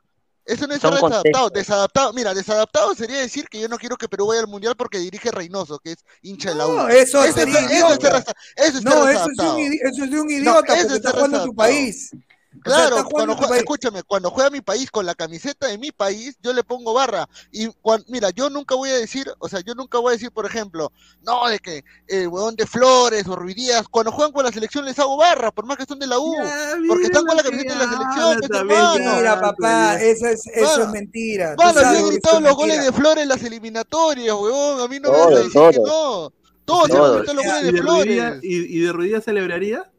Eso no es ser desadaptado. Desadaptado, mira, desadaptado sería decir que yo no quiero que Perú vaya al mundial porque dirige Reynoso, que es hincha de la U. No, eso sería eso es ser eso es No, eso es, un, eso es de un No, idiota porque es está jugando tu desadaptado. País. O sea, Claro, cuando juega, escúchame, cuando juega mi país con la camiseta de mi país, yo le pongo barra. Y cuan- mira, yo nunca voy a decir, o sea, yo nunca voy a decir, por ejemplo, no, de que el huevón de Flores o Ruidías, cuando juegan con la selección les hago barra, por más que son de la U, porque están con la camiseta de la selección. Mentira, papá, eso es, eso Mano, es mentira. Mano, yo he gritado eso los goles de Flores en las eliminatorias, huevón. A mí no me vas a Todos, decir que no. Todos Todos. los goles ¿Y de de Flores. y, y de Ruidía celebraría?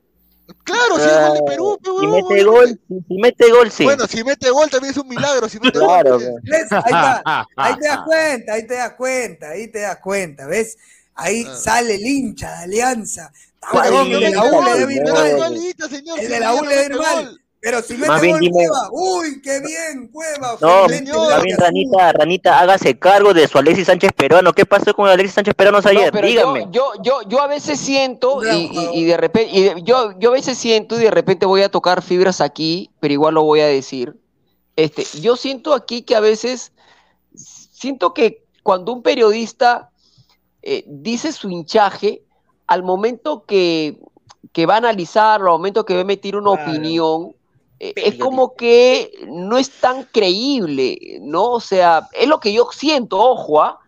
Claro, si es gol de Perú, pe, Si mete gol, si, si mete gol, sí. Bueno, si mete gol también es un milagro. Si mete Claro, gol. ¿Ves? Ahí, está. ahí te das cuenta, ahí te das cuenta, ahí te das cuenta, ¿ves? Ahí Ah. sale el hincha de Alianza. ¿Cuál Huevón, el de la U le ir mal. Pero si mete Más bien gol dime- Cueva, uy, qué bien, Cueva. No, señor. más bien. Ranita, Ranita, hágase cargo de su Alexis Sánchez Peruano. ¿Qué pasó con Alexis Sánchez Peruano No, ayer? pero Dígame. yo, yo, yo, yo a veces siento y, y- de repente, y de- yo, yo a veces siento y de repente voy a tocar fibras aquí, pero igual lo voy a decir. Este, yo siento aquí que a veces, siento que cuando un periodista eh, dice su hinchaje, al momento que, que va a analizar, al momento que va a emitir una Claro. opinión, es como que no es tan creíble, ¿no? O sea, es lo que yo siento, ojo, ¿ah?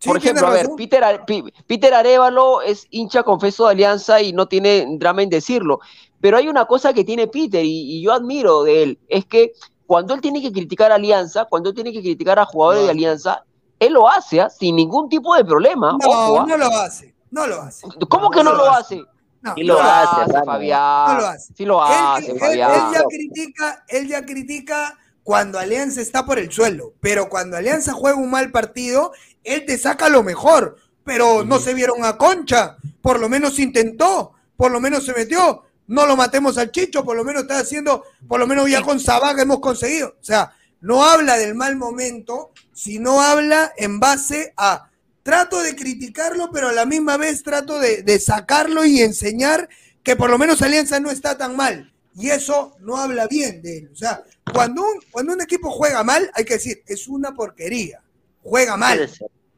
Sí, Por ejemplo, a ver. Peter, Peter Arevalo es hincha confeso de Alianza y no tiene drama en decirlo. Pero hay una cosa que tiene Peter y, y yo admiro de él, es que cuando él tiene que criticar a Alianza, cuando él tiene que criticar a jugadores de Alianza, él lo hace ¿ah? sin ningún tipo de problema. No, ojo, ¿ah? no lo hace, no lo hace. ¿Cómo que no, lo hace? No, Sí no lo hace, Rana. Fabián. No lo hace. Sí lo Él- hace, él, ya critica, él ya critica cuando Alianza está por el suelo, pero cuando Alianza juega un mal partido, él te saca lo mejor. Pero no se vieron a Concha, por lo menos intentó, por lo menos se metió. No lo matemos al Chicho, por lo menos está haciendo, por lo menos ya con Sabaga hemos conseguido. O sea, no habla del mal momento, sino habla en base a trato de criticarlo, pero a la misma vez trato de, de sacarlo y enseñar que por lo menos Alianza no está tan mal. Y eso no habla bien de él. O sea, cuando un, cuando un equipo juega mal, hay que decir, es una porquería. Juega mal.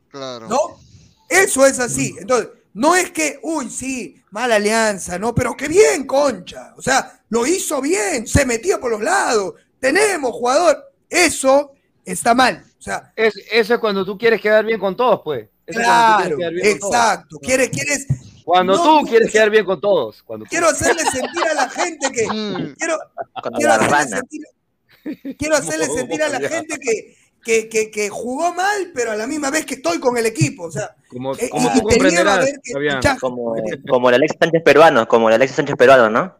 Claro. ¿No? Eso es así. Entonces, no es que, uy, sí, mala alianza, ¿no? Pero qué bien, concha. O sea, lo hizo bien, se metía por los lados. Tenemos jugador. Eso está mal. O sea, Es, eso es cuando tú quieres quedar bien con todos, pues. Eso claro, bien exacto. Quieres, quieres. Cuando no, tú no, quieres quedar bien con todos. Cuando tú- Quiero hacerle sentir a la gente que. Mm. Quiero, quiero hacerle sentir, quiero hacerle sentir a la gente que, que, que, que jugó mal, pero a la misma vez que estoy con el equipo. O sea, Como, eh, como y- tú ver que Como, como el Alexis Sánchez Peruano, como el Alexis Sánchez Peruano, ¿no?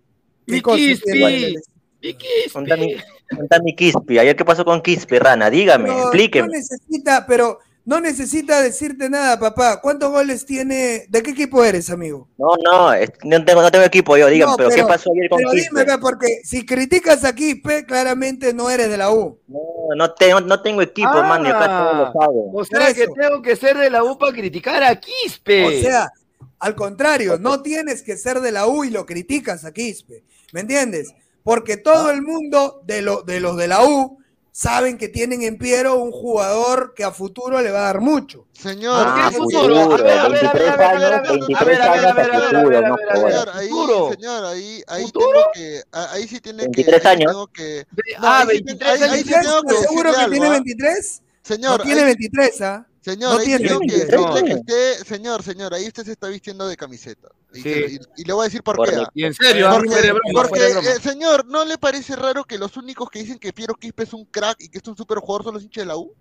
Mi Quispi, mi Quispi. Ayer, ¿qué pasó con Quispe, Rana? Dígame, Pero explíqueme. No necesita, pero no necesita decirte nada, papá. ¿Cuántos goles tiene? ¿De qué equipo eres, amigo? No, no, no tengo, no tengo equipo yo, digan, No, pero, ¿qué pasó ayer con pero Quispe? dime, porque si criticas a Quispe, claramente no eres de la U. No, no tengo, no tengo equipo, Ah, man, acá todos lo saben. O sea que tengo que ser de la U para criticar a Quispe. O sea, al contrario, no tienes que ser de la U y lo criticas a Quispe. ¿Me entiendes? Porque todo el mundo de, lo- de los de la U saben que tienen en Piero un jugador que a futuro le va a dar mucho. Señor, Ah, ¿qué futuro, futuro? a ver, a ver, a ver, a ver, a ver, a ver, 23 años a Señor, jodas. ahí, Futuro. señor, ahí, ahí ¿Futuro? tengo que, a- ahí sí tiene que, 23 ahí años. tengo que, no, ah, ahí sí- 23 ahí- ahí años. sí tengo que ¿Estás seguro que tiene ¿ah? 23? Señor, no tiene ahí- 23, ¿ah? Señor, ahí tiene que 23 decirle que años. usted, señor, señor, ahí usted se está vistiendo de camiseta. Y, Sí. que- y- y le voy a decir por qué. ¿ah? Y en serio, Porque, fuera de broma, porque, broma. eh, señor, ¿no le parece raro que los únicos que dicen que Piero Quispe es un crack y que es un super jugador son los hinchas de la U?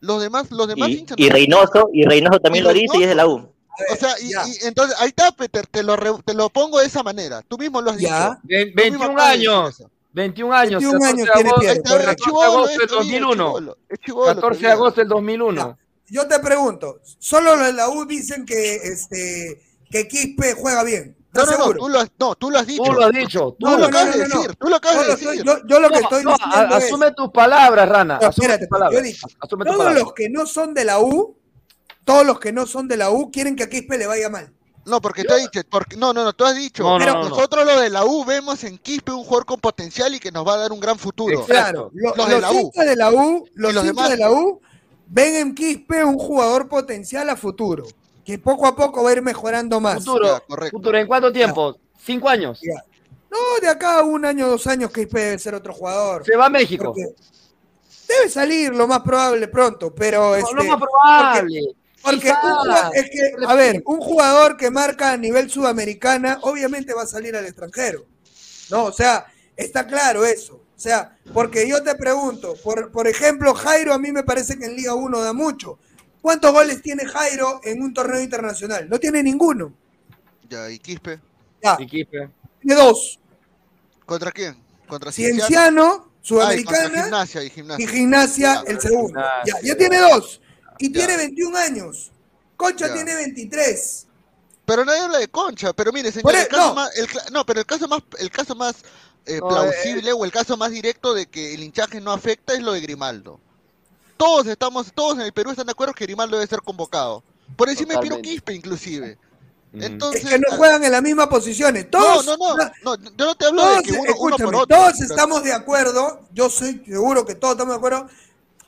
Los demás, los demás Y, hinchas y no- Reynoso, y Reynoso también Y lo dice y es de la U. O sea, y, entonces, ahí está, Peter, te lo, re- te lo pongo de esa manera. Tú mismo lo has Ya. dicho. Ve- Tú mismo 21 acabas de decir años. eso. 21 años. 21 años 14 de tiene agosto- Piero, Ahí está, es correcto. chibolo, 14 de agosto del esto, bien, es 2001. chibolo, es chibolo 14 de agosto del 2001. Yo te pregunto, solo los de la U dicen que, este, que Quispe juega bien. No, ¿Estás no, no, tú lo has, no, tú lo has dicho. Tú lo has dicho. Tú lo no, acabas no, de decir. Tú lo acabas Yo de decir. yo- yo lo que estoy no, diciendo es- asume tus palabras, Rana. No, asume espérate, tus palabras. tus todos palabras. los que no son de la U, todos los que no son de la U quieren que a Quispe le vaya mal. No, porque te he dicho, porque, no, no, no, tú has dicho. No, pero no, no. nosotros lo de la U vemos en Quispe un jugador con potencial y que nos va a dar un gran futuro. Exacto. Claro, lo- Los los, de la U. de la U, los, los demás. de la U ven en Quispe un jugador potencial a futuro, que poco a poco va a ir mejorando más. Futuro, Ya, correcto. futuro, ¿en cuánto tiempo? ¿Cinco años? Ya. No, de acá a un año, dos años, Quispe debe ser otro jugador. Se va a México. Porque debe salir lo más probable pronto, pero No, este, lo más probable. Porque un es que, a ver, un jugador que marca a nivel sudamericana, obviamente va a salir al extranjero. No, o sea, está claro eso. O sea, porque yo te pregunto, por, por ejemplo, Jairo a mí me parece que en Liga 1 da mucho. ¿Cuántos goles tiene Jairo en un torneo internacional? No tiene ninguno. Ya, y Quispe. Ya, Y Quispe. tiene dos. ¿Contra quién? Contra Cienciano, Ah, y contra Sudamericana, Gimnasia y Gimnasia. y Gimnasia, Ya, el segundo. Gimnasia. Ya, ya tiene dos. Y Ya. tiene 21 años. Concha Ya. tiene 23. Pero nadie habla de Concha, pero mire, señor, el e- caso no. más, el cla- no, pero el caso más, el caso más eh, No, plausible o el caso más directo de que el hinchaje no afecta es lo de Grimaldo. Todos estamos, todos en el Perú están de acuerdo que Grimaldo debe ser convocado. Por encima de Piero. Quispe, inclusive. Entonces, Es que no juegan en las mismas posiciones. no, Todos, no, no, no, yo no te hablo todos, de que uno, uno por escúchame, otro. todos estamos de acuerdo. Yo soy seguro que todos estamos de acuerdo.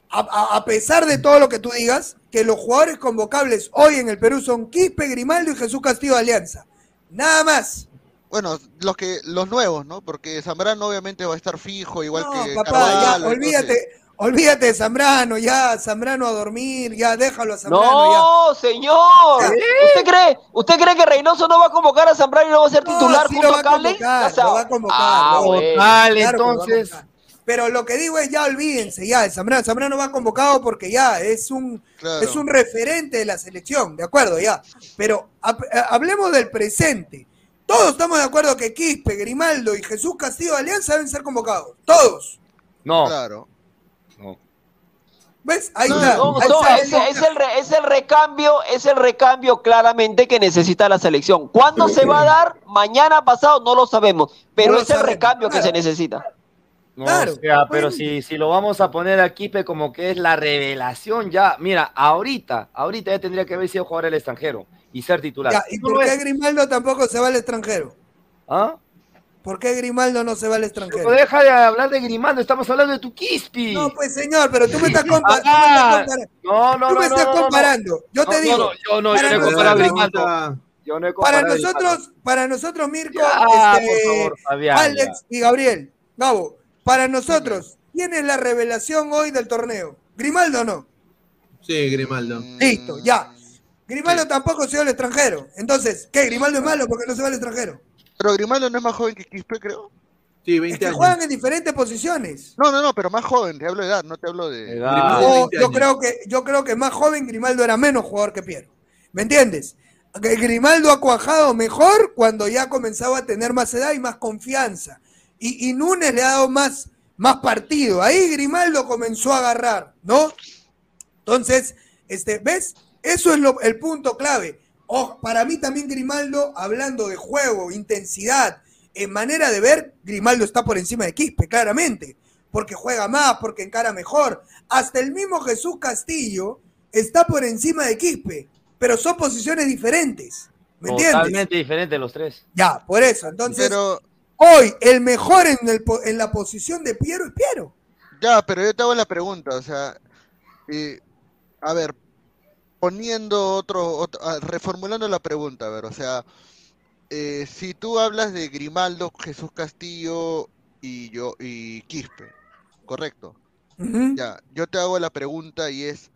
A, a- a pesar de todo lo que tú digas, que los jugadores convocables hoy en el Perú son Quispe, Grimaldo y Jesús Castillo de Alianza. Nada más. Bueno, los que, los nuevos, ¿no? Porque Zambrano obviamente va a estar fijo, igual No, que papá, Carvalho, ya, entonces- olvídate, de Zambrano, ya, Zambrano a dormir, ya, déjalo a Zambrano, No, señor. ¿Usted cree, ¿Usted cree que Reynoso no va a convocar a Zambrano y no va a ser No, titular sí junto lo va a a Carles? convocar, Ya lo va a convocar, Ah, lo va a bueno. Total, Claro que lo va a entonces. convocar. Pero lo que digo es ya olvídense, ya, Zambrano, Zambrano va convocado porque ya es un, Claro. es un referente de la selección, de acuerdo, ya. Pero eh, hablemos del presente. Todos estamos de acuerdo que Quispe, Grimaldo y Jesús Castillo de Alianza deben ser convocados. Todos. No. Claro. ¿Ves? Ahí No, está. No, ahí no, está. es, es el re- es el recambio, es el recambio claramente que necesita la selección. ¿Cuándo se va a dar? Mañana pasado no lo sabemos, pero No es el sabemos, recambio que se necesita. No, Claro. o sea, pero Bueno. si, si lo vamos a poner a Quispe como que es la revelación ya, mira, ahorita, ahorita ya tendría que haber sido jugador del extranjero y ser titular. Ya, ¿Y por qué. Grimaldo tampoco se va al extranjero? ¿Ah? ¿Por qué Grimaldo no se va al extranjero? Pero deja de hablar de Grimaldo, estamos hablando de tu Quispe. No, pues señor, pero tú me estás, compa- tú me Ah, estás comparando. no, no, Tú no, me no, estás no, no. comparando. Yo te digo. no, no, yo no, yo para no he comparado a nosotros- Grimaldo. Yo no he Para comparado nosotros, para nosotros, Mirko, Ya, este, por favor, Fabián, Alex y Gabriel, Gabo, para nosotros, ¿quién es la revelación hoy del torneo? ¿Grimaldo o no? Sí, Grimaldo. Listo, ya. Grimaldo tampoco se va al extranjero. Entonces, ¿qué? ¿Grimaldo es malo porque no se va al extranjero? Pero Grimaldo no es más joven que Quispe, creo. Sí, Es 20 que años. juegan en diferentes posiciones. No, no, no, pero más joven, te hablo de edad, no te hablo de... Edad. Grimaldo, Yo, 20 yo creo que, yo creo que más joven Grimaldo era menos jugador que Piero. ¿Me entiendes? Que Grimaldo ha cuajado mejor cuando ya comenzaba a tener más edad y más confianza. Y, y Núñez le ha dado más, más partido. Ahí Grimaldo comenzó a agarrar, ¿no? Entonces, Este, ¿Ves? Eso es lo- el punto clave. O- para mí también Grimaldo, hablando de juego, intensidad, en manera de ver, Grimaldo está por encima de Quispe, claramente. Porque juega más, porque encara mejor. Hasta el mismo Jesús Castillo está por encima de Quispe, pero son posiciones diferentes. ¿Me entiendes? Totalmente diferente los tres. Ya, por eso. Entonces, Pero- hoy el mejor en, el en la posición de Piero es Piero. Ya, pero yo te hago la pregunta, o sea, eh, a ver, poniendo otro, otro- ah, reformulando la pregunta, a ver, o sea, eh, si tú hablas de Grimaldo, Jesús Castillo y yo y Quispe, correcto. Ya, yo te hago la pregunta y es,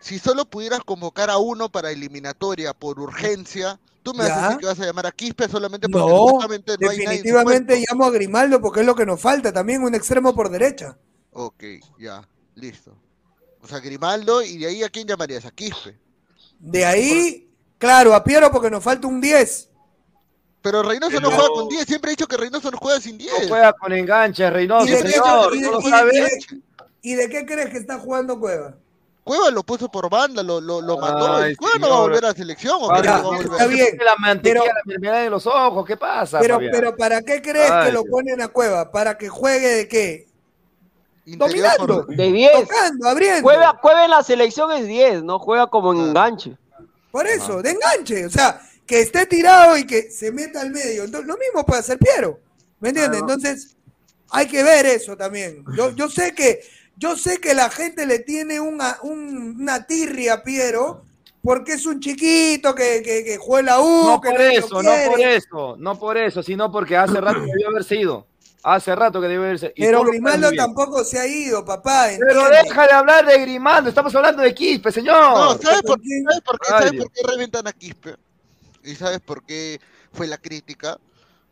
si solo pudieras convocar a uno para eliminatoria por urgencia, tú me decir que vas a llamar a Quispe solamente porque No, no hay nadie definitivamente puesto. llamo a Grimaldo porque es lo que nos falta también, un extremo por derecha. Ok, ya, listo. O sea, Grimaldo, y de ahí a quién llamarías, a Quispe. De ahí, claro, a Piero porque nos falta un 10. Pero Reynoso no Pero- juega con 10, siempre he dicho que Reynoso no juega sin 10. No juega con enganche, Reynoso, ¿Y de, qué, señor. y de- ¿No lo y de- y de- qué crees que está jugando Cueva? Cueva lo puso por banda, lo, lo, lo mató. Ay, Cueva no va a señor. volver a la selección, ¿o Ah, qué no va a volver? está bien. La mantequilla, Pero- la de los ojos, ¿qué pasa? Pero, Fabián? pero ¿para qué crees Ay, que lo ponen a Cueva? ¿Para que juegue de qué? Interior Dominando. por- De 10. Tocando, abriendo. Juega, juega en la selección es 10, no juega como enganche. Por eso, de enganche. O sea, que esté tirado y que se meta al medio. Entonces, lo mismo puede hacer Piero. ¿Me entiendes? Entonces, hay que ver eso también. Yo, yo sé que, yo sé que la gente le tiene una, un- una tirria a Piero porque es un chiquito que, que, que juega en la U. No que por eso, no por eso, no por eso, sino porque hace rato debió haber sido. Hace rato que sido. Y Pero Grimaldo tampoco se ha ido, papá. Pero ¿entiendes? deja de hablar de Grimaldo, estamos hablando de Quispe, señor. No, ¿sabes por, ¿sabes por qué? Ay, ¿Sabes por qué reventan a Quispe? ¿Y sabes por qué fue la crítica?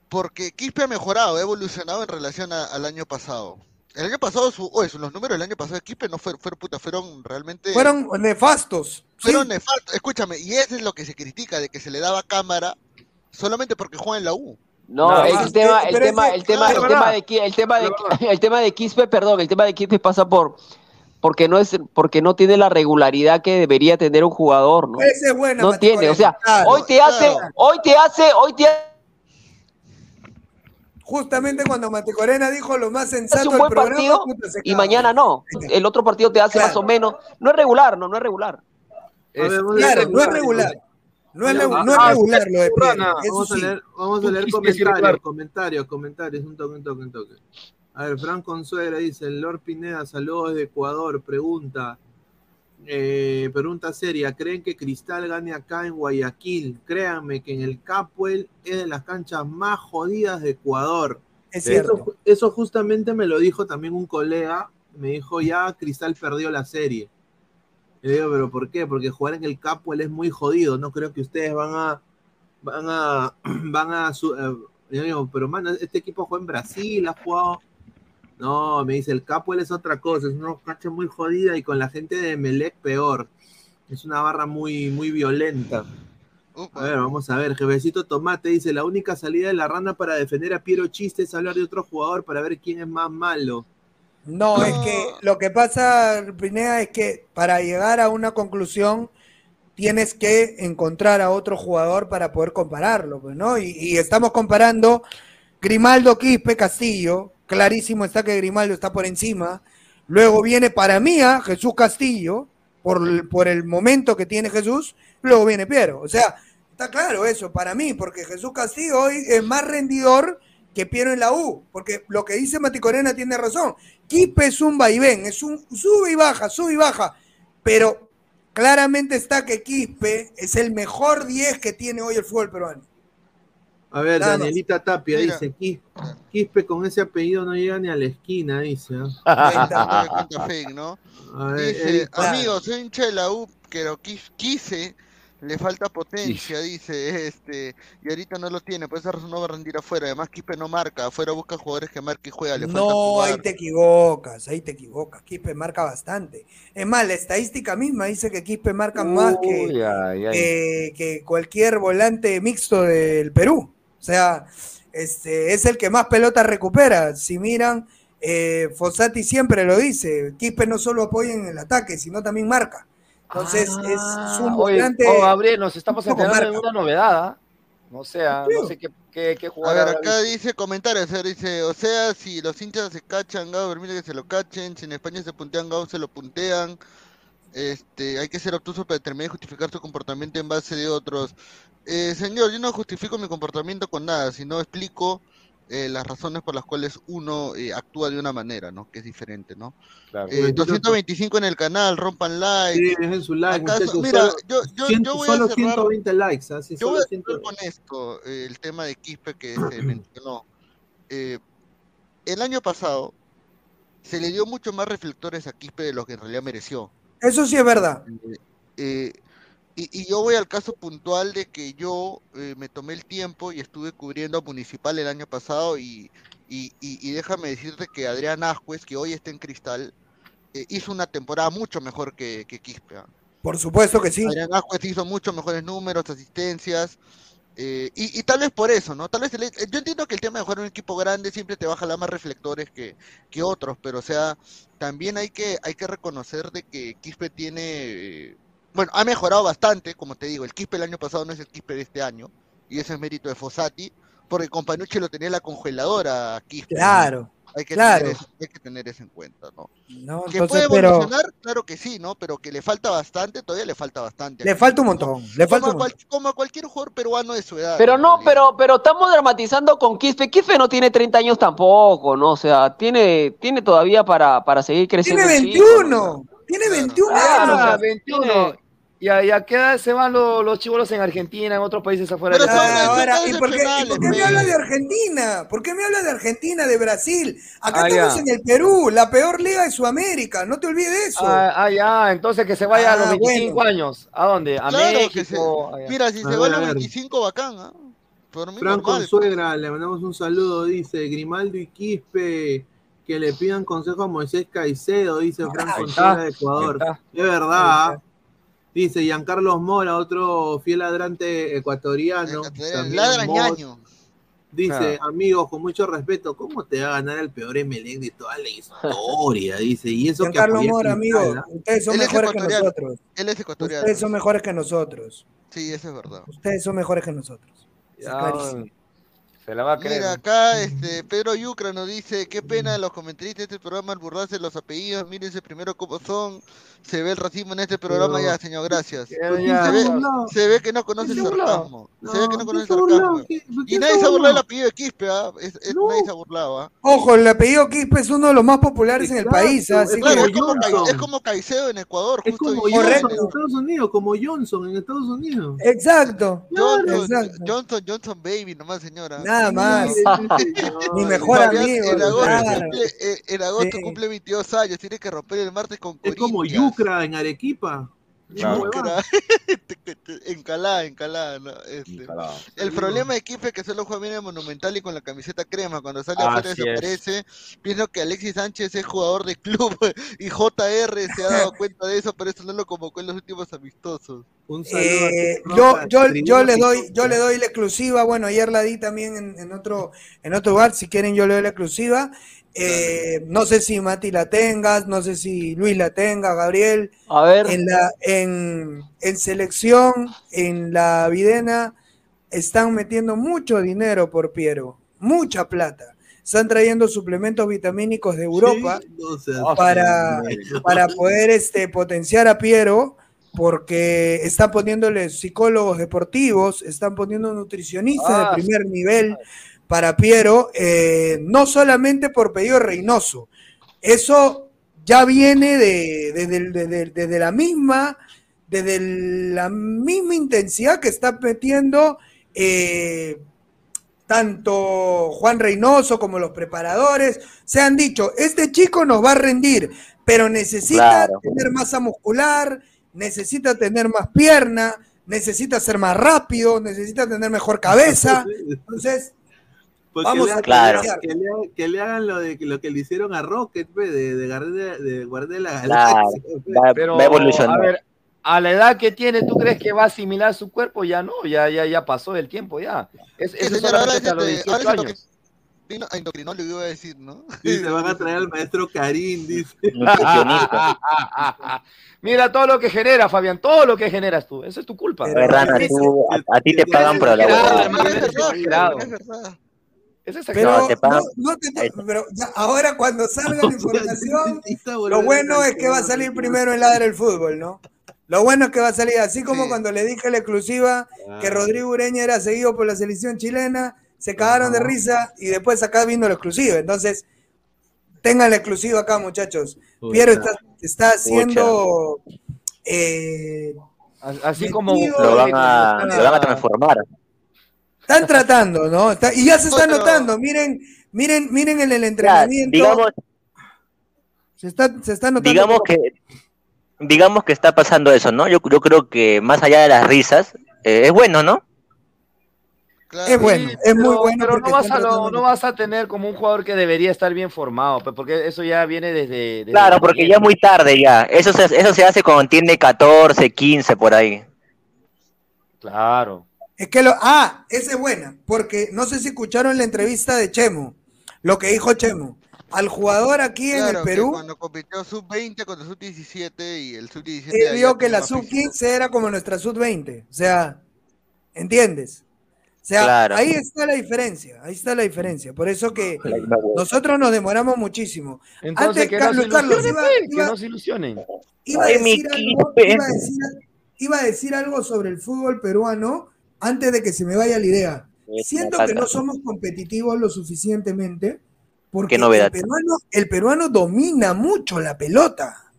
Porque Quispe ha mejorado, ha evolucionado en relación a- al año pasado. El año pasado, su, oye, los números del año pasado de Quispe no fueron, fueron, puta, fueron realmente... Fueron nefastos. Fueron nefastos. Escúchame, y eso es lo que se critica, de que se le daba cámara solamente porque juega en la U. No, Nada el tema, Eh, el tema, ese- el tema, el tema de el tema de el tema de Quispe, perdón, el tema de Quispe pasa por porque no es porque no tiene la regularidad que debería tener un jugador, ¿no? Esa es buena, No tiene, o sea, claro, hoy te hace, claro. hoy te hace, hoy te Justamente cuando Mati Corena dijo lo más sensato un del buen programa, partido y mañana no. El otro partido te hace más o menos. No es regular, no, no es regular. Claro, no es regular. No es, regu- no es ah, regular lo de eso Vamos a leer, vamos a Un leer quispe comentarios, comentarios, comentarios, un toque, un toque, un toque. A ver, Fran Consuegra dice, el Lord Pineda, saludos de Ecuador, pregunta, eh, pregunta seria, ¿creen que Cristal gane acá en Guayaquil? Créanme que en el Capuel es de las canchas más jodidas de Ecuador. Es Eso- cierto. Eso, justamente me lo dijo también un colega, me dijo, ya Cristal perdió la serie. Y le digo, ¿pero por qué? Porque jugar en el Capuel es muy jodido, no creo que ustedes van a, van a, van a, su- eh, yo digo, pero mano, este equipo juega en Brasil, ha jugado. No, me dice, el Capuel es otra cosa, es una cancha muy jodida y con la gente de Melec peor. Es una barra muy, muy violenta. A ver, vamos a ver, jefecito Tomate dice, la única salida de la rana para defender a Piero Chiste es hablar de otro jugador para ver quién es más malo. No, es que lo que pasa, Pineda, es que para llegar a una conclusión tienes que encontrar a otro jugador para poder compararlo, pues, ¿no? Y, y estamos comparando Grimaldo, Quispe, Castillo. Clarísimo está que Grimaldo está por encima. Luego viene para mí a Jesús Castillo, por, el- por el momento que tiene Jesús. Luego viene Piero. O sea, está claro eso para mí, porque Jesús Castillo hoy es más rendidor que Piero en la U, porque lo que dice Mati Corena tiene razón. Quispe es un vaivén, es un sube y baja, sube y baja, pero claramente está que Quispe es el mejor 10 que tiene hoy el fútbol peruano. A ver, Nada más. Danielita Tapia Mira. dice, "Quis- Quispe con ese apellido no llega ni a la esquina, dice. ¿ah? Cuenta fake, ¿no? A ver, Dice, amigos, soy hincha de la U, pero quis- quise, le falta potencia, dice, este, y ahorita no lo tiene, por esa razón no va a rendir afuera, además Quispe no marca, afuera busca jugadores que marque y juega, le falta No, jugar. ahí te equivocas, ahí te equivocas. Quispe marca bastante. Es más, la estadística misma dice que Quispe marca más que, Uy, ay, ay. que, que cualquier volante mixto del Perú. O sea, este, es el que más pelota recupera. Si miran, eh, Fossati siempre lo dice, Quispe no solo apoya en el ataque, sino también marca. Entonces, es, es un Ah, Oye, volante. oh, Gabriel, nos estamos un enterando de una novedad. ¿ah? No sé, ah, no sé qué, qué, qué A ver, acá dice comentarios, o sea, dice, o sea, si los hinchas se cachan, Gabo permite que se lo cachen, si en España se puntean, Gabo se lo puntean, este, hay que ser obtuso para determinar y justificar su comportamiento en base de otros. Eh, señor, yo no justifico mi comportamiento con nada, sino explico eh, las razones por las cuales uno eh, actúa de una manera, ¿no? Que es diferente, ¿no? Claro. Eh, 225 en el canal, rompan like. Sí, dejen su like, ¿Acaso- mira, solo- yo, yo, yo voy solo a cerrar, 120 likes, así yo solo voy a 120. cerrar con esto, eh, el tema de Quispe que se mencionó. Eh, el año pasado se le dio mucho más reflectores a Quispe de los que en realidad mereció. Eso sí es verdad. Y, y yo voy al caso puntual de que yo eh, me tomé el tiempo y estuve cubriendo a Municipal el año pasado y, y, déjame decirte que Adrián Ascuez, que hoy está en Cristal, eh, hizo una temporada mucho mejor que, que Quispe. ¿ah? Por supuesto que sí. Adrián Ascuez hizo mucho mejores números, asistencias, eh, y, y tal vez por eso, ¿no? Tal vez el- yo entiendo que el tema de jugar en un equipo grande siempre te va a jalar más reflectores que, que otros, pero o sea, también hay que, hay que reconocer de que Quispe tiene, eh, bueno, ha mejorado bastante, como te digo, el Quispe el año pasado no es el Quispe de este año, y eso es mérito de Fossati, porque con Panucci lo tenía en la congeladora a Quispe, ¿no? Claro, Hay que, claro. tener eso, hay que tener eso en cuenta, ¿no? ¿no? Que Entonces, puede pero evolucionar, claro que sí, ¿no? Pero que le falta bastante, todavía le falta bastante. le falta un montón. Le falta Como un a, montón. cual- como a cualquier jugador peruano de su edad. Pero no, pero, pero estamos dramatizando con Quispe. Quispe no tiene 30 años tampoco, ¿no? O sea, tiene, tiene todavía para, para seguir creciendo. Tiene el chico, 21. Tiene 21 Claro, años. sea, 21. ¿Y a, y a qué edad se van los, los chibolos en Argentina, en otros países afuera Pero país? son Ahora, ¿y por qué, y por qué me pe. habla de Argentina? ¿Por qué me habla de Argentina, de Brasil? Acá Ah, estamos ya. en el Perú, la peor liga de Sudamérica. No te olvides de eso. Ah, ah, ya, entonces que se vaya a los Ah, 25 bueno. años. ¿A dónde? ¿A Claro, México? que se- Ah. Mira, si A se va a los ver. 25, bacán, ¿ah? Por mí Franco normal. Suegra, le mandamos un saludo, dice Grimaldo y Quispe, que le pidan consejo a Moisés Caicedo, dice está, Suegra de Ecuador. Es verdad. Dice Giancarlos Mora, otro fiel ladrante ecuatoriano. también Ladra mod. ñaño. Dice, Ah. amigos, con mucho respeto, ¿cómo te va a ganar el peor Emelec de toda la historia? Dice, y eso que Giancarlo apoyé Mora, amigo, ustedes son Él mejores que nosotros. Él es ecuatoriano. Ustedes son mejores que nosotros. Sí, eso es verdad. Ustedes son mejores que nosotros. Es Ya, clarísimo. Se la va a creer. Mira, acá este Pedro Yucra nos dice, qué pena los comentaristas de este programa al burlarse de los apellidos, mírense primero cómo son, se ve el racismo en este programa ya, señor, gracias. Ya, ¿Por quién ya, se ve, se que no conoce ¿Quién el sarcasmo. Se ve que no ¿quién conoce el sarcasmo. ¿Quién- por Y quién nadie se ha burlado del apellido de Quispe, ¿ah? Es- es- No. nadie se ha burlado, ¿ah? Ojo, el apellido Quispe es uno de los más populares en el país. Así es Claro, que, es como, es Caicedo en Ecuador, Es justo como Johnson Correcto. en Estados Unidos, como Johnson en Estados Unidos. exacto. Johnson, Exacto. Johnson, Johnson Baby, nomás señora. Nada más. Mi mejor amigo. en agosto, claro. cumple, eh, en agosto Sí. cumple 22 años, tiene que romper el martes con Es como En Arequipa. Claro. Encalada, encalada, ¿no? Este, el problema de Kife es que solo juega bien en Monumental y con la camiseta crema. Cuando sale afuera Así es. desaparece. Pienso que Alexis Sánchez es jugador de club y JR se ha dado cuenta de eso, pero eso no lo convocó en los últimos amistosos. Un saludo Eh, yo, yo, yo le doy, yo le doy la exclusiva. Bueno, ayer la di también en, en otro, en otro lugar. Si quieren, yo le doy la exclusiva. Eh, no sé si Mati la tengas, no sé si Luis la tenga, Gabriel. A ver, En la, en, en selección, en la Videna, están metiendo mucho dinero por Piero, mucha plata. Están trayendo suplementos vitamínicos de Europa Sí, no seas- para, para poder este, potenciar a Piero, porque están poniéndole psicólogos deportivos, están poniendo nutricionistas Ah, de primer nivel para Piero, eh, no solamente por pedido de Reynoso. Eso ya viene de, de- de- de- de- desde la misma, desde la misma intensidad que está metiendo eh, tanto Juan Reynoso como los preparadores. Se han dicho, este chico nos va a rendir, pero necesita Claro. tener masa muscular, necesita tener más pierna, necesita ser más rápido, necesita tener mejor cabeza. Entonces, Pues Vamos que le, a Claro. que, le, que le- le hagan lo de lo que le hicieron a Rocket, pe, de, de Guardia de, Guardia de la Claro. Galaxia. pe. Va, Pero, va a evolucionar. a ver, a la edad que tiene, ¿tú crees que va a asimilar su cuerpo? Ya no, ya, ya, ya pasó el tiempo, ya. Es, eso señor, ahora solamente es a los este, 18 ahora es años. que- endocrino- a endocrinólogo iba a decir, ¿no? Sí, se van a traer al maestro Karim, dice. Mira todo lo que genera, Fabián, todo lo que generas tú. Eso es tu culpa. A ver, Rana, tú, a, a ti te pagan por la. Eso es Pero, No, te pagan. no- no te- pero ya, ahora cuando salga la información, lo bueno es que va a salir primero en Ladra el Fútbol, ¿no? Lo bueno es que va a salir, así como cuando le dije la exclusiva que Ah. Rodrigo Ureña era seguido por la selección chilena, se cagaron de risa y después acá vino la exclusiva. Entonces, tengan la exclusiva acá, muchachos. Pucha. Piero está, está haciendo... eh, Así como Lo van a, lo van a transformar. Están tratando, ¿no? Está- y ya se está notando. Miren, miren, miren en el entrenamiento. digamos- se está, se está notando. Digamos que, digamos que está pasando eso, ¿no? Yo, yo creo que más allá de las risas, eh, es bueno, ¿no? es bueno, es muy bueno. Pero no vas, a lo- no vas a tener como un jugador que debería estar bien formado, porque eso ya viene desde. desde Claro, porque ya es muy tarde ya. Eso se, eso se hace cuando tiene 14, 15 por ahí. Claro. Es que lo. Ah, esa es buena. Porque no sé si escucharon la entrevista de Chemo. Lo que dijo Chemo. Al jugador aquí en Claro, el que Perú, cuando compitió sub-20 contra sub-17 y el sub-17 él allá vio que la más sub-15 era como nuestra sub-20. O sea, ¿entiendes? O sea, Claro. ahí está la diferencia. Ahí está la diferencia. Por eso que nosotros nos demoramos muchísimo. Entonces, Antes, que no Carlos, se Carlos, iba, pe, que iba- no se ilusionen. iba a Ay, decir mi algo, iba a decir- iba a decir algo sobre el fútbol peruano antes de que se me vaya la idea. Es Siento que no somos competitivos lo suficientemente porque Qué novedad. El, peruano, el peruano domina mucho la pelota.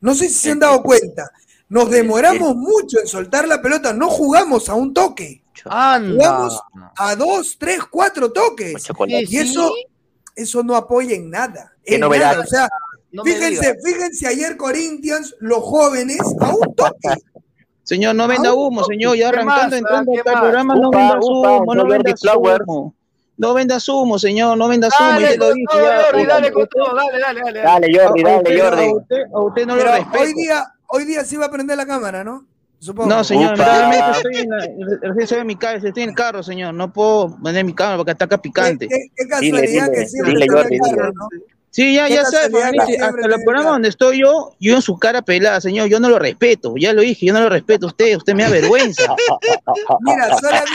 No sé si se han dado cuenta. Nos demoramos mucho en soltar la pelota, no jugamos a un toque. Anda. Jugamos a dos, tres, cuatro toques. Y eso, eso no apoya en nada. Qué en novedad. nada. O sea, No fíjense, fíjense ayer Corinthians, los jóvenes, a un toque. Señor, no venda humo, señor. Ya ¿Qué arrancando, más? entrando ¿Qué acá al programa, no venda humo, no venda humo. No venda humo, señor, no venda humo. Dale, lo dije. Jordi, dale con todo, dale, dale, dale. Dale, Jordi, dale, usted- Jordi. A usted, a usted no Pero lo respeto. hoy día, hoy día sí va a prender la cámara, ¿no? Supongo. No, señor, realmente estoy en, la, recién estoy en mi casa, estoy en el carro, señor. No puedo poner mi cámara porque está acá Qué, picante. qué- qué casualidad dile, que siempre dile, Jordi. Sí, ya, ya siempre hasta está el en el programa carro. donde estoy yo, yo en su cara pelada, señor, yo no lo respeto, ya lo dije, yo no lo respeto a usted, usted me da vergüenza. Mira, solamente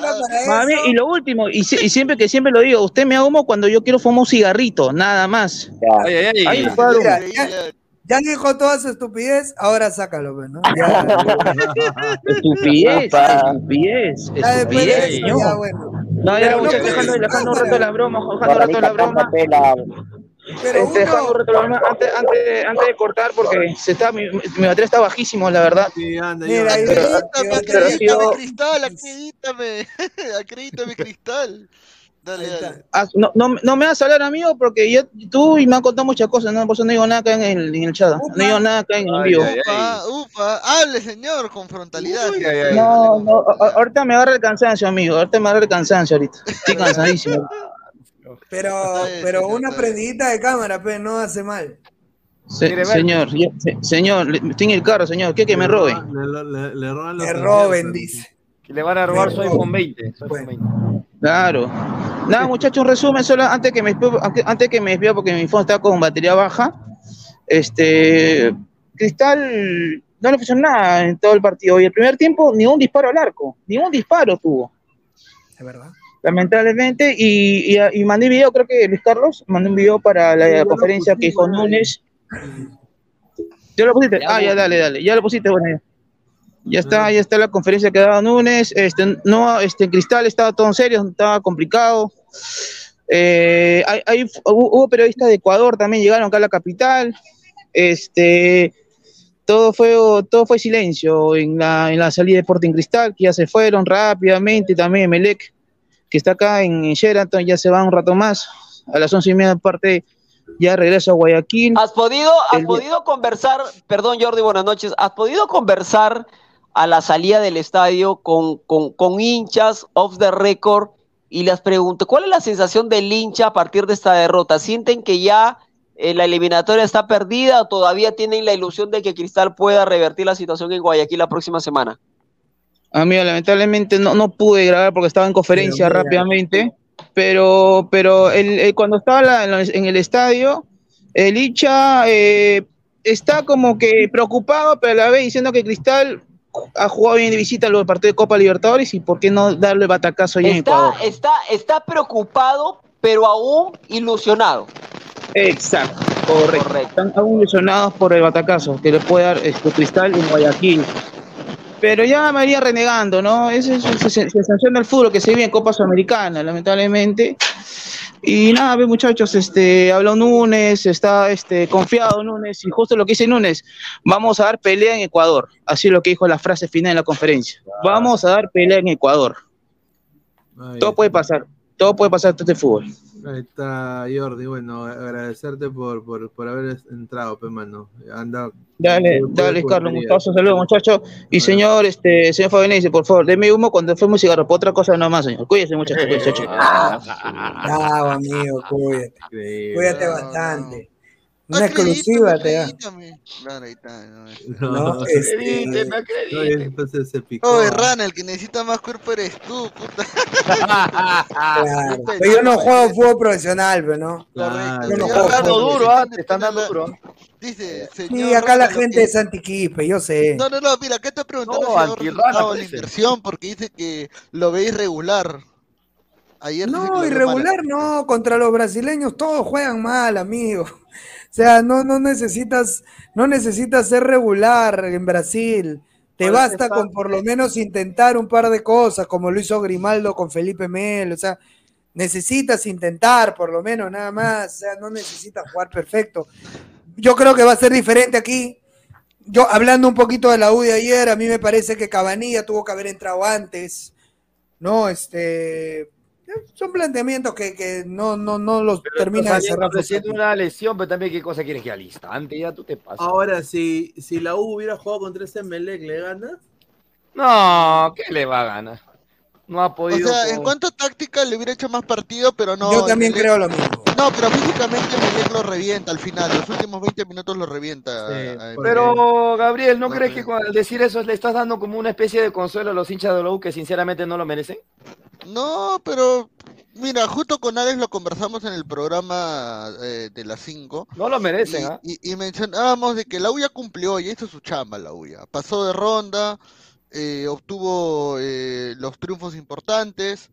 para Mami, eso. y lo último, y, si- y siempre que siempre lo digo, usted me humo cuando yo quiero fumar un cigarrito, nada más. Ay, ay, ay. Ahí me puede dar Mira, humo. ya, ya dijo toda su estupidez, ahora sácalo, pues, ¿no? Ya, Estupidez, estupidez, estupidez, señor. ya bueno. No, ya, muchachos, dejando, dejando un rato la broma, dejando un rato la broma. Pero Este, dejando antes, antes, antes de cortar, porque se está, mi, mi batería está bajísimo, la verdad. Sí, anda, mira, Acredítame, pero- pero Cristal, acredítame. acredítame, Cristal. Dale, dale. Ah, No, no, no me vas a hablar, amigo, porque yo, tú y me han contado muchas cosas, ¿no? Por eso no digo nada acá en el, en el chat. No digo nada acá en el vivo. ay, Ufa, ufa, hable, señor, con frontalidad. Uy, ay, ay. No, no, ahorita me agarra el cansancio, amigo. Ahorita me agarra el cansancio ahorita. Estoy cansadísimo. pero, pero una prendidita de cámara, pues, no hace mal. Se- señor, se- señor, le- estoy en el carro, señor. ¿Qué que me robe? Le, le- le roban los Que anteojos, roben, dice. Que le van a robar su iPhone 20. su iPhone Bueno. 20. Claro. Nada, muchachos, un resumen solo antes que me antes que me despida porque mi phone está con batería baja. Este Cristal no le funcionó nada en todo el partido. Y el primer tiempo, ni un disparo al arco, ni un disparo tuvo. Es verdad. Lamentablemente, y, y, y mandé video, creo que Luis Carlos, mandé un video para la, conferencia que ahí. Núñez. ¿Ya lo pusiste? Ya, ah, ya, dale, dale, ya lo pusiste, bueno, ya. Ya está, ya está la conferencia que dado Núñez, este, no, este, Cristal estaba todo en serio, estaba complicado. Eh, hay, hay- hubo, hubo periodistas de Ecuador también llegaron acá a la capital. Este, todo fue, todo fue silencio en la, en la salida de Sporting Cristal, que ya se fueron rápidamente, también Melec, que está acá en Sheraton, ya se va un rato más, a las once y media parte ya regreso a Guayaquil. ¿Has podido, has El- podido conversar, perdón Jordi, buenas noches, has podido conversar a la salida del estadio con, con, con hinchas off the record y les pregunto, ¿cuál es la sensación del hincha a partir de esta derrota? ¿Sienten que ya eh, la eliminatoria está perdida o todavía tienen la ilusión de que Cristal pueda revertir la situación en Guayaquil la próxima semana? Amigo, lamentablemente no, no pude grabar porque estaba en conferencia Pero rápidamente. pero, pero el- el- cuando estaba la- en, los- en el estadio, el hincha eh, está como que preocupado, pero a la vez diciendo que Cristal ha jugado bien de visita los partidos de Copa Libertadores y por qué no darle batacazo allá en Ecuador. Está, está, está preocupado, pero aún ilusionado. Exacto, correcto. Están aún ilusionados por el batacazo que le puede dar este, Cristal en Guayaquil. Pero ya me iría renegando, ¿no? Esa es la sensación del fútbol que se vive en Copa Sudamericana, lamentablemente. Y nada, ve muchachos, este, habló Núñez, está este, confiado Núñez, y justo lo que dice Núñez, vamos a dar pelea en Ecuador. Así es lo que dijo la frase final en la conferencia. Vamos a dar pelea en Ecuador. Todo puede pasar, todo puede pasar en este fútbol. Ahí está Jordi, bueno, agradecerte por, por, por haber entrado, pe mano. Anda. Dale, dale, Carlos, gustazo, saludos, muchachos. Y señor, este, señor Fabianese, por favor, deme humo cuando fuimos cigarro, por otra cosa nomás, señor. Cuídese, muchachos, cuídese, chao. Bravo, amigo, cuídate. Cuídate bastante. Una exclusiva te da. Claro, ahí está. No, No, este- No, entonces se picó. Oh, Rana, el que necesita más cuerpo eres tú, puta. Claro. Pero yo no juego fútbol profesional, pero no. Correcto. Yo no juego fútbol duro, ah, te están dando duro. Dice, señor Sí, acá la gente es antiquipe, yo sé. No, no, no, mira, acá está preguntando No, resultado la inversión porque dice que lo ve irregular. Ayer No, irregular no, contra los brasileños todos juegan mal, amigo. O sea, no, no necesitas, no necesitas ser regular en Brasil. Te basta con por lo menos intentar un par de cosas, como lo hizo Grimaldo con Felipe Melo. O sea, necesitas intentar por lo menos nada más. O sea, no necesitas jugar perfecto. Yo creo que va a ser diferente aquí. Yo, hablando un poquito de la U de ayer, a mí me parece que Cabanilla tuvo que haber entrado antes. No, este. Son planteamientos que, que no, no, no los termina de cerrar. Recién una lesión, pero también qué cosa quieres que al instante ya tú te pasas. Ahora, si, si la U hubiera jugado contra ese Melec, ¿le gana? No, ¿qué le va a ganar? No ha O podido. sea, en cuanto a táctica le hubiera hecho más partido, pero no. Yo también Melec- creo lo mismo. No, pero físicamente Melec lo revienta al final. Los últimos 20 minutos lo revienta. a- a- Pero, Gabriel, ¿no crees que al decir eso le estás dando como una especie de consuelo a los hinchas de la U que sinceramente no lo merecen? No, pero mira, justo con Alex lo conversamos en el programa eh, de las 5. No lo merecen, y, ¿ah? y- y mencionábamos de que la U ya cumplió y hizo su chamba la U ya. Pasó de ronda, eh, obtuvo eh, los triunfos importantes.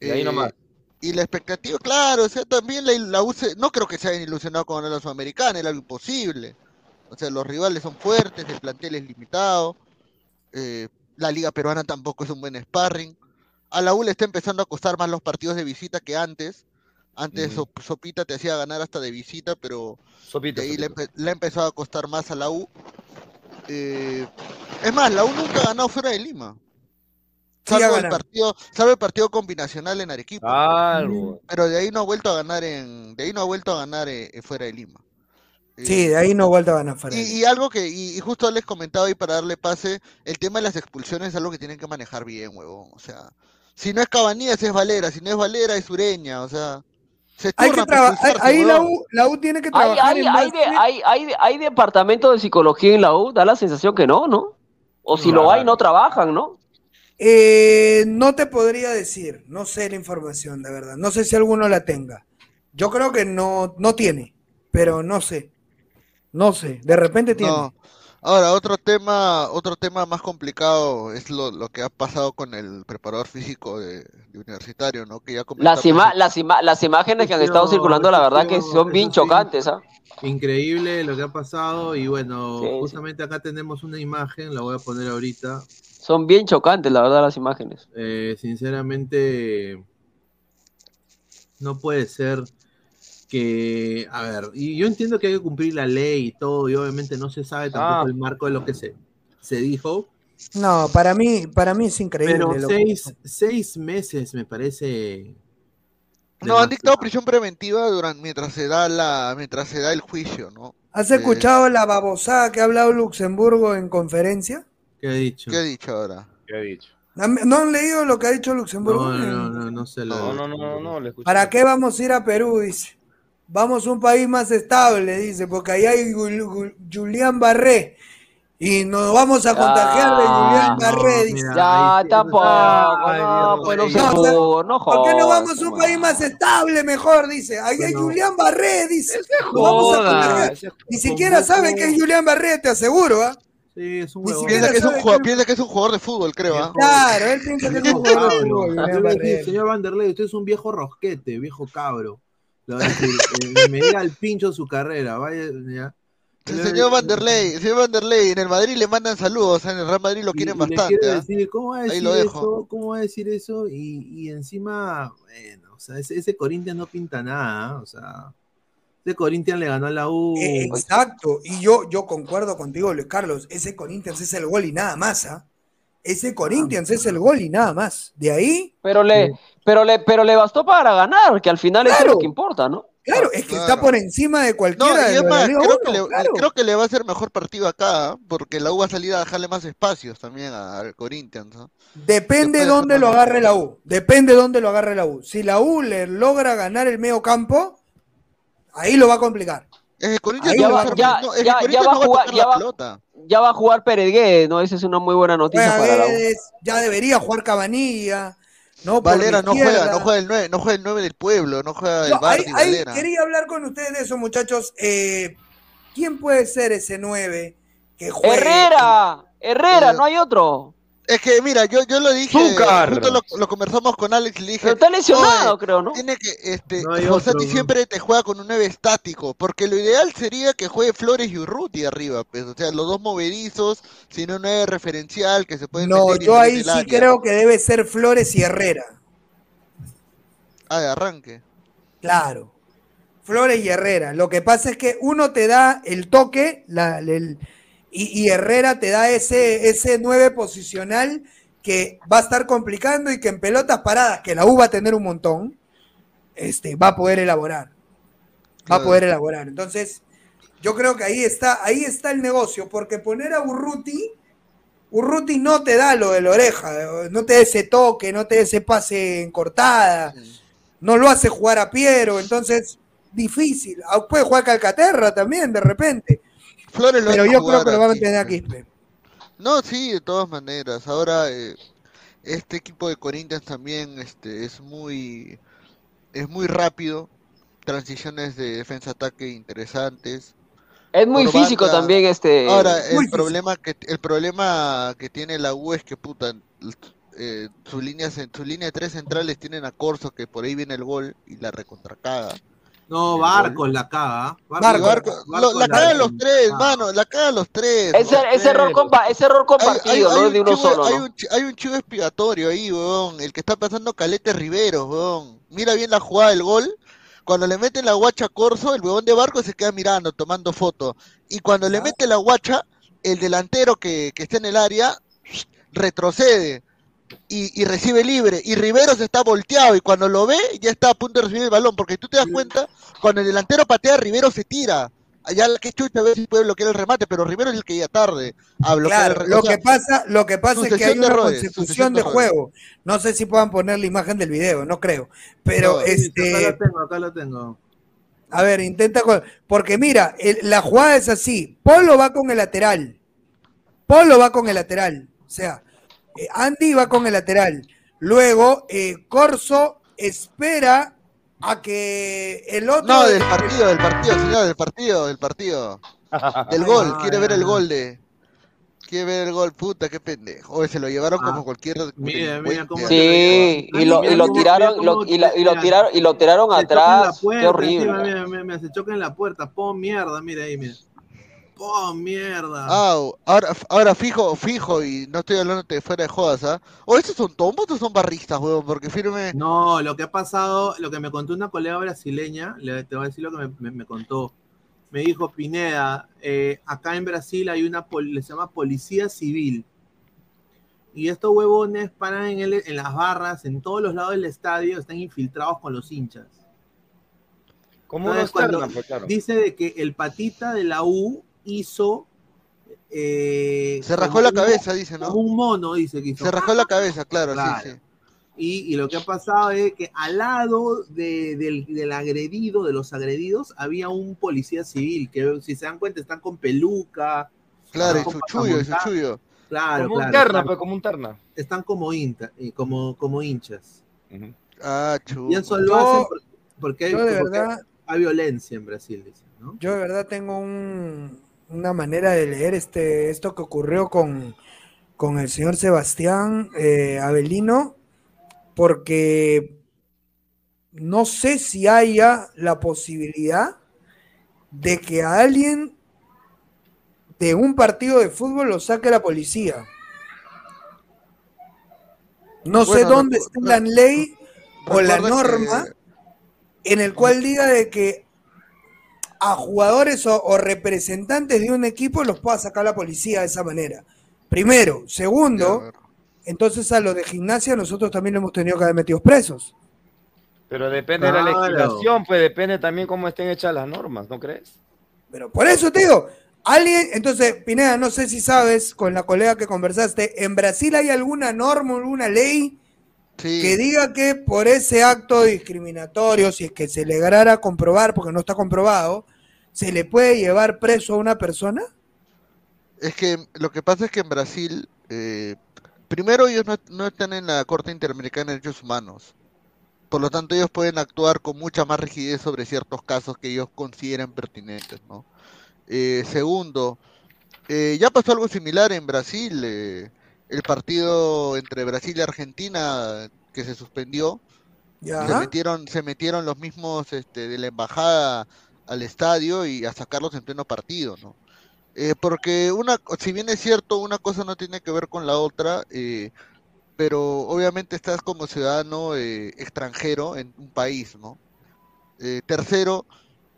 Y ahí eh, nomás. Y la expectativa, claro, o sea, también la, la U se- no creo que se hayan ilusionado con la Sudamericana, era algo imposible. O sea, los rivales son fuertes, el plantel es limitado. eh, la liga peruana tampoco es un buen sparring. A la U le está empezando a costar más los partidos de visita que antes. Antes Sopita te hacía ganar hasta de visita, pero Sopita, de ahí le, Sopita. empe- le ha empezado a costar más a la U. Eh, es más, la U nunca ha ganado fuera de Lima. Sí, ha Salvo el partido, salvo el partido combinacional en Arequipa. Salvo. Pero de ahí no ha vuelto a ganar en, de ahí no ha vuelto a ganar eh, eh, fuera de Lima. Sí, de ahí no vuelta a ganar fuera. Y, y algo que, y, y justo les comentaba ahí para darle pase, el tema de las expulsiones es algo que tienen que manejar bien, huevón. O sea, si no es Cabanías es Valera, si no es Valera es Ureña, o sea, se Hay que Ahí la. U, la U tiene que trabajar hay, en hay, base- de- hay, hay, hay departamento de psicología en la U, da la sensación que no, ¿no? O si lo hay, no trabajan, ¿no? Eh, no te podría decir, no sé la información, de verdad. No sé si alguno la tenga. Yo creo que no, no tiene, pero no sé. No sé, de repente tiene. No. Ahora, otro tema, otro tema más complicado es lo, lo que ha pasado con el preparador físico de, de universitario, ¿no? Que ya Las, ima- las, ima- las imágenes que han estado No, circulando, la verdad que son bien chocantes, ¿ah? Increíble lo que ha pasado y bueno, Sí, sí. justamente acá tenemos una imagen, la voy a poner ahorita. Son bien chocantes, la verdad, las imágenes. Eh, sinceramente, no puede ser que, a ver, y yo entiendo que hay que cumplir la ley y todo, y obviamente no se sabe tampoco Ah. el marco de lo que se, se dijo, No, para mí, para mí es increíble. pero lo que- seis, seis meses me parece... No, han dictado prisión preventiva durante mientras se da la, mientras se da el juicio, ¿no? ¿Has Eh, escuchado la babosada que ha hablado Luxemburgo en conferencia? ¿Qué ha dicho? ¿Qué ha dicho ahora? ¿Qué ha dicho? ¿Han- ¿No han leído lo que ha dicho Luxemburgo? No, no, no, no sé lo No, no, no, no, no, le escuché. ¿Para qué vamos a ir a Perú? Dice. Vamos a un país más estable, dice, porque ahí hay Julián Barré Y nos vamos a contagiar de Julián Barré. dice. Ya, tampoco, no, pues no se No, pudo, ¿Por qué no vamos a un país más estable mejor? Dice. Ahí hay Julián Barré, dice. Vamos a contagiar. Ni siquiera saben que es Julián Barré, te aseguro, ¿ah? Sí, es un. Piensa que, es un sabe jugador, piensa que es un jugador de fútbol, creo. ¿ah? Claro, él piensa que es un jugador de fútbol, señor Vanderlei, usted es un viejo rosquete, viejo cabro. Le voy a decir, eh, me diga el pincho su carrera, vaya, ya. Le- señor Vanderlei, señor Vanderlei, en el Madrid le mandan saludos, en el Real Madrid lo quieren y bastante. ¿ah? decir, ¿cómo va a Ahí decir lo dejo. eso? ¿Cómo va a decir eso? Y, y encima, bueno, o sea, ese, ese Corinthians no pinta nada, ¿ah? o sea, ese Corinthians le ganó a la U. Eh, Exacto, y yo, yo concuerdo contigo, Luis Carlos. Ese Corinthians es el gol y nada más, ¿ah? Ese Corinthians es el gol y nada más. De ahí, Pero le, pero le, pero le bastó para ganar, que al final eso es lo que importa, ¿no? claro, es que está por encima de No, cualquiera y de creo, uno, que le, claro. creo que le va a ser mejor partido acá, ¿ah? porque la U va a salir a dejarle más espacios también al Corinthians. ¿no? Depende Después dónde de- lo agarre la U. Depende dónde lo agarre la U. Si la U le logra ganar el medio campo, ahí lo va a complicar. Es que Corinthians va va Ya, no, es que ya, ya Corinthians va a no va a jugar, la va, pelota. Ya va a jugar Peregué, ¿no? Esa es una muy buena noticia para la U. Paredes, ya debería jugar Cabanilla. ¿no? Valera la no juega, no juega el 9, no juega el 9 del pueblo, no juega el No, Valera. quería hablar con ustedes de eso, muchachos. Eh, ¿Quién puede ser ese 9 que juegue? Herrera, Herrera, no hay otro. Es que mira, yo, yo lo dije, Zúcar. justo lo, lo conversamos con Alex y le dije, Pero está lesionado, "Oye, creo, ¿no? Tiene que, este, No hay Fossati otro, ¿no? siempre te juega con un 9 estático, porque lo ideal sería que juegue Flores y Urruti arriba, pues, o sea, los dos movedizos, sin un 9 referencial que se pueden No, yo ahí sí área. creo que debe ser Flores y Herrera. Ah, de arranque. Claro. Flores y Herrera. Lo que pasa es que uno te da el toque la- el- y, y Herrera te da ese, ese 9 posicional que va a estar complicando y que en pelotas paradas, que la U va a tener un montón, este, va a poder elaborar. Va a poder elaborar. Entonces, yo creo que ahí está, ahí está el negocio, porque poner a Urruti, Urruti no te da lo de la oreja, no te da ese toque, no te da ese pase en cortada, no lo hace jugar a Piero, entonces difícil. Ah, Puede jugar Calcaterra también de repente. Flores lo Pero yo creo que lo va a mantener a Quispe. No, sí, de todas maneras. Ahora, eh, este equipo de Corinthians también este, es muy, es muy rápido. Transiciones de defensa-ataque interesantes. Es muy Por físico banda- también este. Ahora, muy el físico. problema que el problema que tiene la U es que puta, eh, su línea su línea de tres centrales tienen a Corso que por ahí viene el gol y la recontracaga. No, Barcos la caga. ¿ah? Y Barco- lo- la cagan los tres, mano, la cagan los tres. Ese, los ese error, tres. compa- ese error compartido, no es de uno chivo, solo, hay, ¿no? un, hay un chivo expiatorio ahí, weón. El que está pasando Calete Riveros, weón. Mira bien la jugada del gol. Cuando le meten la guacha a Corso, el huevón de Barco se queda mirando, tomando foto. Y cuando le mete la guacha, el delantero que, que está en el área retrocede y, y recibe libre. Y Riveros está volteado y cuando lo ve ya está a punto de recibir el balón. Porque tú te das cuenta, cuando el delantero patea, Riveros se tira. Allá que chucha a ver si puede bloquear el remate, pero Rivero es el que llega tarde a bloquear Claro, el lo que pasa, lo que pasa es que hay una errores, consecución sucesión de juego. No sé si puedan poner la imagen del video, no creo. Pero No, este, Acá lo tengo, acá lo tengo. A ver, intenta. Porque mira, el- la jugada es así. Polo va con el lateral. Polo va con el lateral. O sea, Andy va con el lateral. Luego, eh, Corso espera a que el otro... No, del partido, del partido, señor, del partido, del partido. Del gol, quiere ver el gol de. Quiere ver el gol, puta, qué pendejo. Oye, se lo llevaron como cualquier. Mira, mira cómo Sí, y lo, y lo tiraron, y lo, y la- y lo tiraron, y lo tiraron atrás. puerta, Qué horrible. encima, mira, mira, mira, se choca en la puerta. Pon mierda, mira ahí, mira. Pon mierda. Ah, ahora, ahora fijo, fijo, y no estoy hablando de fuera de jodas, ¿ah? O estos son tombos o son barristas, weón, porque firme. No, lo que ha pasado, lo que me contó una colega brasileña, le, te voy a decir lo que me, me- me contó. Me dijo, Pineda, eh, acá en Brasil hay una, pol- le se llama policía civil. Y estos huevones paran en, el- en las barras, en todos los lados del estadio, están infiltrados con los hinchas. Como Entonces, cuando pues, claro. Dice de que el patita de la U hizo... eh, Se rajó como la un- cabeza, dice, ¿no? como un mono, dice que hizo. Se rajó la cabeza, claro, Claro. sí, sí. Y, y lo que ha pasado es que al lado de- del, del agredido, de los agredidos, había un policía civil, que si se dan cuenta están con peluca. Claro, su chullo, su chullo. Claro, Como un terna, pues, como un terna. Están como, inta, y como, como hinchas. Ah, Y eso lo Yo- hacen por- porque, hay, porque verdad- hay violencia en Brasil, dicen, ¿no? Yo de verdad tengo un- una manera de leer este, esto que ocurrió con, con el señor Sebastián eh, Avelino, porque no sé si haya la posibilidad de que a alguien de un partido de fútbol lo saque la policía. No sé dónde está la ley o la norma en el cual diga de que a jugadores o, o representantes de un equipo los pueda sacar la policía de esa manera. Primero. Segundo, entonces a los de gimnasia nosotros también lo hemos tenido que haber metidos presos. Pero depende de la legislación, pues depende también cómo estén hechas las normas, ¿no crees? Pero por eso te digo, alguien, entonces, Pineda, no sé si sabes, con la colega que conversaste, ¿en Brasil hay alguna norma, alguna ley que diga que por ese acto discriminatorio, si es que se lograra comprobar, porque no está comprobado, se le puede llevar preso a una persona? Es que lo que pasa es que en Brasil, eh, primero ellos no, no están en la Corte Interamericana de Derechos Humanos. Por lo tanto, ellos pueden actuar con mucha más rigidez sobre ciertos casos que ellos consideren pertinentes, ¿no? Eh, segundo, eh, ya pasó algo similar en Brasil. El partido entre Brasil y Argentina que se suspendió. Ya. Se metieron, se metieron los mismos este, de la embajada al estadio y a sacarlos en pleno partido, ¿no? Eh, porque una, si bien es cierto, una cosa no tiene que ver con la otra, eh, pero obviamente estás como ciudadano eh, extranjero en un país, ¿no? Eh, tercero,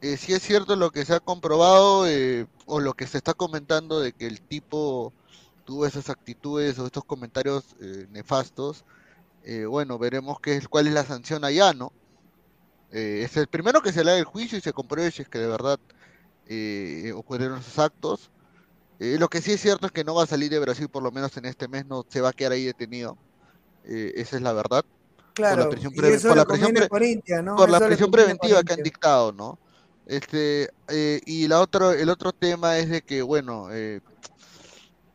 si es cierto lo que se ha comprobado eh, o lo que se está comentando de que el tipo tuvo esas actitudes o estos comentarios eh, nefastos, eh, bueno, veremos qué es, cuál es la sanción allá, ¿no? Eh, es el primero que se le haga el juicio y se compruebe si es que de verdad eh, ocurrieron esos actos. Lo que sí es cierto es que no va a salir de Brasil por lo menos en este mes, no se va a quedar ahí detenido. Esa es la verdad. Claro, por la prisión, pre- por la prisión, pre- ¿no? por la prisión preventiva que han dictado, ¿no? Este, y la otro, el otro tema es de que, bueno,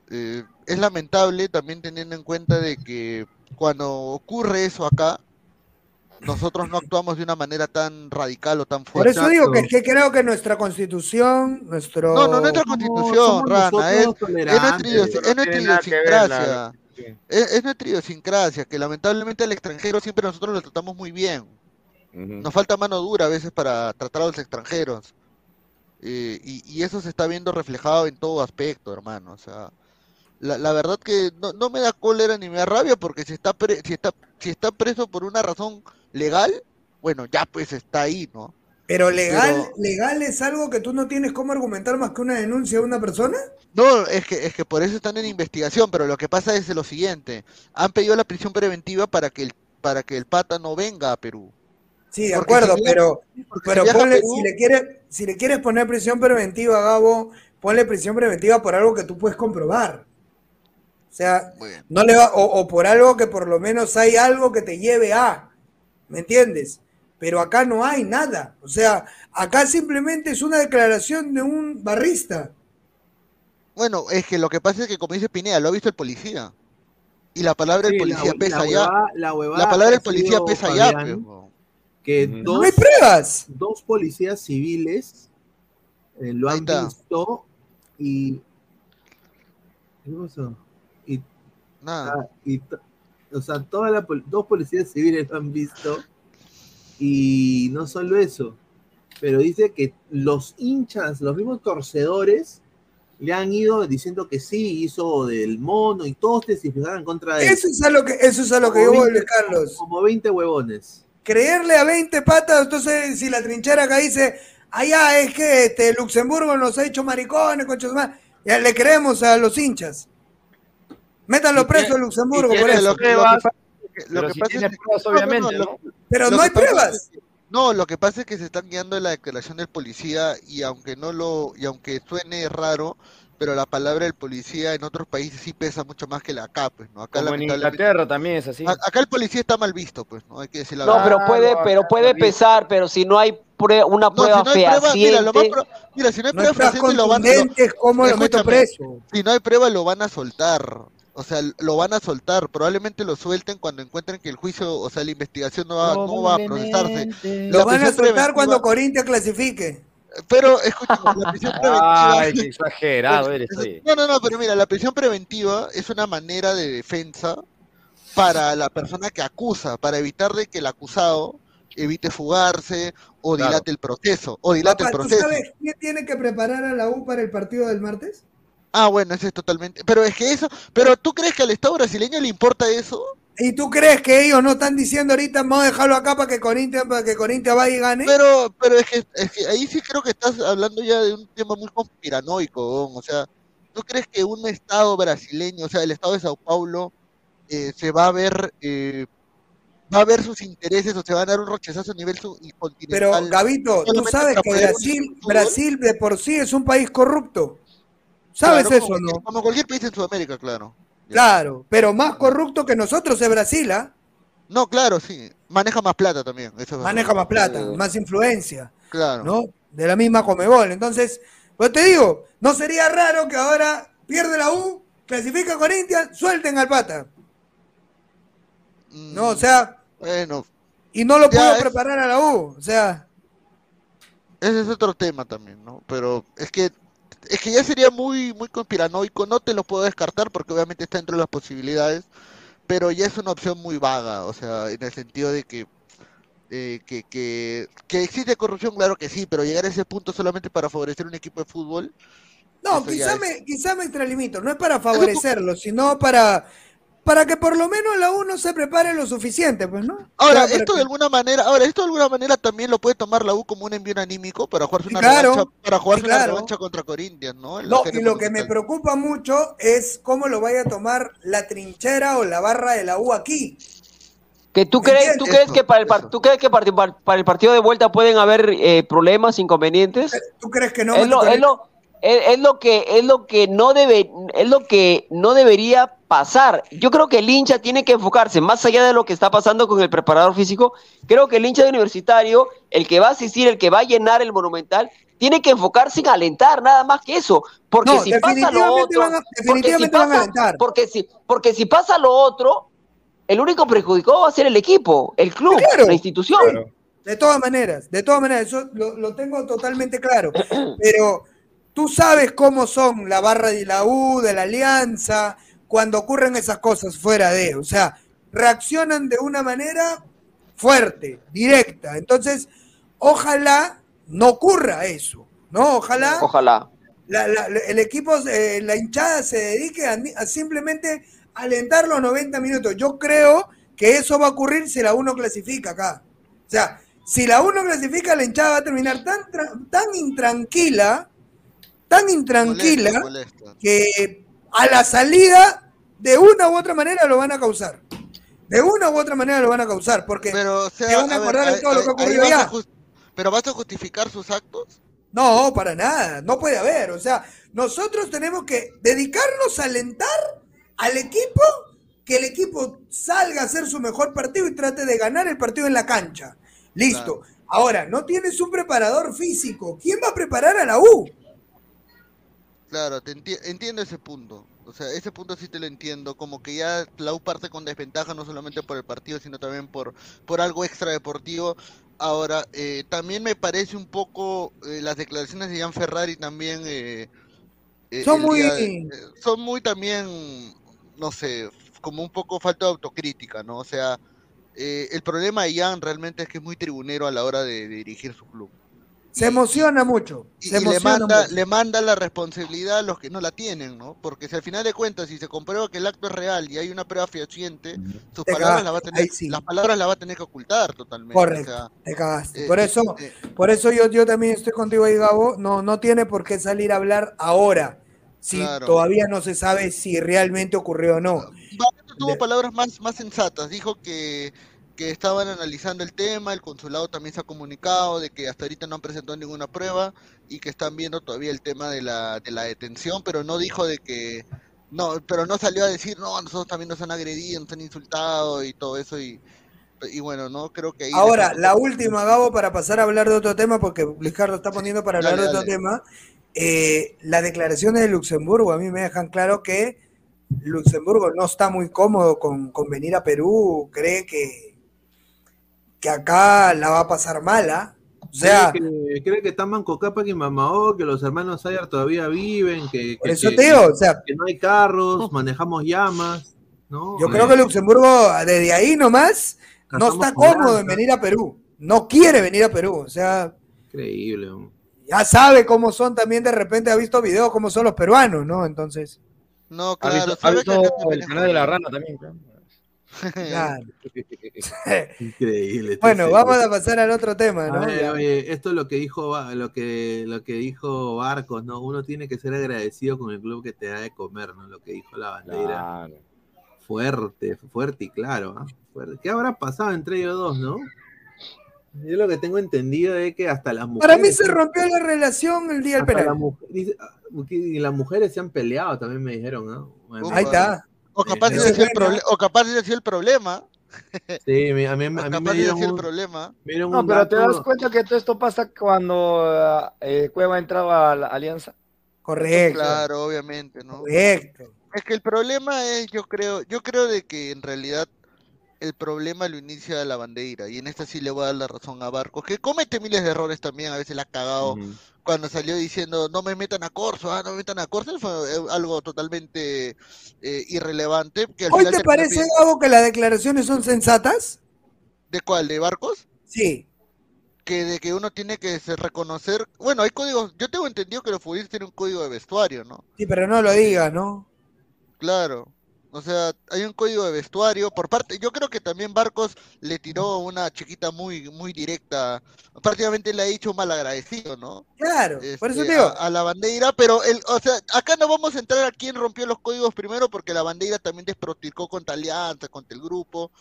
eh, es lamentable también teniendo en cuenta de que cuando ocurre eso acá, nosotros no actuamos de una manera tan radical o tan Por fuerte. eso digo que es que creo que nuestra constitución, nuestro... No, no, nuestra constitución, Rana, es, es nuestra, es idiosincrasia. es nuestra idiosincrasia, que lamentablemente al extranjero siempre nosotros lo tratamos muy bien. Nos falta mano dura a veces para tratar a los extranjeros. Eh, y, y eso se está viendo reflejado en todo aspecto, hermano. O sea, la, la verdad que no, no me da cólera ni me da rabia porque si está, pre- si, está, si está preso por una razón legal, bueno, ya pues está ahí, ¿no? Pero legal, Pero- legal es algo que tú no tienes cómo argumentar más que una denuncia de una persona. No, es que, es que por eso están en investigación, pero lo que pasa es lo siguiente, han pedido la prisión preventiva para que el, para que el pata no venga a Perú. Sí, de Porque acuerdo, si viaja- pero, pero si viaja a ponle, Perú- si le quieres, si le quieres poner prisión preventiva, Gabo, ponle prisión preventiva por algo que tú puedes comprobar. O sea, no le va, o, o por algo que por lo menos hay algo que te lleve a, ¿me entiendes? Pero acá no hay nada. O sea, acá simplemente es una declaración de un barrista. Bueno, es que lo que pasa es que, como dice Pineda, lo ha visto el policía. Y la palabra del Sí, policía pesa la allá. huevada- la huevada La palabra del policía pesa allá, Fabián, pues, weón. que dos, No hay pruebas. dos policías civiles eh, lo han está. visto y ¿qué pasó? Y, ah, y o sea, toda la pol- dos policías civiles lo han visto y no solo eso, pero dice que los hinchas, los mismos torcedores le han ido diciendo que sí, hizo del mono y todos testificaron en contra de él. Eso es a lo que, eso es a lo que yo Como voy, 20 Carlos. Como 20 huevones. creerle a 20 patas, entonces si la trinchera acá dice, allá es que este, Luxemburgo nos ha hecho maricones, conchas más, ya le creemos a los hinchas. Métanlo preso a Luxemburgo por eso. Lo que, lo que pasa, lo Pero que si pasa es que- pruebas, no, no, no, obviamente, ¿no? Pero no hay pruebas. que- no, lo que pasa es que se están guiando de la declaración del policía y aunque no lo, y aunque suene raro, pero la palabra del policía en otros países sí pesa mucho más que la acá, pues, ¿no? Acá Como en Inglaterra también es así. a- acá el policía está mal visto, pues, ¿no? Hay que decir la No, verdad. pero puede, pero puede pesar, pero si no hay prueba, una No, prueba si no hay prueba, mira, lo más fehaciente. pro- mira, si no hay No prueba fehaciente, lo van contundente, ¿cómo lo meto preso? Si no hay prueba, lo van a soltar. O sea, lo van a soltar. Probablemente lo suelten cuando encuentren que el juicio, o sea, la investigación no va, no va a procesarse. Lo La van a soltar cuando Corinthians clasifique. Pero, escúchame, la prisión preventiva... Ay, qué exagerado eres. No, no, no, pero mira, la prisión preventiva es una manera de defensa para la persona que acusa, para evitar de que el acusado evite fugarse o Claro. dilate el proceso, o dilate Papá, el ¿tú proceso. sabes quién tiene que preparar a la U para el partido del martes? Ah, bueno, eso es totalmente. Pero es que eso, pero ¿tú crees que al Estado brasileño le importa eso? ¿Y tú crees que ellos no están diciendo ahorita vamos a dejarlo acá para que Corinthians, para que Corinthians vaya y gane? Pero, pero es que, es que ahí sí creo que estás hablando ya de un tema muy conspiranoico, o sea, ¿tú crees que un Estado brasileño, o sea, el Estado de Sao Paulo, eh, se va a ver, eh, va a ver sus intereses o se va a dar un rochezazo a nivel su- Pero continental? Gabito, tú sabes que Brasil? Brasil de por sí es un país corrupto. ¿Sabes Claro, eso, como, no? Como cualquier país en Sudamérica, claro. Claro, pero más corrupto que nosotros es Brasil, ¿ah? No, claro, sí. Maneja más plata también. Eso es Maneja verdad. más plata, Eh, más influencia, Claro. ¿no? De la misma Comebol. Entonces, pues te digo, no sería raro que ahora pierde la U, clasifica Corinthians, suelten al pata. No, o sea, Bueno, y no lo puedo es- preparar a la U, o sea, ese es otro tema también, ¿no? Pero es que es que ya sería muy muy conspiranoico, no te lo puedo descartar porque obviamente está dentro de las posibilidades, pero ya es una opción muy vaga, o sea, en el sentido de que eh, que, que, que existe corrupción, claro que sí, pero llegar a ese punto solamente para favorecer un equipo de fútbol, no, quizá es- me, quizá me extralimito, no es para favorecerlo, sino para, para que por lo menos la U no se prepare lo suficiente, pues, ¿no? Ahora, esto que- de alguna manera, ahora esto de alguna manera también lo puede tomar la U como un envío anímico para jugarse una claro, revancha, para jugarse una revancha contra Corinthians, ¿no? En No, y lo que me preocupa mucho es cómo lo vaya a tomar la trinchera o la barra de la U aquí. Que tú ¿Me crees, tú crees que para el par- tú crees que para, el partido de vuelta pueden haber eh, problemas, inconvenientes. ¿Tú crees que no? Es lo, Beto es lo- es- es lo que es lo que no debe es lo que no debería pasar. Yo creo que el hincha tiene que enfocarse más allá de lo que está pasando con el preparador físico. Creo que el hincha de universitario, el que va a asistir, el que va a llenar el monumental, tiene que enfocarse en alentar nada más que eso, porque No, si pasa lo otro, van a- porque si pasa- porque si porque si pasa lo otro, el único perjudicado va a ser el equipo, el club, Claro, la institución. sí. De todas maneras, de todas maneras, eso lo, lo tengo totalmente claro. Pero tú sabes cómo son la barra de la U, de la Alianza, cuando ocurren esas cosas fuera de, o sea, reaccionan de una manera fuerte, directa. Entonces, ojalá no ocurra eso, ¿no? Ojalá, Ojalá. la- la- el equipo, eh, la hinchada se dedique a, a simplemente alentar los 90 minutos. Yo creo que eso va a ocurrir si la 1 clasifica acá. O sea, si la 1 clasifica, la hinchada va a terminar tan, tan intranquila, tan intranquila, Molesta, molesta. que a la salida, de una u otra manera, lo van a causar. De una u otra manera lo van a causar, porque Pero, o sea, se van a a ver, acordar de todo lo que ahí- ocurrió ahí vas a ya. jus- ¿Pero vas a justificar sus actos? No, para nada, no puede haber. O sea, nosotros tenemos que dedicarnos a alentar al equipo, que el equipo salga a hacer su mejor partido y trate de ganar el partido en la cancha. Listo. Ahora, no tienes un preparador físico. ¿Quién va a preparar a la U? Claro, te enti- entiendo ese punto. O sea, ese punto sí te lo entiendo. Como que ya la U parte con desventaja no solamente por el partido, sino también por, por algo extra deportivo. Ahora, eh, también me parece un poco eh, las declaraciones de Jan Ferrari también. eh, eh, Son muy- de- eh, son muy también, no sé, como un poco falta de autocrítica, ¿no? O sea, eh, el problema de Jan realmente es que es muy tribunero a la hora de, de dirigir su club. Se emociona mucho. Y, Se y le manda, mucho. le manda la responsabilidad a los que no la tienen, ¿no? Porque si al final de cuentas, si se comprueba que el acto es real y hay una prueba fehaciente, sus Te palabras las va a tener, sí. las palabras las va a tener que ocultar totalmente. Correcto, o sea, te cagaste. eh, por eh, eso, eh, por eso yo, yo también estoy contigo ahí, Gabo. No, no tiene por qué salir a hablar ahora, si Claro. todavía no se sabe si realmente ocurrió o no. Barreto tuvo palabras más, más sensatas. Dijo que, que estaban analizando el tema, el consulado también se ha comunicado de que hasta ahorita no han presentado ninguna prueba y que están viendo todavía el tema de la, de la detención, pero no dijo de que no, pero no salió a decir, no, nosotros también nos han agredido, nos han insultado y todo eso y Y bueno, no creo que ahí Ahora, la última, Gabo, para pasar a hablar de otro tema, porque Luis Carlos está poniendo para hablar Dale, de otro tema. eh, las declaraciones de Luxemburgo. A mí me dejan claro que Luxemburgo no está muy cómodo con, con venir a Perú, cree que, que acá la va a pasar mala. O sea, cree que, cree que está Manco Cápac y Mamao, que los hermanos Sayar todavía viven, que, Por que- eso que- te digo, o sea- que no hay carros, manejamos llamas, ¿no? yo Eh, creo que Luxemburgo desde ahí nomás no está cómodo en venir a Perú, no quiere venir a Perú, o sea, Increíble. hombre. ya sabe cómo son también de repente ha visto videos cómo son los peruanos, ¿no? Entonces, No, ¿Ha claro, visto, ha visto el canal de la rana también? claro. Claro. Increíble. este Bueno, vamos a pasar al otro tema, ¿no? ver, Ya. oye, esto es lo que dijo lo que lo que dijo Barcos, ¿no? Uno tiene que ser agradecido con el club que te da de comer, ¿no? Lo que dijo la bandera. Fuerte, fuerte y claro, ¿ah? Fuerte. ¿Qué habrá pasado entre ellos dos, no? Yo lo que tengo entendido es que hasta las mujeres. Para mí se rompió la relación el día del penal. la mujer- dice- ah, y las mujeres se han peleado, también me dijeron, ¿no? Ahí está. O capaz, ese es el proble- o capaz ese el problema. Sí, a mí, a mí Capaz me dieron el problema. No, pero te das cuenta que todo esto pasa cuando eh, Cueva entraba a la alianza. Correcto. Claro, obviamente, ¿no? Correcto. Es que el problema es, yo creo, yo creo de que en realidad el problema lo inicia la bandera, y en esta sí le voy a dar la razón a Barcos, que comete miles de errores también, a veces la ha cagado cuando salió diciendo no me metan a Corso, ah, no me metan a Corso, fue eh, algo totalmente eh, irrelevante. Que al ¿Hoy final te parece, Gabo, que las declaraciones son sensatas? ¿De cuál? ¿De Barcos? Sí. Que de que uno tiene que se- reconocer, bueno, hay códigos, yo tengo entendido que los futbolistas tienen un código de vestuario, ¿no? Sí, pero no lo digas, ¿no? Claro. O sea, hay un código de vestuario por parte, yo creo que también Barcos le tiró una chiquita muy muy directa, prácticamente le ha dicho mal agradecido, ¿no? Claro, por eso Este, te digo. a, a la bandera, pero el, o sea, acá no vamos a entrar a quién rompió los códigos primero porque la bandera también desproticó contra Alianza, contra el grupo,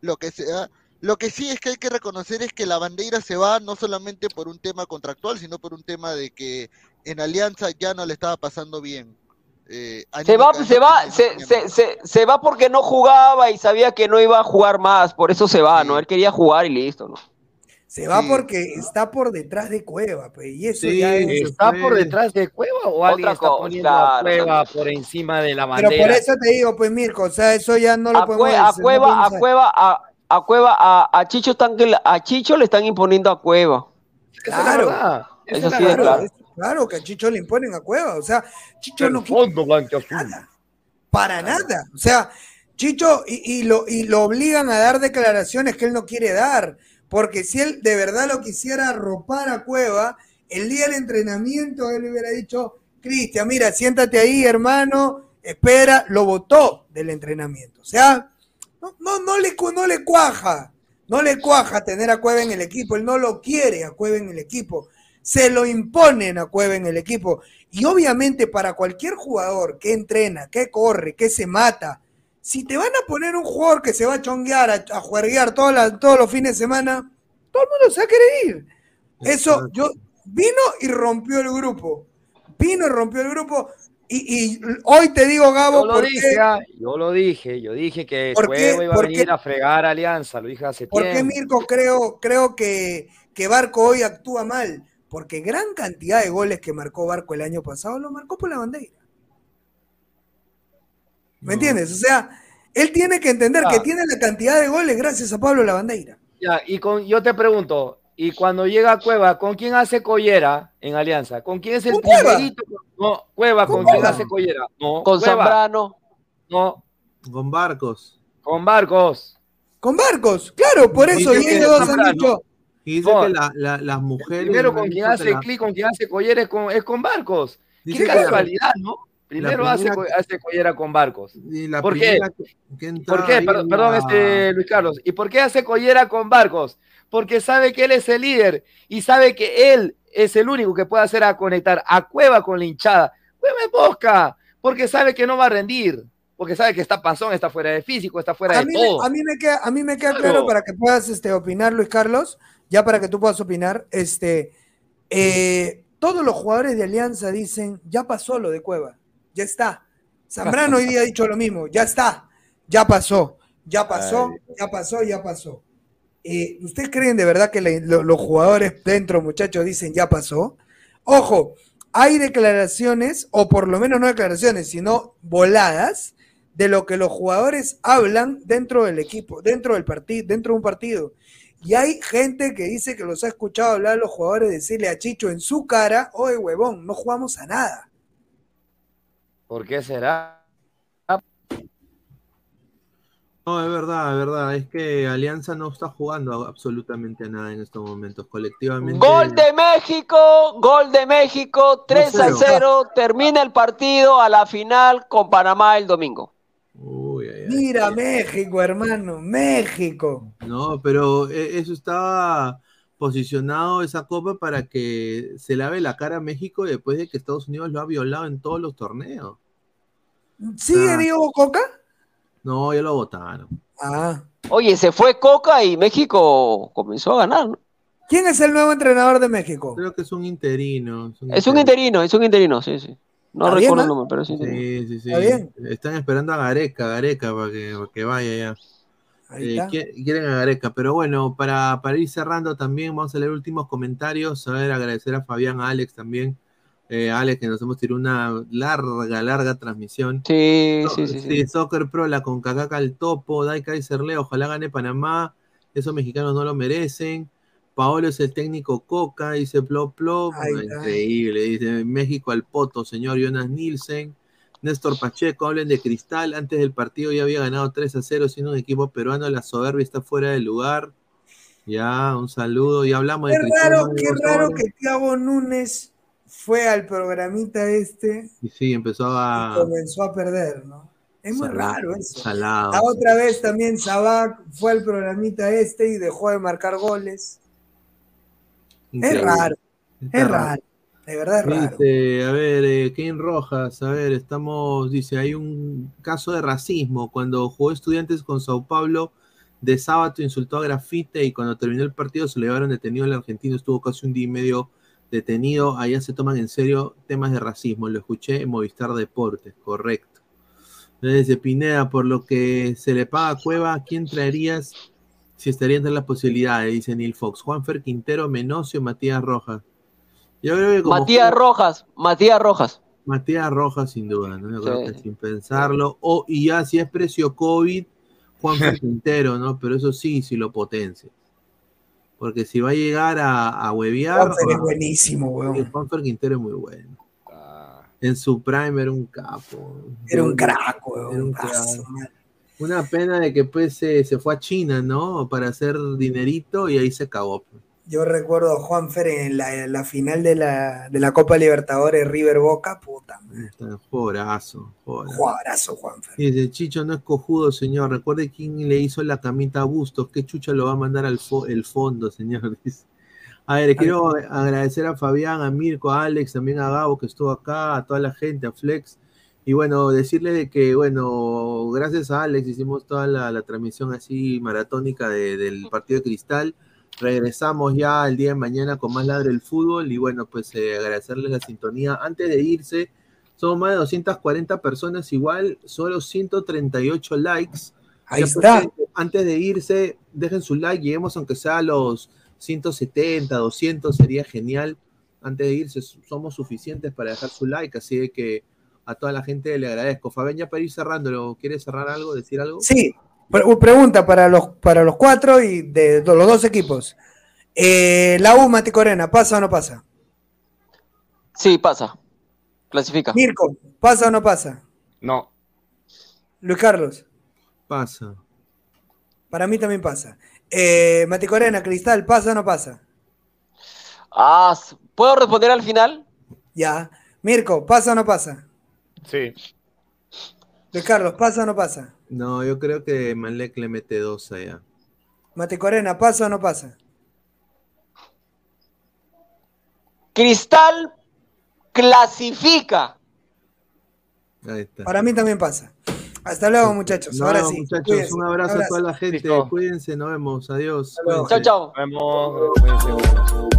lo que sea. Lo que sí es que hay que reconocer es que la bandera se va no solamente por un tema contractual, sino por un tema de que en Alianza ya no le estaba pasando bien. Eh, Se va, se va, se, se, se, se va porque no jugaba y sabía que no iba a jugar más, por eso se va, ¿no? Él quería jugar y listo, ¿no? Se va Sí. porque está por detrás de Cueva, pues, y eso Sí, ya es... ¿Está por detrás de Cueva o alguien Otra está cosa, poniendo a claro, Cueva por encima de la Pero bandera? por eso te digo, pues, Mirko, o sea, eso ya no lo A, podemos Cue- a decir, no Cueva, a Cueva, a, a Cueva, a, a Chicho están que la- a Chicho le están imponiendo a Cueva. Claro. Eso sí es claro que a Chicho le imponen a Cueva, o sea, Chicho no fondo para nada. O sea, Chicho, y, y lo, y lo obligan a dar declaraciones que él no quiere dar. Porque si él de verdad lo quisiera arropar a Cueva, el día del entrenamiento él hubiera dicho, Cristian, mira, siéntate ahí, hermano, espera, lo votó del entrenamiento. O sea, no, no, no, le, no le cuaja, no le cuaja tener a Cueva en el equipo, él no lo quiere a Cueva en el equipo, se lo imponen a Cueva en el equipo. Y obviamente para cualquier jugador que entrena, que corre, que se mata, si te van a poner un jugador que se va a chonguear, a, a juerguear todas las- todos los fines de semana, todo el mundo se va a querer ir. Eso, yo, vino y rompió el grupo. Vino y rompió el grupo. Y, y hoy te digo, Gabo, Yo lo ¿por dije, ah, yo lo dije, yo dije que ¿Por Cueva qué? iba a ¿Por venir a fregar a Alianza, lo dije hace por qué tiempo. Mirko creo, creo que, que Barco hoy actúa mal? Porque gran cantidad de goles que marcó Barco el año pasado lo marcó por la bandera. ¿Me entiendes? O sea, él tiene que entender que tiene la cantidad de goles gracias a Pablo Lavandeira. Ya, y con, yo te pregunto, y cuando llega Cueva, ¿con quién hace collera en Alianza? ¿Con quién es el Con Cueva. primerito? No, Cueva, ¿con, Con quién Cueva. hace collera? No, Con Cueva. Zambrano. No, Con Barcos. con Barcos. Con Barcos, claro, por eso. Ellos dos han dicho, Y dice No, que la- la- las mujeres. Primero con quien hace la- clic, con quien hace collera es con, es con Barcos. Dice Qué casualidad, ¿no? Primero hace, hace collera con Barcos. y la ¿Por qué? que- que ¿Por qué? perdón, la- este Luis Carlos. ¿Y por qué hace collera con Barcos? Porque sabe que él es el líder y sabe que él es el único que puede hacer a conectar a Cueva con la hinchada. Cueva es mosca, porque sabe que no va a rendir, porque sabe que está panzón, está fuera de físico, está fuera a de mí, todo. me, a mí me queda, a mí me queda Claro. claro para que puedas este, opinar, Luis Carlos, ya para que tú puedas opinar. Este, eh, todos los jugadores de Alianza dicen, ya pasó lo de Cueva, ya está. Zambrano hoy día ha dicho lo mismo, ya está, ya pasó, ya pasó, ya pasó, ya pasó. Eh, ¿Ustedes creen de verdad que lo- los jugadores dentro, muchachos, dicen ya pasó? Ojo, hay declaraciones, o por lo menos no declaraciones, sino voladas, de lo que los jugadores hablan dentro del equipo, dentro del partido, dentro de un partido. Y hay gente que dice que los ha escuchado hablar a los jugadores, decirle a Chicho en su cara, oye, huevón, no jugamos a nada. ¿Por qué será? No, es verdad, es verdad. Es que Alianza no está jugando absolutamente a nada en estos momentos. Colectivamente. Gol de México, gol de México, 3 a 2-0. 0. Termina el partido a la final con Panamá el domingo. Mira, México, hermano, México. No, pero eh, eso estaba posicionado esa copa para que se lave la cara a México después de que Estados Unidos lo ha violado en todos los torneos. ¿Sigue Ah. Diego Coca? No, ya lo votaron. Ah. Oye, se fue Coca y México comenzó a ganar. ¿no? ¿Quién es el nuevo entrenador de México? Creo que es un interino. Es un interino, es un interino, sí, sí. No Está bien, recuerdo el ¿no? nombre, pero. Sí, sí, sí. Está bien. Están esperando a Gareca, Gareca, para que, para que vaya ya. Ahí Eh, quieren a Gareca, pero bueno, para, para ir cerrando también, vamos a leer últimos comentarios. A ver, agradecer a Fabián, a Alex también. Eh, Alex, que nos hemos tirado una larga, larga transmisión. Sí, sí, sí. sí. Soccer Pro, la con Cacaca al topo, Dai Kaiser Leo, ojalá gane Panamá. Esos mexicanos no lo merecen. Paolo es el técnico Coca, dice Plop Plop. Está. Increíble, dice México al poto, señor Jonas Nielsen. Néstor Pacheco, hablen de Cristal. Antes del partido ya había ganado 3 a 0, siendo un equipo peruano. La soberbia está fuera de lugar. Ya, un saludo. Ya hablamos Qué de Cristal. raro, qué raro que Thiago Núñez fue al programita este Y sí, empezó y a. comenzó a perder, ¿no? Es muy Salado, raro eso. salado. La otra vez también Sabac fue al programita este y dejó de marcar goles. Es raro, Está es raro. raro. De verdad es raro. Dice, a ver, eh, Kane Rojas, a ver, estamos, dice, hay un caso de racismo. Cuando jugó estudiantes con Sao Paulo, de sábado insultó a Grafite y cuando terminó el partido se lo llevaron detenido. El argentino estuvo casi un día y medio detenido. Allá se toman en serio temas de racismo. Lo escuché en Movistar Deportes, correcto. Dice Pineda, por lo que se le paga a Cueva, ¿a quién traerías si estaría entre las posibilidades? Dice Neil Fox. Juanfer Quintero, Menosio, Matías Rojas. Yo creo que como Matías Rojas, Matías Rojas. Matías Rojas, sin duda, ¿no? Yo creo que sin pensarlo. O, y ya si es precio COVID, Juan Quintero, ¿no? Pero eso sí, si lo potencia. Porque si va a llegar a, a huevear. Juanfer es ah, buenísimo, weón. sí, Juanfer Quintero es muy bueno. En su prime era un capo. Era un crack, weón. Era un Ah, crack. Una pena de que pues se, se fue a China, ¿no? Para hacer dinerito y ahí se cagó. Yo recuerdo a Juanfer en la, la final de la, de la Copa Libertadores River Boca, puta. Jorazo, jorazo. Juanfer. Dice, Chicho no es cojudo, señor. Recuerde quién le hizo la camita a Bustos. ¿Qué chucha lo va a mandar al fo- el fondo, señor? Dice. A ver, quiero agradecer a Fabián, a Mirko, a Alex, también a Gabo que estuvo acá, a toda la gente, a Flex. Y bueno, decirle de que, bueno, gracias a Alex hicimos toda la, la transmisión así maratónica de- del partido de Cristal. Regresamos ya el día de mañana con más ladre el fútbol y bueno, pues eh, agradecerles la sintonía. Antes de irse, somos más de 240 personas igual, solo 138 likes. Ahí Ya, pues, está. gente, antes de irse, dejen su like, lleguemos aunque sea a los 170, 200, sería genial. Antes de irse, somos suficientes para dejar su like, así de que a toda la gente le agradezco. Fabián, ya para ir cerrándolo, ¿quieres cerrar algo, decir algo? Sí, pre- pregunta para los, para los cuatro y de, de los dos equipos. Eh, la U, Mati Corena, ¿pasa o no pasa? Sí, pasa. Clasifica. Mirko, ¿pasa o no pasa? No. Luis Carlos, Pasa. para mí también pasa. Eh, Mati Corena, Cristal, ¿pasa o no pasa? Ah, ¿puedo responder al final? Ya. Mirko, ¿pasa o no pasa? Sí. Carlos, ¿pasa o no pasa? No, yo creo que Malek le mete dos allá. Mati Corena, ¿pasa o no pasa? Cristal clasifica. Ahí está. Para mí también pasa. Hasta luego, muchachos. Nos Ahora sí. muchachos, cuídense. un abrazo, a toda la gente. Cuídense, nos vemos. Adiós. Chao, chao. Nos vemos. Cuídense.